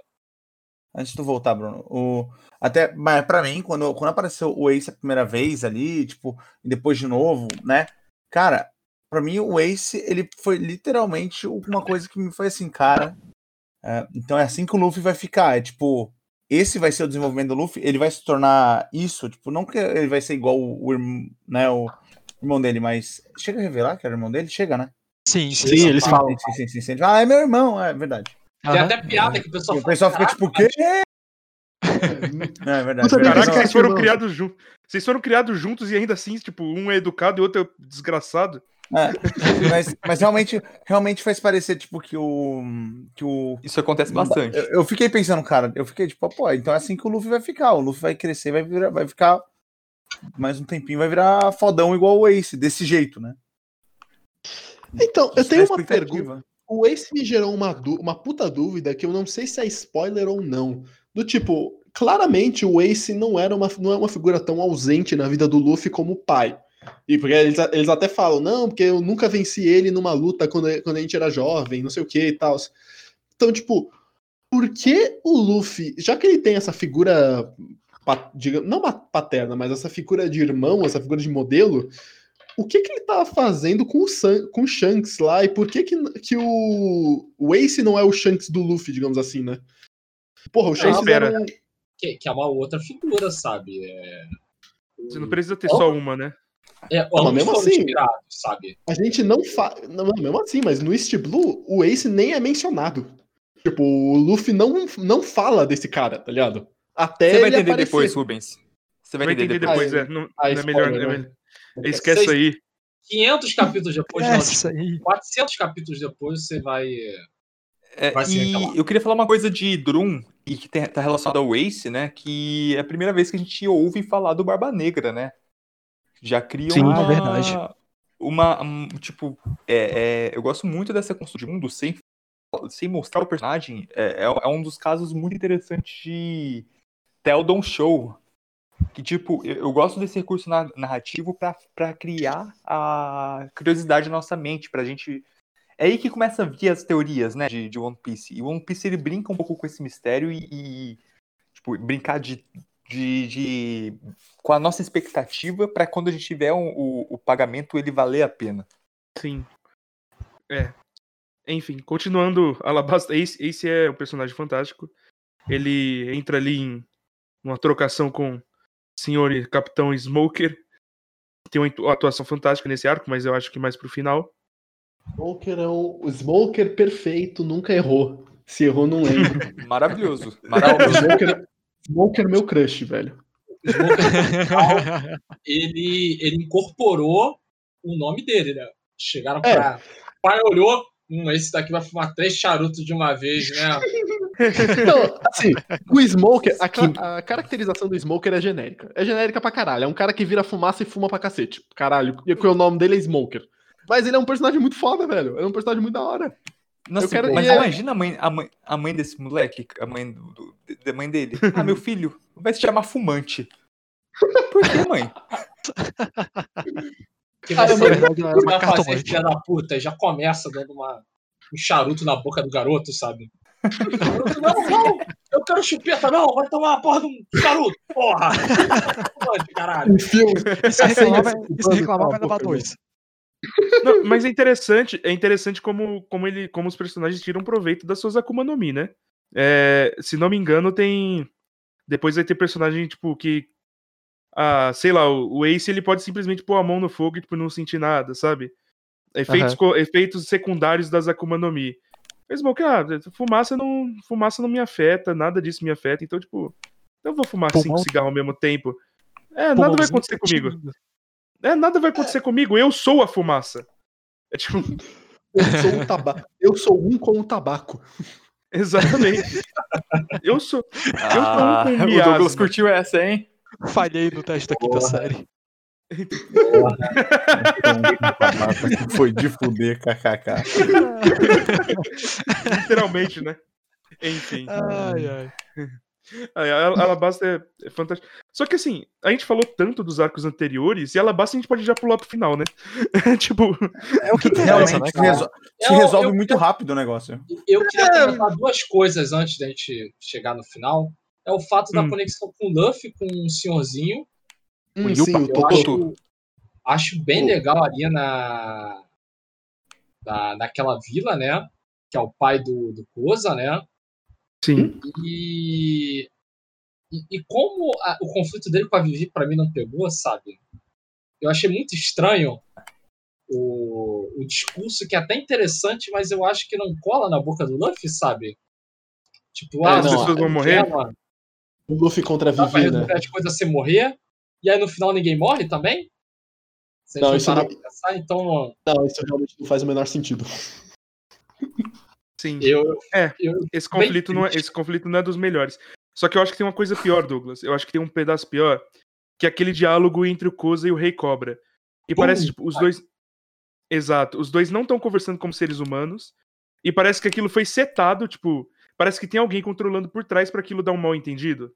Antes de tu voltar, Bruno. O... Até, mas pra mim, quando, quando apareceu o Ace a primeira vez ali, tipo, e depois de novo, né? Cara, pra mim o Ace, ele foi literalmente uma coisa que me foi assim, cara. É, então é assim que o Luffy vai ficar. É tipo, esse vai ser o desenvolvimento do Luffy, ele vai se tornar isso, tipo, não que ele vai ser igual o, o né, o irmão dele, mas. Chega a revelar que era o irmão dele? Chega, né? Sim, Sim, eles falam. Sim, sim, sim, sim. Ah, é meu irmão, é verdade. Tem Aham. até piada que o pessoal o pessoal fica tipo, o quê? É, é verdade. Verdade. Caraca, vocês foram criados juntos. Vocês foram criados juntos e ainda assim, tipo, um é educado e o outro é desgraçado. É, mas, mas realmente, realmente faz parecer, tipo, que o. Que o Isso acontece bastante. eu, eu fiquei pensando, cara, eu fiquei tipo, pô, então é assim que o Luffy vai ficar. O Luffy vai crescer, vai, virar, vai ficar mais um tempinho, vai virar fodão igual o Ace, desse jeito, né? Então, eu tenho uma Expectativa. pergunta. O Ace me gerou uma, uma puta dúvida que eu não sei se é spoiler ou não. Do tipo, claramente o Ace não era uma, não é uma figura tão ausente na vida do Luffy como o pai. E porque eles, eles até falam, não, porque eu nunca venci ele numa luta quando, quando a gente era jovem, não sei o que e tal. Então, tipo, por que o Luffy, já que ele tem essa figura, pa- diga- não uma paterna, mas essa figura de irmão, essa figura de modelo, o que que ele tava fazendo com o, San, com o Shanks lá e por que que, que o, o Ace não é o Shanks do Luffy, digamos assim, né? Porra, o Shanks espera. era. Que, que é uma outra figura, sabe? É, Você não precisa ter só uma, né? É, mas mesmo assim- inspirados, sabe? A gente não fala. Mesmo assim, mas no East Blue, o Ace nem é mencionado. Tipo, o Luffy não, não fala desse cara, tá ligado? Até Você vai entender aparecer. depois, Rubens. Você vai, Vai entender, entender depois. depois, é. Não, Ah, não é melhor. spoiler, é né? melhor- Esquece aí. 500 capítulos depois, não, aí. 400 capítulos depois, você vai. É, Vai e eu queria falar uma coisa de Drum, e que tem- tá relacionado ao Ace, né? Que é a primeira vez que a gente ouve falar do Barba Negra, né? Já cria Sim, uma... é verdade. Uma, um, tipo, é, é, eu gosto muito dessa construção de mundo sem, sem mostrar o personagem. É, é, é um dos casos muito interessantes de Tell Don't Show. Que, tipo, eu, eu gosto desse recurso na- narrativo pra, pra criar a curiosidade na nossa mente, pra gente é aí que começa a vir as teorias, né, de, de One Piece. E o One Piece ele brinca um pouco com esse mistério e, e, tipo, brincar de, de, de- com a nossa expectativa para quando a gente tiver um- o, o pagamento ele valer a pena. Sim. É. Enfim, continuando, Alabasta, Ace, Ace é um personagem fantástico. Ele entra ali em uma trocação com o senhor e capitão Smoker. Tem uma atu- atuação fantástica nesse arco, mas eu acho que mais pro final. Smoker é o, o Smoker perfeito, nunca errou. Se errou, não lembro. (laughs) Maravilhoso. O Maravilhoso. Smoker, Smoker é meu crush, velho. (laughs) ele, ele incorporou o nome dele, né? Chegaram É. pra. O pai olhou. Hum, esse daqui vai fumar três charutos de uma vez, né? (laughs) Não, assim, o Smoker, aqui, a caracterização do Smoker é genérica. É genérica pra caralho. É um cara que vira fumaça e fuma pra cacete. Caralho. E o nome dele é Smoker. Mas ele é um personagem muito foda, velho. É um personagem muito da hora. Nossa, quero- mas imagina a mãe, a, mãe, a mãe desse moleque, a mãe do, do- da mãe dele. Ah, (laughs) meu filho, vai se chamar fumante. Por que, mãe? Que Ah, você, vai fazer, filha da puta, e já começa dando uma, um charuto na boca do garoto, sabe? (laughs) Não, não, eu quero chupeta, não, vai tomar uma porra de um charuto, porra! (laughs) Caralho. Um filme. E se reclamar, vai, e se reclamar, vai levar dois. Não, mas é interessante, é interessante como, como, ele, como os personagens tiram proveito das suas Akuma no Mi, né? É, se não me engano, tem. Depois vai ter personagem, tipo, que. Ah, sei lá, o, o Ace ele pode simplesmente pôr a mão no fogo e tipo, não sentir nada, sabe? Efeitos, co- efeitos secundários das Akuma no Mi. Mas, bom, cara, fumaça não, fumaça não me afeta, nada disso me afeta, então, tipo, eu vou fumar cinco Pulmão- cigarros ao mesmo tempo. É, nada vai acontecer comigo. É, nada vai acontecer comigo, eu sou a fumaça. É tipo, (laughs) Eu sou um tabaco. Eu sou um com o tabaco. (laughs) exatamente. eu sou. Ah, com o miasma. Douglas curtiu essa, hein? Falhei no teste da quinta série. Foi de fuder, kkk. (laughs) Literalmente, né? Enfim. Ai, ai. A a- Alabasta é, é fantástica. Só que assim, a gente falou tanto dos arcos anteriores, e Alabasta a gente pode já pular pro final, né? (laughs) tipo, É o que interessa, Realmente, né, se, cara? resol- se Eu- resolve eu- muito rápido o negócio. Eu queria comentar duas coisas antes da gente chegar no final. É o fato da Hum. conexão com o Luffy, com o senhorzinho. Hum, Yupa, sim, o Eu Tototo. acho, acho bem legal ali na, na, naquela vila, né? Que é o pai do, do Koza, né? Sim. E, e, como a- o conflito dele com a Vivi pra mim não pegou, sabe? Eu achei muito estranho o, o discurso, que é até interessante, mas eu acho que não cola na boca do Luffy, sabe? Tipo, É, ah, as não, pessoas vão é, morrer? mano, O Luffy contra a Vivi, né? as coisas sem morrer, e aí no final ninguém morre também? Não, isso não- pensar, então Não, isso realmente não faz o menor sentido. (laughs) Sim. eu, É. eu Esse conflito, não é, esse conflito não é dos melhores. Só que eu acho que tem uma coisa pior, Douglas. Eu acho que tem um pedaço pior, que é aquele diálogo entre o Koza e o Rei Cobra. Que parece, tipo, os dois. Exato. Os dois não estão conversando como seres humanos. E parece que aquilo foi setado, tipo, parece que tem alguém controlando por trás para aquilo dar um mal entendido.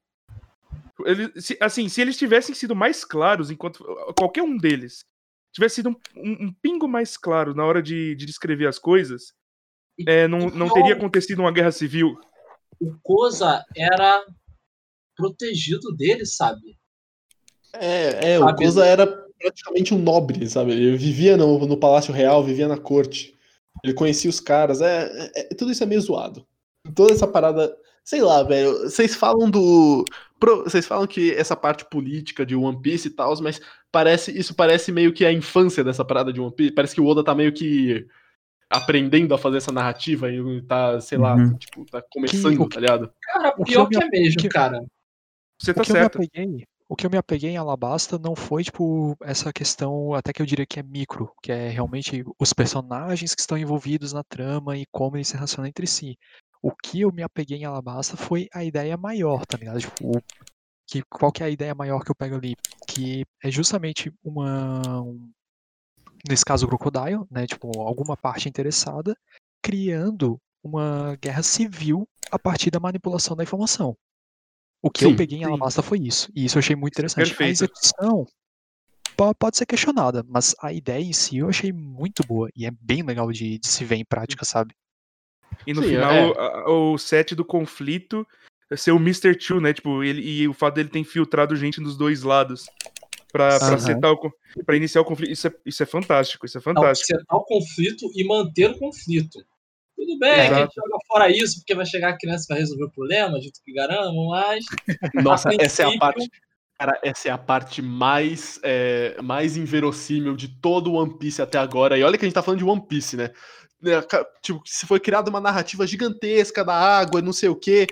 Ele, se- assim, se eles tivessem sido mais claros, enquanto qualquer um deles tivesse sido um, um- um pingo mais claro na hora de, de descrever as coisas, é, não, não teria acontecido uma guerra civil. O Koza era protegido dele, sabe? É, é, o Sabe, Koza era praticamente um nobre, sabe? Ele vivia no, no Palácio Real, vivia na corte. Ele conhecia os caras. É, é- tudo isso é meio zoado. Toda essa parada. Sei lá, velho. Vocês falam do. Vocês falam que essa parte política de One Piece e tal, mas parece isso parece meio que a infância dessa parada de One Piece. Parece que o Oda tá meio que aprendendo a fazer essa narrativa e tá, sei lá, Uhum. tipo, tá começando, o- tá ligado? Cara, O que pior eu me que é mesmo, que- cara. Você tá o que eu me certo. apeguei, o que eu me apeguei em Alabasta não foi tipo essa questão, até que eu diria que é micro, que é realmente os personagens que estão envolvidos na trama e como eles se relacionam entre si. O que eu me apeguei em Alabasta foi a ideia maior, tá ligado? Tipo, o- que, qual que é a ideia maior que eu pego ali? Que é justamente uma. um- nesse caso, o Crocodile, né? Tipo, alguma parte interessada, criando uma guerra civil a partir da manipulação da informação. O que Sim, eu peguei em sim. Alabasta foi isso. E isso eu achei muito interessante. A Perfeito. execução po- pode ser questionada, mas a ideia em si eu achei muito boa. E é bem legal de, de se ver em prática, sabe? E no Sim, final, é. a- o set do conflito é ser o Mr. Two, né? Tipo, ele, e o fato dele ter infiltrado gente dos dois lados setar o, con- pra iniciar o conflito. Isso é, isso é fantástico, isso é Não, fantástico. setar o conflito e manter o conflito. Tudo bem, que a gente Exato. joga fora isso, porque vai chegar a criança e vai resolver o problema, junto com o Garamo, mas. (laughs) Nossa, a essa é a parte. Cara, essa é a parte mais, é, mais inverossímil de todo o One Piece até agora. E olha que a gente tá falando de One Piece, né? É, ca- Tipo, se foi criada uma narrativa gigantesca da água, não sei o quê.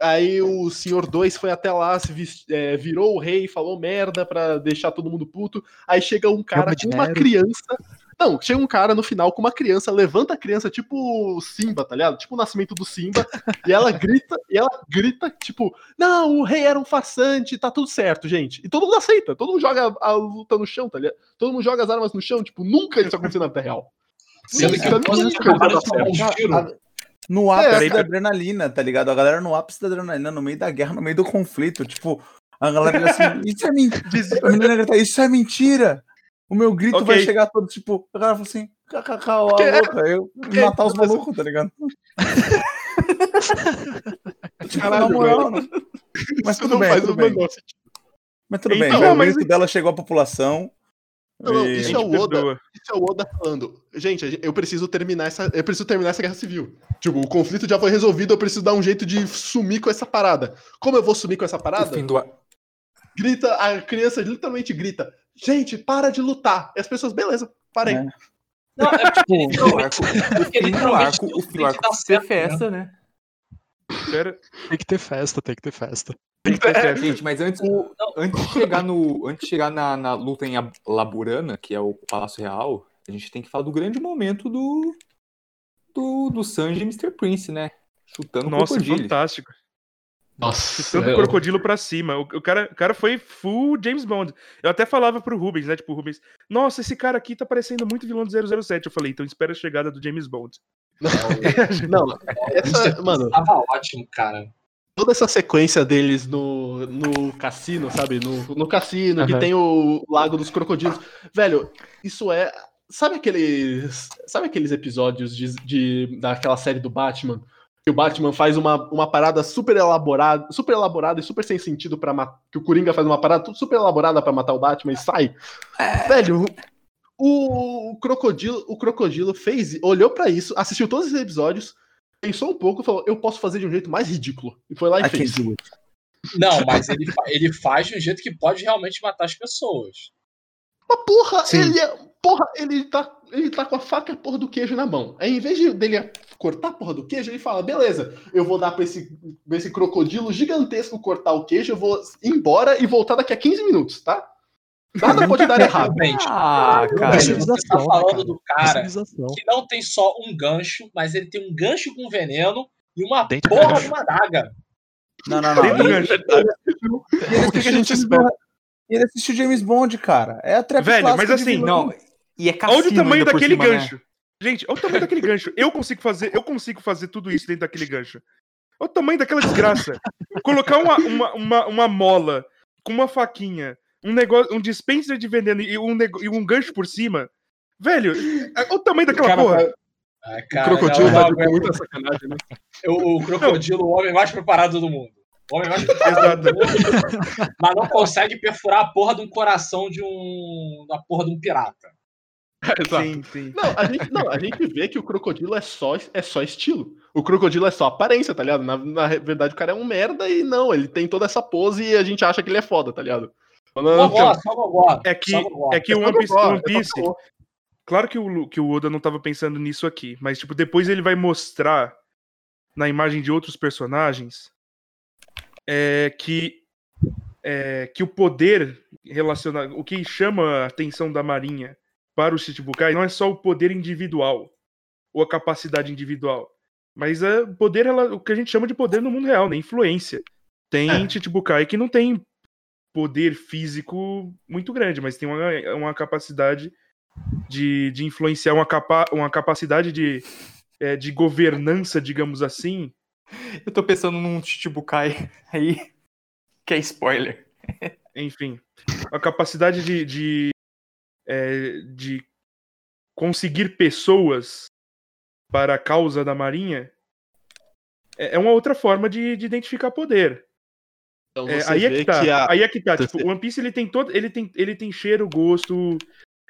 Aí o Senhor 2 foi até lá, se é, virou o rei, falou merda pra deixar todo mundo puto. Aí chega um cara com uma criança. Não, chega um cara no final com uma criança, levanta a criança, tipo Simba, tá ligado? Tipo o nascimento do Simba, e ela (laughs) grita, e ela grita, tipo, não, o rei era um farsante, tá tudo certo, gente. E todo mundo aceita, todo mundo joga a luta no chão, tá ligado? Todo mundo joga as armas no chão, tipo, nunca isso aconteceu na vida real. Sendo que de tomar um tiro. A- No ápice peraí, da adrenalina, tá ligado? A galera no ápice da adrenalina, no meio da guerra, no meio do conflito. Tipo, a galera assim, (laughs) isso é mentira. A menina grita, isso é mentira. O meu grito Ok. vai chegar todo, tipo, a galera fala assim, kkk, é- louca, eu porque- matar os malucos, tá ligado? tipo, Caralho, na moral, né? Mas tudo não bem, faz tudo o bem. sentido. Mas tudo Então, bem, o mas- grito dela chegou à população. Não, não, isso é o Oda. perdoa. Isso é o Oda falando. Gente, eu preciso terminar essa. Eu preciso terminar essa guerra civil. Tipo, o conflito já foi resolvido, eu preciso dar um jeito de sumir com essa parada. Como eu vou sumir com essa O parada? fim do Grita, a criança literalmente grita: Gente, para de lutar. E as pessoas, beleza, parei. É. Não, é porque (laughs) o fim do arco, o fim do arco, o fim do arco festa, né? Pera, Tem que ter festa, tem que ter festa. tem que ter festa. (laughs) Gente, mas antes, antes de chegar, no, antes de chegar na, na luta em Ab- Laburana, que é o Palácio Real, a gente tem que falar do grande momento do do, do Sanji e Mr. Prince, né? Chutando o Nossa, crocodilo. fantástico. Nossa. Chutando o crocodilo pra cima. O, o cara, o cara foi full James Bond. Eu até falava pro Rubens, né? Tipo, Rubens, nossa, esse cara aqui tá parecendo muito vilão do 007. Eu falei, então espera a chegada do James Bond. Não, (laughs) essa, (laughs) mano, Tava ótimo, cara. Toda essa sequência deles no, no cassino, sabe? No, no cassino, que Aham. tem o Lago dos Crocodilos. Velho, isso é. Sabe aqueles. Sabe aqueles episódios de, de- daquela série do Batman? Que o Batman faz uma, uma parada super elaborada, super elaborada e super sem sentido para matar. Que o Coringa faz uma parada tudo super elaborada pra matar o Batman e sai. Velho, o, o crocodilo, o crocodilo fez, olhou pra isso, assistiu todos esses episódios, pensou um pouco e falou: eu posso fazer de um jeito mais ridículo. E foi lá e I fez. Não, mas ele, fa- ele faz de um jeito que pode realmente matar as pessoas. Mas porra, Sim. ele é. Porra, ele tá, ele tá com a faca e a porra do queijo na mão. Aí, em vez de, dele cortar a porra do queijo, ele fala: beleza, eu vou dar pra esse, pra esse crocodilo gigantesco cortar o queijo, eu vou ir embora e voltar daqui a 15 minutos, tá? Nada pode dar (laughs) errado. Gente, Ah, cara. Você tá né, falando cara? do cara que não tem só um gancho, mas ele tem um gancho com veneno e uma Dentro porra de uma adaga. Não, não, não. E- gancho. e ele O que a gente espera? Ele assistiu James Bond, cara. É a trap Velho, mas de assim. Não, E é Olha o tamanho daquele cima, né? gancho. Gente, olha o tamanho daquele gancho. Eu consigo fazer, eu consigo fazer tudo isso dentro daquele gancho. Olha o tamanho daquela desgraça. Colocar uma, uma, uma, uma mola com uma faquinha, um negócio, um dispenser de veneno e um, e um gancho por cima. Velho, olha o tamanho daquela Cara, porra. Ah, O cara, crocodilo não, vai não, com muita sacanagem, né? o, o crocodilo, o homem mais preparado do mundo. O homem mais preparado do mundo, mas não consegue perfurar a porra de um coração de um. da porra de um pirata. Exato. Sim, sim. Não, a gente, não, a gente vê que o crocodilo é só, é só estilo. O crocodilo é só aparência, tá ligado? Na, na verdade, o cara é um merda e não, ele tem toda essa pose e a gente acha que ele é foda, tá ligado? Não, Gogó, só gogó. É que, Só gogó. é que o One Piece, One. Claro que o, que o Oda não tava pensando nisso aqui, mas tipo, depois ele vai mostrar na imagem de outros personagens é, que, é, que o poder relacionado. O que chama a atenção da Marinha para o Shichibukai não é só o poder individual ou a capacidade individual, mas é o poder, rela- o que a gente chama de poder no mundo real, né? Influência. Tem É. Chichibukai que não tem poder físico muito grande, mas tem uma, uma capacidade de, de influenciar, uma, capa, uma capacidade de, é, de governança, digamos assim. (laughs) Eu tô pensando num Chichibukai aí, (laughs) que é spoiler. Enfim, a capacidade de, de, é, de conseguir pessoas para a causa da Marinha é é uma outra forma de, de identificar poder. Então É, aí é vê que tá. a- Aí é que tá. Tipo, o One Piece ele tem todo. Ele tem, ele tem cheiro, gosto,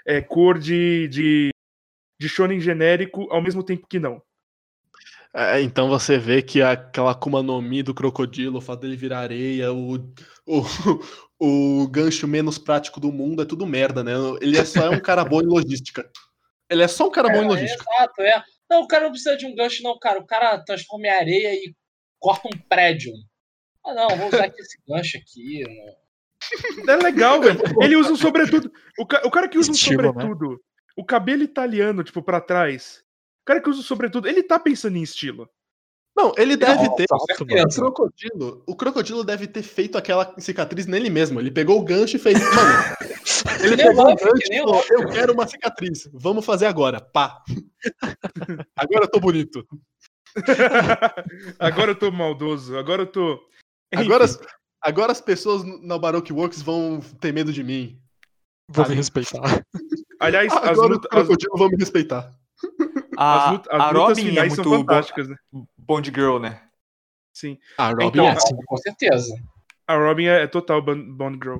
é, cor de, de, de shonen genérico, ao mesmo tempo que não. É, então você vê que aquela Akuma no Mi do crocodilo, o fato dele virar areia, o, o, (laughs) o gancho menos prático do mundo é tudo merda, né? Ele é só é um cara bom em logística. Ele é só um cara bom em É, logística. exato, é. Não, o cara não precisa de um gancho, não, cara. O cara transforma em areia e corta um prédio. Ah, não, vou usar aqui esse gancho aqui. né? É legal, velho. (laughs) Ele usa um sobretudo. O, ca- o cara que usa um Estilo, né? sobretudo, o cabelo italiano, tipo, pra trás. O cara que usa o sobretudo, ele tá pensando em estilo. Não, ele deve Não, ter. O crocodilo, o crocodilo deve ter feito aquela cicatriz nele mesmo. Ele pegou o gancho e fez. Mano, (laughs) ele nem pegou o gancho que e falou: Eu quero uma cicatriz. Vamos fazer agora. Pá. (laughs) Agora eu tô bonito. agora eu tô maldoso, agora eu tô. Agora, as- agora as pessoas na Baroque Works vão ter medo de mim. Vou me respeitar. aliás, as, Agora os luta- as, vão me respeitar. A, as luta- as a lutas Robin é finais são muito fantásticas, né? Bond, Girl, né? Sim. A Robin Então, é. Ah, com certeza. A Robin é, é total Bond Bond Girl.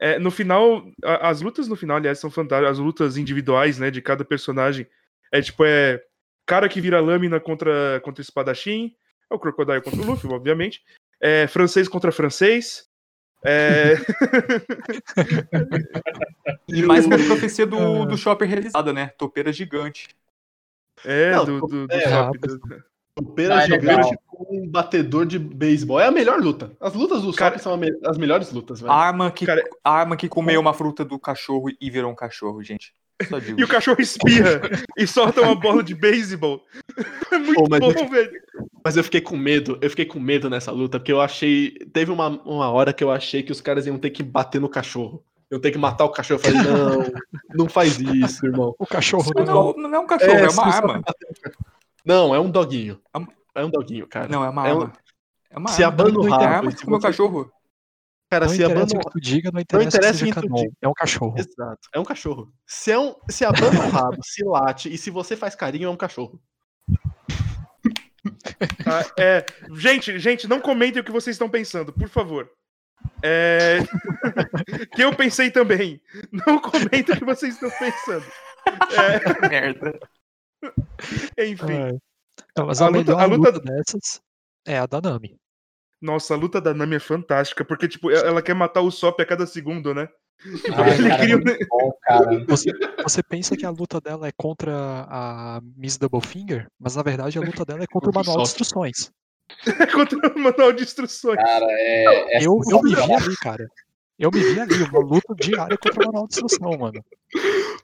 É, no final, a- as lutas no final, aliás, são fantásticas. As lutas individuais, né, de cada personagem. É tipo, é cara que vira lâmina contra, contra espadachim. É o Crocodile contra o Luffy, obviamente. É francês contra francês. É, (laughs) E mais uma profecia do, do Shopper realizada, né? Topeira gigante. é Não, do, do, do é, shopping, do- Topeira Ah, é gigante legal. com um batedor de beisebol. É a melhor luta. As lutas do Cara- são a me- as melhores lutas, velho. A arma que, Cara- a arma que comeu uma fruta do cachorro e virou um cachorro, gente. E o cachorro espirra e solta uma bola de beisebol. É muito mas bom, velho. Mas eu fiquei com medo, eu fiquei com medo nessa luta, porque eu achei. Teve uma, uma hora que eu achei que os caras iam ter que bater no cachorro. Iam ter que matar o cachorro. Eu falei, não, não faz isso, irmão. O cachorro Não, não, não é um cachorro, é, se uma arma. Não, é um doguinho. É um- É um doguinho, cara. Não, é uma É um- arma. É uma Se arma. abana o É arma que comeu o você- cachorro. Cara, Não se interessa abana o que tu diga, não interessa, interessa que seja quem tu canon. diga. É um cachorro. Exato, é um cachorro. Se, é um, se abana o rabo, se late, e se você faz carinho, é um cachorro. Ah, é, gente, gente, não comentem o que vocês estão pensando, por favor. É, (laughs) que eu pensei também. Não comentem o que vocês estão pensando. Merda. É, enfim, É. Não, mas A a, luta- melhor a luta- luta dessas é a da Nami. Nossa, a luta da Nami é fantástica, porque, tipo, ela quer matar o Sop a cada segundo, né? Ah, Ele cara, cria um- muito bom, cara. Você, você pensa que a luta dela é contra a Miss Doublefinger, mas na verdade a luta dela é contra o manual de instruções. (laughs) contra o manual de instruções. Cara, é. é Eu, eu me vi ali, cara. Eu me vi ali, uma luta diária contra o manual de instrução, mano.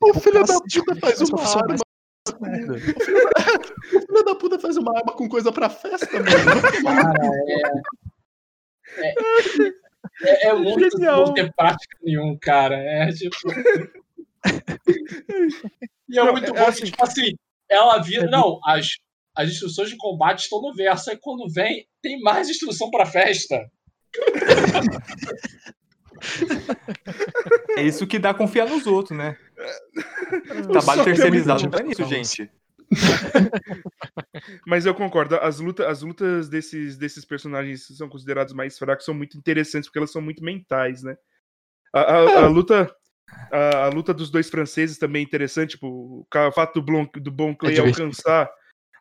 O filho da puta é que faz uma arma. (laughs) O filho da puta faz uma arma com coisa pra festa, mano. Cara, é. É, (laughs) é, é muito Genial. não ter prática nenhum, cara. É tipo. (laughs) E é Não, muito é bom assim- tipo assim, ela vira. Não, as, as instruções de combate estão no verso. Aí quando vem, tem mais instrução pra festa. É isso que dá confiar nos outros, né? (laughs) Trabalho é terceirizado é nisso, gente. (laughs) Mas eu concordo, as, luta, as lutas desses, desses personagens que são considerados mais fracos são muito interessantes porque elas são muito mentais, né? A, a- a luta. A, a luta dos dois franceses também é interessante, tipo, o fato do, Blon, do Bon Clay É alcançar,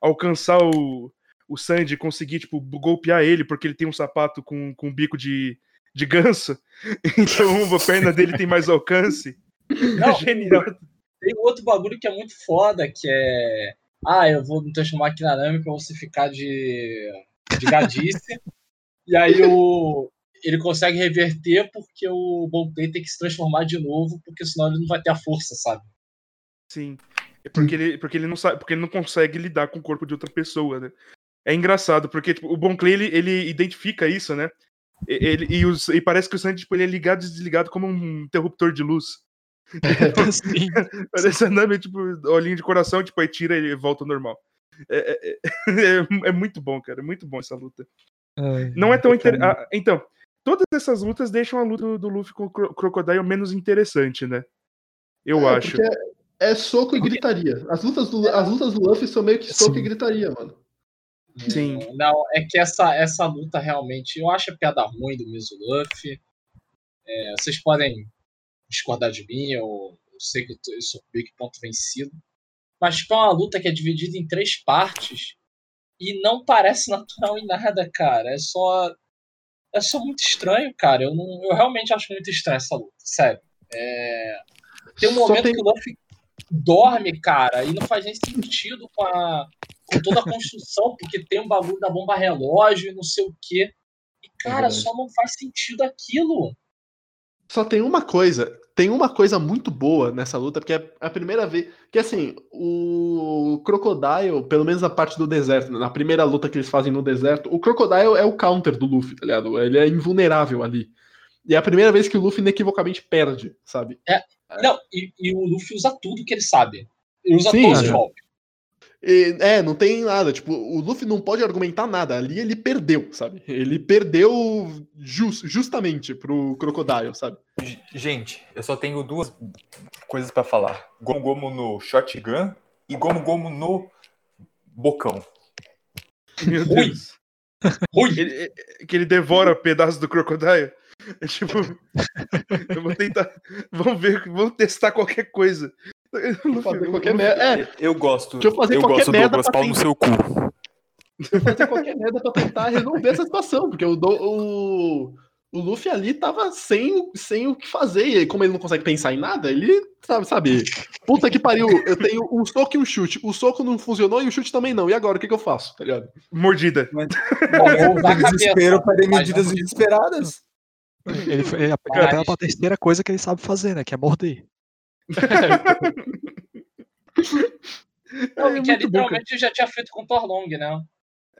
alcançar o, o Sandy e conseguir, tipo, golpear ele porque ele tem um sapato com, com bico de, de ganso. (laughs) Então a perna dele tem mais alcance. Não, (laughs) genial. Tem outro bagulho que é muito foda, que é. Ah, eu vou me transformar aqui na Nami pra você ficar de, de gadice. (laughs) e aí o, ele consegue reverter porque o Bonplay tem que se transformar de novo, porque senão ele não vai ter a força, sabe? Sim. É porque ele, porque ele não sabe, porque ele não consegue lidar com o corpo de outra pessoa, né? É engraçado, porque tipo, o Bon Clay, ele, ele identifica isso, né? E- Ele, e, os- e parece que o Sandy tipo, ele é ligado e desligado como um interruptor de luz. (laughs) Sim. (laughs) Parece andando, tipo, olhinho de coração, tipo, aí tira e volta ao normal. É, é- é- (laughs) é muito bom, cara. É muito bom essa luta. Não é tão inter... ah, Então, todas essas lutas deixam a luta do Luffy com o Cro- Crocodile menos interessante, né? Eu É, acho. É soco e gritaria. As lutas do, as lutas do Luffy são meio que soco Sim. e gritaria, mano. Sim. Não, é que essa, essa luta realmente. Eu acho a piada ruim do Mizu Luffy. É, vocês podem discordar de mim, eu, eu sei que eu, tô- eu sou big ponto vencido. Mas tipo, é uma luta que é dividida em três partes e não parece (laughs) natural em nada, cara. É só. É só muito estranho, cara. Eu, não, eu realmente acho muito estranho essa luta, sério. É, tem um momento tem- que o Luffy dorme, cara, e não faz nem sentido com, a, com toda a construção, porque tem um bagulho da bomba relógio e não sei o quê. E, cara, verdade. só não faz sentido aquilo. Só tem uma coisa, tem uma coisa muito boa nessa luta, porque é a primeira vez. Que assim, o Crocodile, pelo menos na parte do deserto, na primeira luta que eles fazem no deserto, o Crocodile é o counter do Luffy, tá ligado? Ele é invulnerável ali. E é a primeira vez que o Luffy inequivocamente perde, sabe? Não, e, e o Luffy usa tudo que ele sabe. Ele usa Sim, todos os é. golpes. E, é, não tem nada. Tipo, o Luffy não pode argumentar nada. Ali ele perdeu, sabe? Ele perdeu jus- justamente pro Crocodile, sabe? Gente, eu só tenho duas coisas pra falar: Gomu Gomu no Shotgun e Gomu Gomu no Bocão. Meu Ruim. Deus. Ruim. Ele- é- que ele devora pedaços do Crocodile. É tipo. (laughs) eu vou tentar. Vamos ver, vamos testar qualquer coisa. (laughs) Fazer qualquer merda. É, Eu gosto. Deixa eu fazer eu qualquer gosto merda Douglas pra Pau no seu cu. vou fazer qualquer merda pra tentar resolver essa situação, porque o, o, o Luffy ali tava sem, o- sem o que fazer, e aí, como ele não consegue pensar em nada, ele sabe, sabe, puta que pariu, eu tenho um soco e um chute, o soco não funcionou e o chute também não, e agora, o que que eu faço, tá ligado? Mordida. (laughs) Bom, a cabeça, Desespero para mas medidas desesperadas. Ele, ele apela pra terceira coisa que ele sabe fazer, né? Que é morder. Não, É que é muito bom, literalmente já tinha feito com o Torlong, né?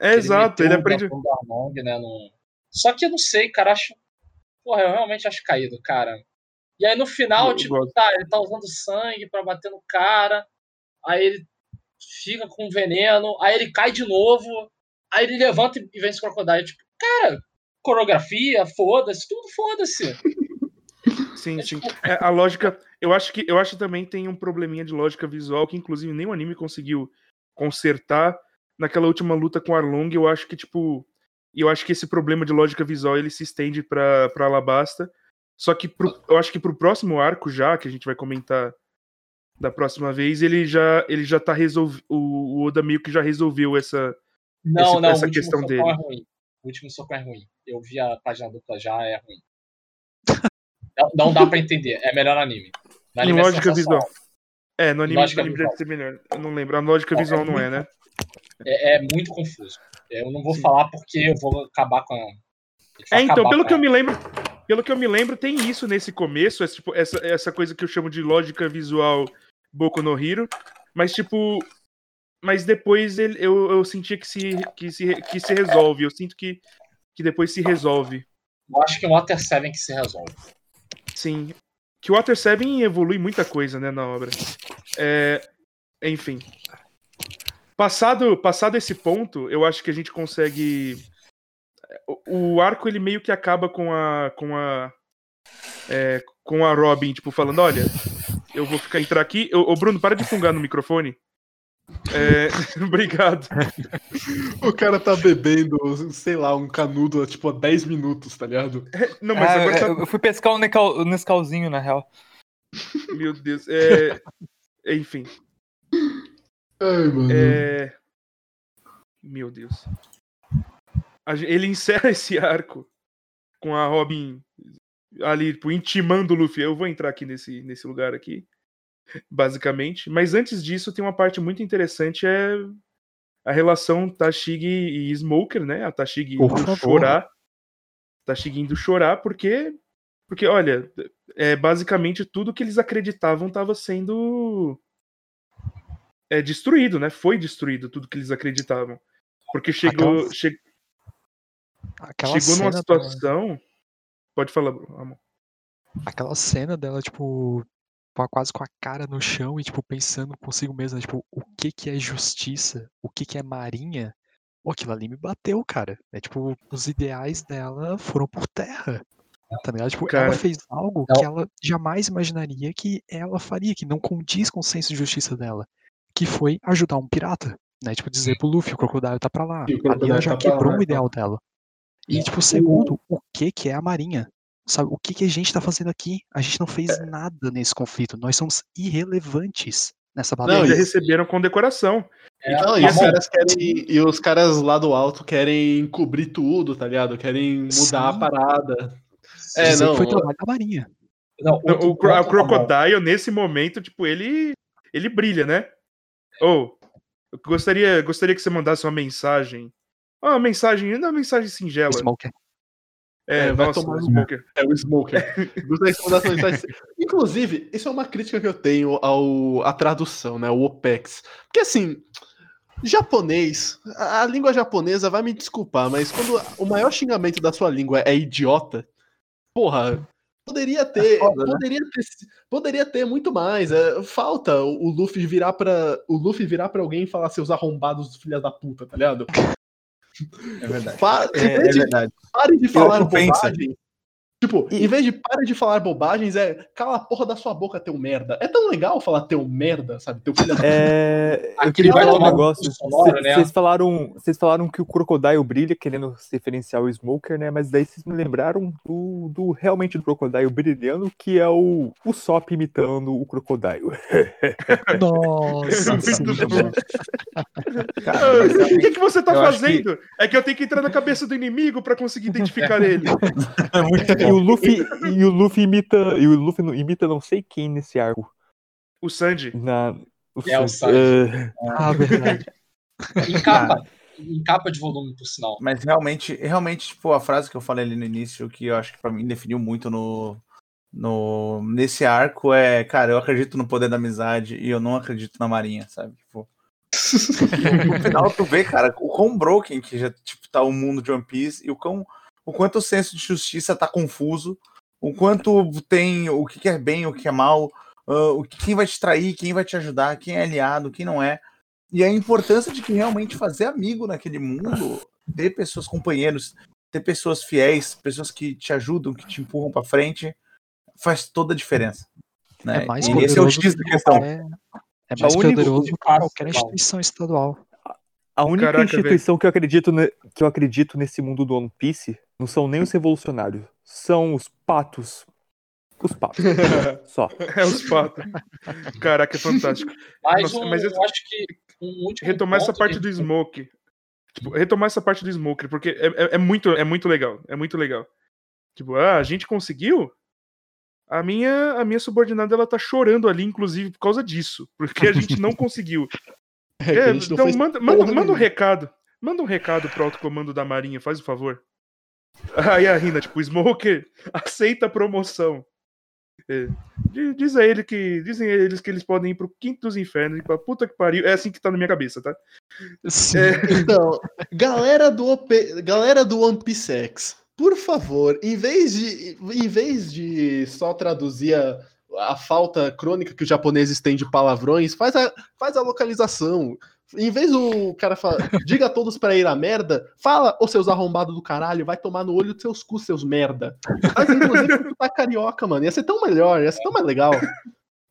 É exato, ele aprende. Arlong, né, no- Só que eu não sei, cara, acho. Porra, eu realmente acho caído, cara. E aí no final, Eu tipo, gosto. tá, ele tá usando sangue pra bater no cara, aí ele fica com veneno, aí ele cai de novo, aí ele levanta e vence o Crocodile. Tipo, cara, coreografia, foda-se, tudo foda-se. (laughs) Sim, sim. É, a lógica. Eu acho que eu acho que também tem um probleminha de lógica visual que, inclusive, nem o anime conseguiu consertar. Naquela última luta com Arlong, eu acho que, tipo. Eu acho que esse problema de lógica visual ele se estende pra, pra Alabasta. Só que pro- eu acho que pro próximo arco, já, que a gente vai comentar da próxima vez, ele já, ele já tá resolvido. O, o Oda meio que já resolveu essa. Não, Esse- não, essa o último questão dele. é ruim. O último socão é ruim. Eu vi a página dupla já, é ruim. Não, não dá pra entender, é melhor anime. No anime é lógica sensacional. visual. É, no anime, Lógica no anime deve ser melhor. Eu não lembro. A lógica É, visual é não é, muito né? É, é muito confuso. Eu não vou Sim. falar porque eu vou acabar com a. É, então, pelo que eu a- me lembro, pelo que eu me lembro, tem isso nesse começo, essa, tipo, essa, essa coisa que eu chamo de lógica visual Boku no Hero, mas tipo, mas depois ele, eu, eu senti que se, que, se, que se resolve, eu sinto que, que depois se resolve, Eu acho que o Water 7 que se resolve. Sim. que o Water 7 evolui muita coisa, né, na obra. É, enfim. Passado, passado esse ponto, eu acho que a gente consegue. O, o arco ele meio que acaba com a com a é, com a Robin, tipo falando, olha, eu vou ficar entrar aqui. Ô, Bruno, para de fungar no microfone. É, (laughs) obrigado. O cara tá bebendo, sei lá, um canudo há tipo há 10 minutos, tá ligado? Não, mas Ah, agora tá- eu, eu fui pescar um Nescau- Nescauzinho, na real. Meu Deus. É... Enfim. Ai, mano. É... Meu Deus. Ele encerra (laughs) esse arco com a Robin ali, tipo, intimando o Luffy. Eu vou entrar aqui nesse, nesse lugar aqui, basicamente. Mas antes disso, tem uma parte muito interessante, é a relação Tashigi e Smoker, né? A Tashigi Por indo chorar. Tashigi indo chorar porque... Porque, olha, é, basicamente tudo que eles acreditavam estava sendo é, destruído, né? Foi destruído tudo que eles acreditavam. Porque chegou, Aquela- che- Aquela chegou numa situação. Pode falar, amor. aquela cena dela, tipo, com a- quase com a cara no chão e, tipo, pensando consigo mesma, tipo, o que que é justiça? O que que é marinha? Pô, aquilo ali me bateu, cara. É tipo, os ideais dela foram por terra. Tá ligado? Tipo, Cara, ela fez algo não. que ela jamais imaginaria que ela faria, que não condiz com o senso de justiça dela. Que foi ajudar um pirata. Né? Tipo, dizer pro Luffy, o Crocodile tá pra lá. Ali ela já tá quebrou lá, o ideal dela. E, tipo, segundo, o que que é a Marinha? Sabe, o que que a gente tá fazendo aqui? A gente não fez É. nada nesse conflito. Nós somos irrelevantes nessa Não, batalha. já receberam condecoração. É, Não, e tá os caras querem. E os caras lá do alto querem cobrir tudo, tá ligado? Querem mudar Sim. a parada. É, não. foi trabalho da Marinha. Não, Não, o, o bom. Crocodile, nesse momento, tipo, ele. ele brilha, né? Ou. eu gostaria, gostaria que você mandasse uma mensagem. Ah, Uma mensagem, não uma mensagem singela. Smoker. É, É, vai nossa, tomar no Smoker. É o Smoker. (laughs) Inclusive, isso é uma crítica que eu tenho ao, à tradução, né? O OPEX. Porque assim. Japonês, a a língua japonesa vai me desculpar, mas quando o maior xingamento da sua língua é idiota, porra, poderia ter, foda, né? poderia ter, poderia ter muito mais. É, falta o o Luffy virar para o Luffy virar para alguém e falar seus arrombados filhas da puta, tá ligado? É verdade. Pa- É, é de verdade. Pare de falar bobagem. Tipo, em vez de pare de falar bobagens, é cala a porra da sua boca, teu merda. É tão legal falar teu merda, sabe? Teu filho da É, eu queria vai falar um tomar um negócio. Cê- né? Vocês falaram, vocês falaram que o Crocodile brilha, querendo se referenciar ao Smoker, né? Mas daí vocês me lembraram do, do realmente do Crocodile brilhando, que é o, o Sop imitando o Crocodile. (laughs) Nossa, Muito bom. Cara, mas o que, que você tá eu fazendo? É que eu tenho que entrar na cabeça do inimigo pra conseguir identificar ele. (laughs) E o Luffy, e o Luffy imita, e o Luffy não- imita não sei quem nesse arco. O Sanji. Na, o É, o Sanji. Sanji. É, Ah, verdade. Em capa, em capa de volume, por sinal. Mas realmente, realmente, tipo, a frase que eu falei ali no início, que eu acho que pra mim definiu muito no, no nesse arco é, cara, eu acredito no poder da amizade e eu não acredito na marinha, sabe? Tipo, (laughs) no final tu vê, cara, o quão broken que já tipo, tá o mundo de One Piece e o quão o quanto o senso de justiça tá confuso, o quanto tem o que é bem, o que é mal, ah, o que quem vai te trair, quem vai te ajudar, quem é aliado, quem não é. E a importância de que realmente fazer amigo naquele mundo, ter pessoas companheiros, ter pessoas fiéis, pessoas que te ajudam, que te empurram pra frente, faz toda a diferença. Né? É mais e esse é o X da que questão. qualquer- É mais único- poderoso que qualquer instituição estadual. A única Caraca, instituição que eu acredito ne- que eu acredito nesse mundo do One Piece não são nem os revolucionários, são os patos. Os patos. (laughs) Só. É os patos. Caraca, é fantástico. Mas, Nossa, um- mas eu acho que um retomar essa parte que- do Smoke. Tipo, retomar essa parte do Smoker, porque é, é- é muito, é muito legal. É muito legal. Tipo, ah, a gente conseguiu? A minha, a minha subordinada ela tá chorando ali, inclusive, por causa disso. Porque a gente não conseguiu. (laughs) É, que É, a gente não então manda, manda, manda um recado. Manda um recado pro alto comando da Marinha, faz o favor. Aí a Rina, tipo, Smoker aceita a promoção. É, di- diz a ele que. Dizem a eles que eles podem ir pro quinto dos infernos e pra puta que pariu. É assim que tá na minha cabeça, tá? Sim. É, (laughs) Então, galera do, OP, galera do One Piece X, por favor, em vez de, em vez de só traduzir a, a falta crônica que os japoneses têm de palavrões, faz a, faz a localização. Em vez do cara falar, diga a todos pra ir a merda, fala, ô seus arrombados do caralho, vai tomar no olho dos seus cus, seus merda. Mas inclusive (laughs) tu tá carioca, mano. Ia ser tão melhor, ia ser tão mais legal.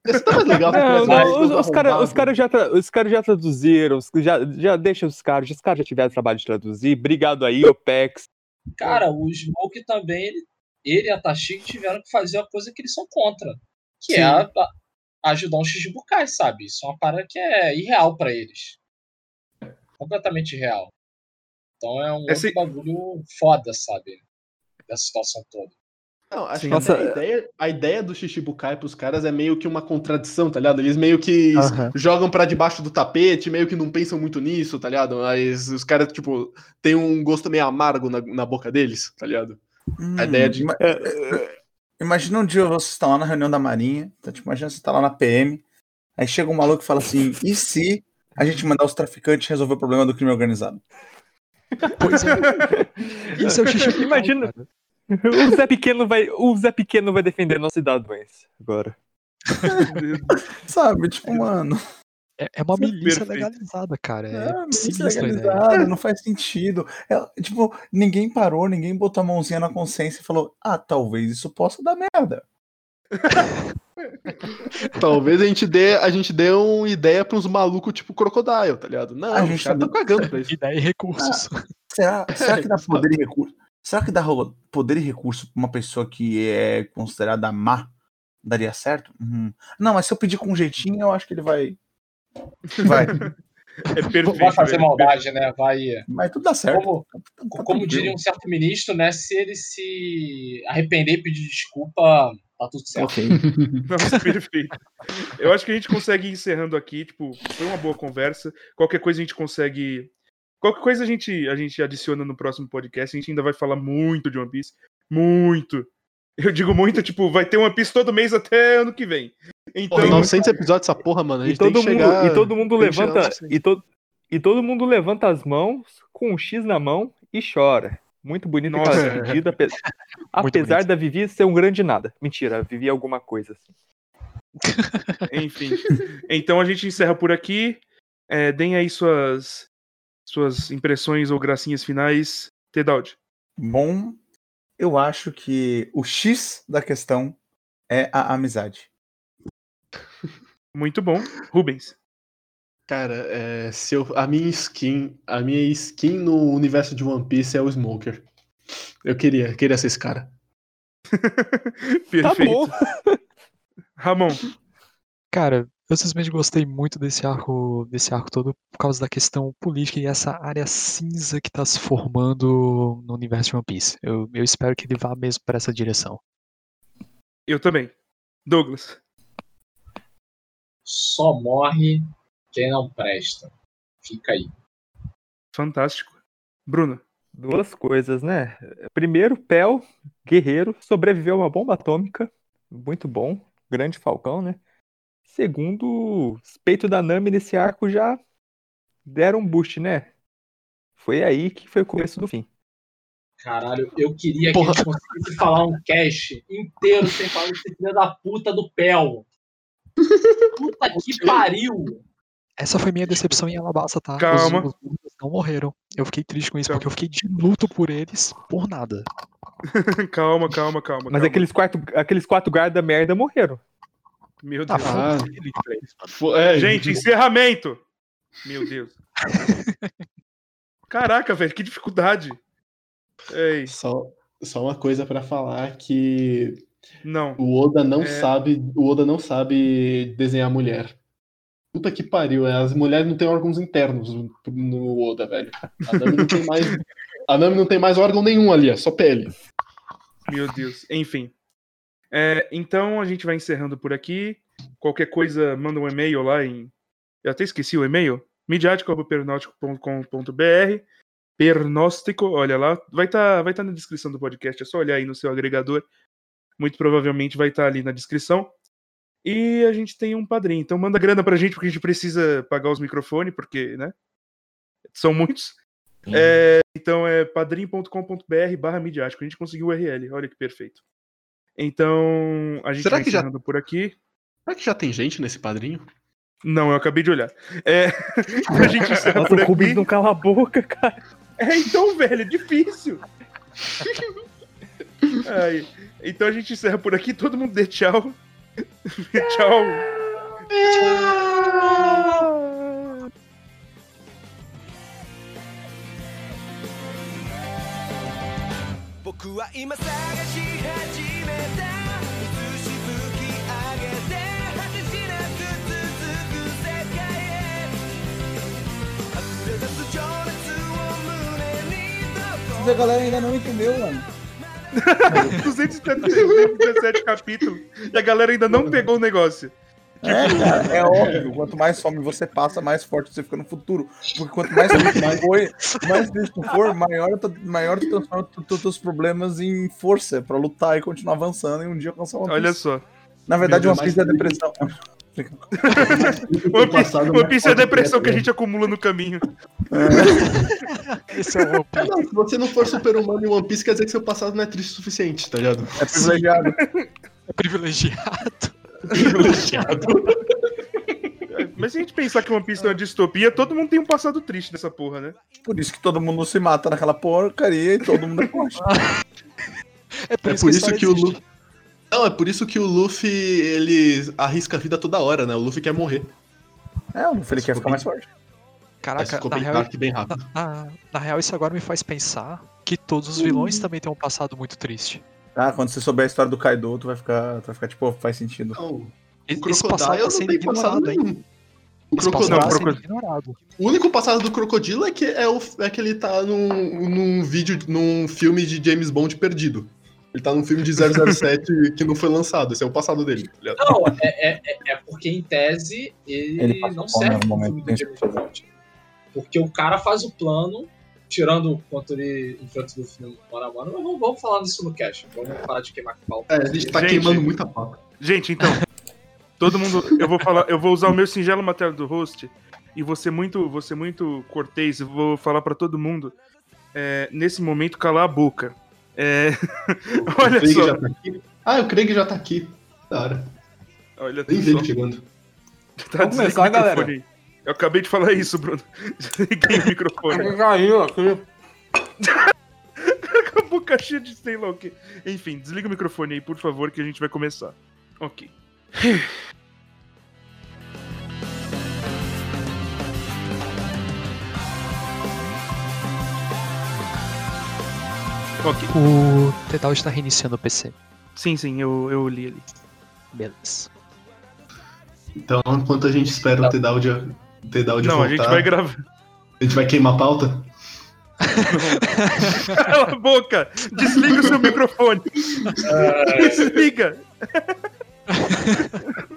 Ia ser tão mais legal. mais os, caras cara já, tra- os cara já traduziram, já, já deixa os caras, os caras já tiveram trabalho de traduzir. Obrigado aí, OPEX. Cara, o Smoke também, ele, ele e a Tashig tiveram que fazer a coisa que eles são contra. Que Sim. é a- a- ajudar um Shichibukai, sabe? Isso é uma parada que é irreal pra eles. Completamente irreal. Então é um Esse- outro bagulho foda, sabe? Dessa situação toda. Não, acho Sim. que Nossa, a, ideia, a ideia do Shichibukai pros caras é meio que uma contradição, tá ligado? Eles meio que jogam pra debaixo do tapete, meio que não pensam muito nisso, tá ligado? Mas os caras, tipo, tem um gosto meio amargo na, na boca deles, tá ligado? Hum, A ideia de- ima- Imagina um dia vocês estão lá na reunião da Marinha, então, tipo, imagina você tá lá na PM, aí chega um maluco e fala assim, e se a gente mandar os traficantes resolver o problema do crime organizado? Pois é. (laughs) Isso é o xixi. Imagina- O Zé Pequeno vai, o Zé Pequeno vai defender nossa cidadãos agora. (laughs) Sabe, tipo, mano, É, é uma milícia Perfeito. legalizada, cara. É, é, isso é sinistra a ideia. legalizado, (laughs) não faz sentido. É, tipo, ninguém parou, ninguém botou a mãozinha na consciência e falou, ah, talvez isso possa dar merda. (laughs) Talvez a gente dê, a gente dê uma ideia pra uns malucos tipo Crocodile, tá ligado? Não, A os gente caras tá- cagando pra isso. Ideia e recursos. Será, (laughs) será que dá poder e recurso? Será que dá poder e recurso pra uma pessoa que é considerada má? Daria certo? Uhum. Não, mas se eu pedir com um jeitinho, eu acho que ele vai. Vai. (laughs) É Não perfeito. vai fazer velho. maldade, né? Vai. Mas tudo dá certo. Como, Tá- tá como diria um certo ministro, né? Se ele se arrepender e pedir desculpa, tá tudo certo. Ok. (laughs) Nossa, perfeito. Eu acho que a gente consegue ir encerrando aqui. Tipo, foi uma boa conversa. Qualquer coisa a gente consegue. Qualquer coisa a gente, a gente adiciona no próximo podcast. A gente ainda vai falar muito de One Piece. Muito. Eu digo muito, tipo, vai ter One Piece todo mês até ano que vem. Então, Porra, 900 episódios dessa porra, mano. A E todo, que mundo, chegar... e todo mundo levanta nos 100. e, to, e todo mundo levanta as mãos com um X na mão e chora. Muito bonita Nossa. aquela despedida, ape- (laughs) apesar bonito. da Vivi ser um grande nada. Mentira, a Vivi é alguma coisa assim. (laughs) enfim. Então a gente encerra por aqui. É, deem aí suas, suas impressões ou gracinhas finais. Tedaldi. Bom, eu acho que o X da questão é a amizade. Muito bom. Rubens. Cara, é, se eu, a minha skin, a minha skin no universo de One Piece é o Smoker. Eu queria, queria ser esse cara. (laughs) Perfeito. Tá bom. Ramon. Cara, eu simplesmente gostei muito desse arco, desse arco todo por causa da questão política e essa área cinza que tá se formando no universo de One Piece. Eu, eu espero que ele vá mesmo para essa direção. Eu também. Douglas. Só morre quem não presta. Fica aí. Fantástico. Bruno. Duas coisas, né? Primeiro, Pel, guerreiro, sobreviveu a uma bomba atômica. Muito bom. Grande Falcão, né? Segundo, os peitos da Nami nesse arco já deram um boost, né? Foi aí que foi o começo do fim. Caralho, eu queria que Porra. a gente conseguisse falar um cast inteiro sem falar desse filho da puta do Pel. Puta que pariu! Essa foi minha decepção em Alabasta, tá? Calma. Os, os não morreram. Eu fiquei triste com isso, Calma. porque eu fiquei de luto por eles por nada. (laughs) calma, calma, calma. Mas calma. aqueles, quarto, aqueles quatro guarda merda morreram. Meu Ah, Deus. Ah, fo- é, Gente, encerramento! Meu Deus. (laughs) Caraca, velho, que dificuldade. Ei, só, só uma coisa pra falar que não. o Oda não É. sabe, o Oda não sabe desenhar mulher. Puta que pariu, é, as mulheres não têm órgãos internos no, Oda, velho. A Nami não tem mais, a Nami não tem mais órgão nenhum ali, é só pele. Meu Deus. Enfim. É, então a gente vai encerrando por aqui. Qualquer coisa, manda um e-mail lá em. Eu até esqueci o e-mail. midiático.pernáutico.com.br Pernóstico, olha lá. Vai estar vai tá na descrição do podcast. É só olhar aí no seu agregador. Muito provavelmente vai estar ali na descrição. E a gente tem um padrinho. Então manda grana pra gente, porque a gente precisa pagar os microfones, porque, né? São muitos. É, então é padrim.com.br barra midiático. A gente conseguiu o URL. Olha que perfeito. Então, a gente Será vai que já- por aqui. Será que já tem gente nesse padrinho? Não, eu acabei de olhar. É, (laughs) a gente encerra Nossa, por o Rubens não cala a boca, cara. É, então, velho, é difícil. (laughs) Ai, então a gente encerra por aqui, todo mundo dê tchau. tchau. tchau. Mas a galera ainda não entendeu, mano. 217 capítulos e a galera ainda não pegou o negócio. É, cara, é óbvio. Quanto mais fome você passa, mais forte você fica no futuro. Porque quanto mais triste foi, mais triste tu for, maior, tu- maior tu transforma teus problemas em força pra lutar e continuar avançando e um dia alcançar uma Olha só. Na verdade, uma crise é depressão. One Piece, One Piece é a depressão que a gente acumula no caminho. Esse é o One Piece. Não, se você não for super-humano em One Piece, quer dizer que seu passado não é triste o suficiente, tá ligado? É privilegiado. (laughs) É privilegiado. Privilegiado. Mas se a gente pensar que One Piece é uma distopia, todo mundo tem um passado triste nessa porra, né? Por isso que todo mundo se mata naquela porcaria e todo mundo é. (laughs) É por É isso por que, isso que o. Luffy. Não, é por isso que o Luffy ele arrisca a vida toda hora, né? O Luffy quer morrer. É, o Luffy ele quer ficar mais forte. Caraca, na bem real, bem rápido. na, na real, isso agora me faz pensar que todos os vilões também têm um passado muito triste. Ah, quando você souber a história do Kaido, tu vai ficar, tu vai ficar tipo, faz sentido. Não, o Esse passado tá não sendo tem passado ignorado, hein? nenhum. O Crocodile- sendo ignorado. O único passado do Crocodilo é que, é, o, é que ele tá num, num vídeo, num filme de James Bond perdido. Ele tá num filme de 007 (laughs) que não foi lançado. Esse é o passado dele. tá? Não, é, é, é- é porque em tese ele, Ele não serve no momento, filme do James Bond. Porque o cara faz o plano, tirando quanto ele enfrenta o filme mano a mano, mas vamos, vamos falar disso no cast. Vamos parar de queimar pau. É, a gente tá Gente. queimando muita pauta. Gente, então. (laughs) Todo mundo. Eu vou falar. Eu vou usar o meu singelo material do host. E vou ser muito, vou ser muito cortês. Vou falar pra todo mundo. é, nesse momento, calar a boca. É, O (laughs) olha Craig só. já tá aqui. Ah, o Craig já tá aqui. Da hora. Olha Nem vi ele chegando. (laughs) Tá, Vamos começar, o microfone galera. aí. Eu acabei de falar isso, Bruno. (laughs) Desliguei o microfone. Caiu aqui. Com a boca cheia de sei lá o quê. Enfim, desliga o microfone aí, por favor, que a gente vai começar. Ok. Ok. O Tedal está reiniciando o PC. Sim, sim, eu, eu li ali. Beleza. Então, enquanto a gente espera o Tedaldia, o Tedaldia Não, a voltar, gente vai gravar. a gente vai queimar a pauta? (laughs) Cala a boca! Desliga o seu microfone! Desliga! (laughs)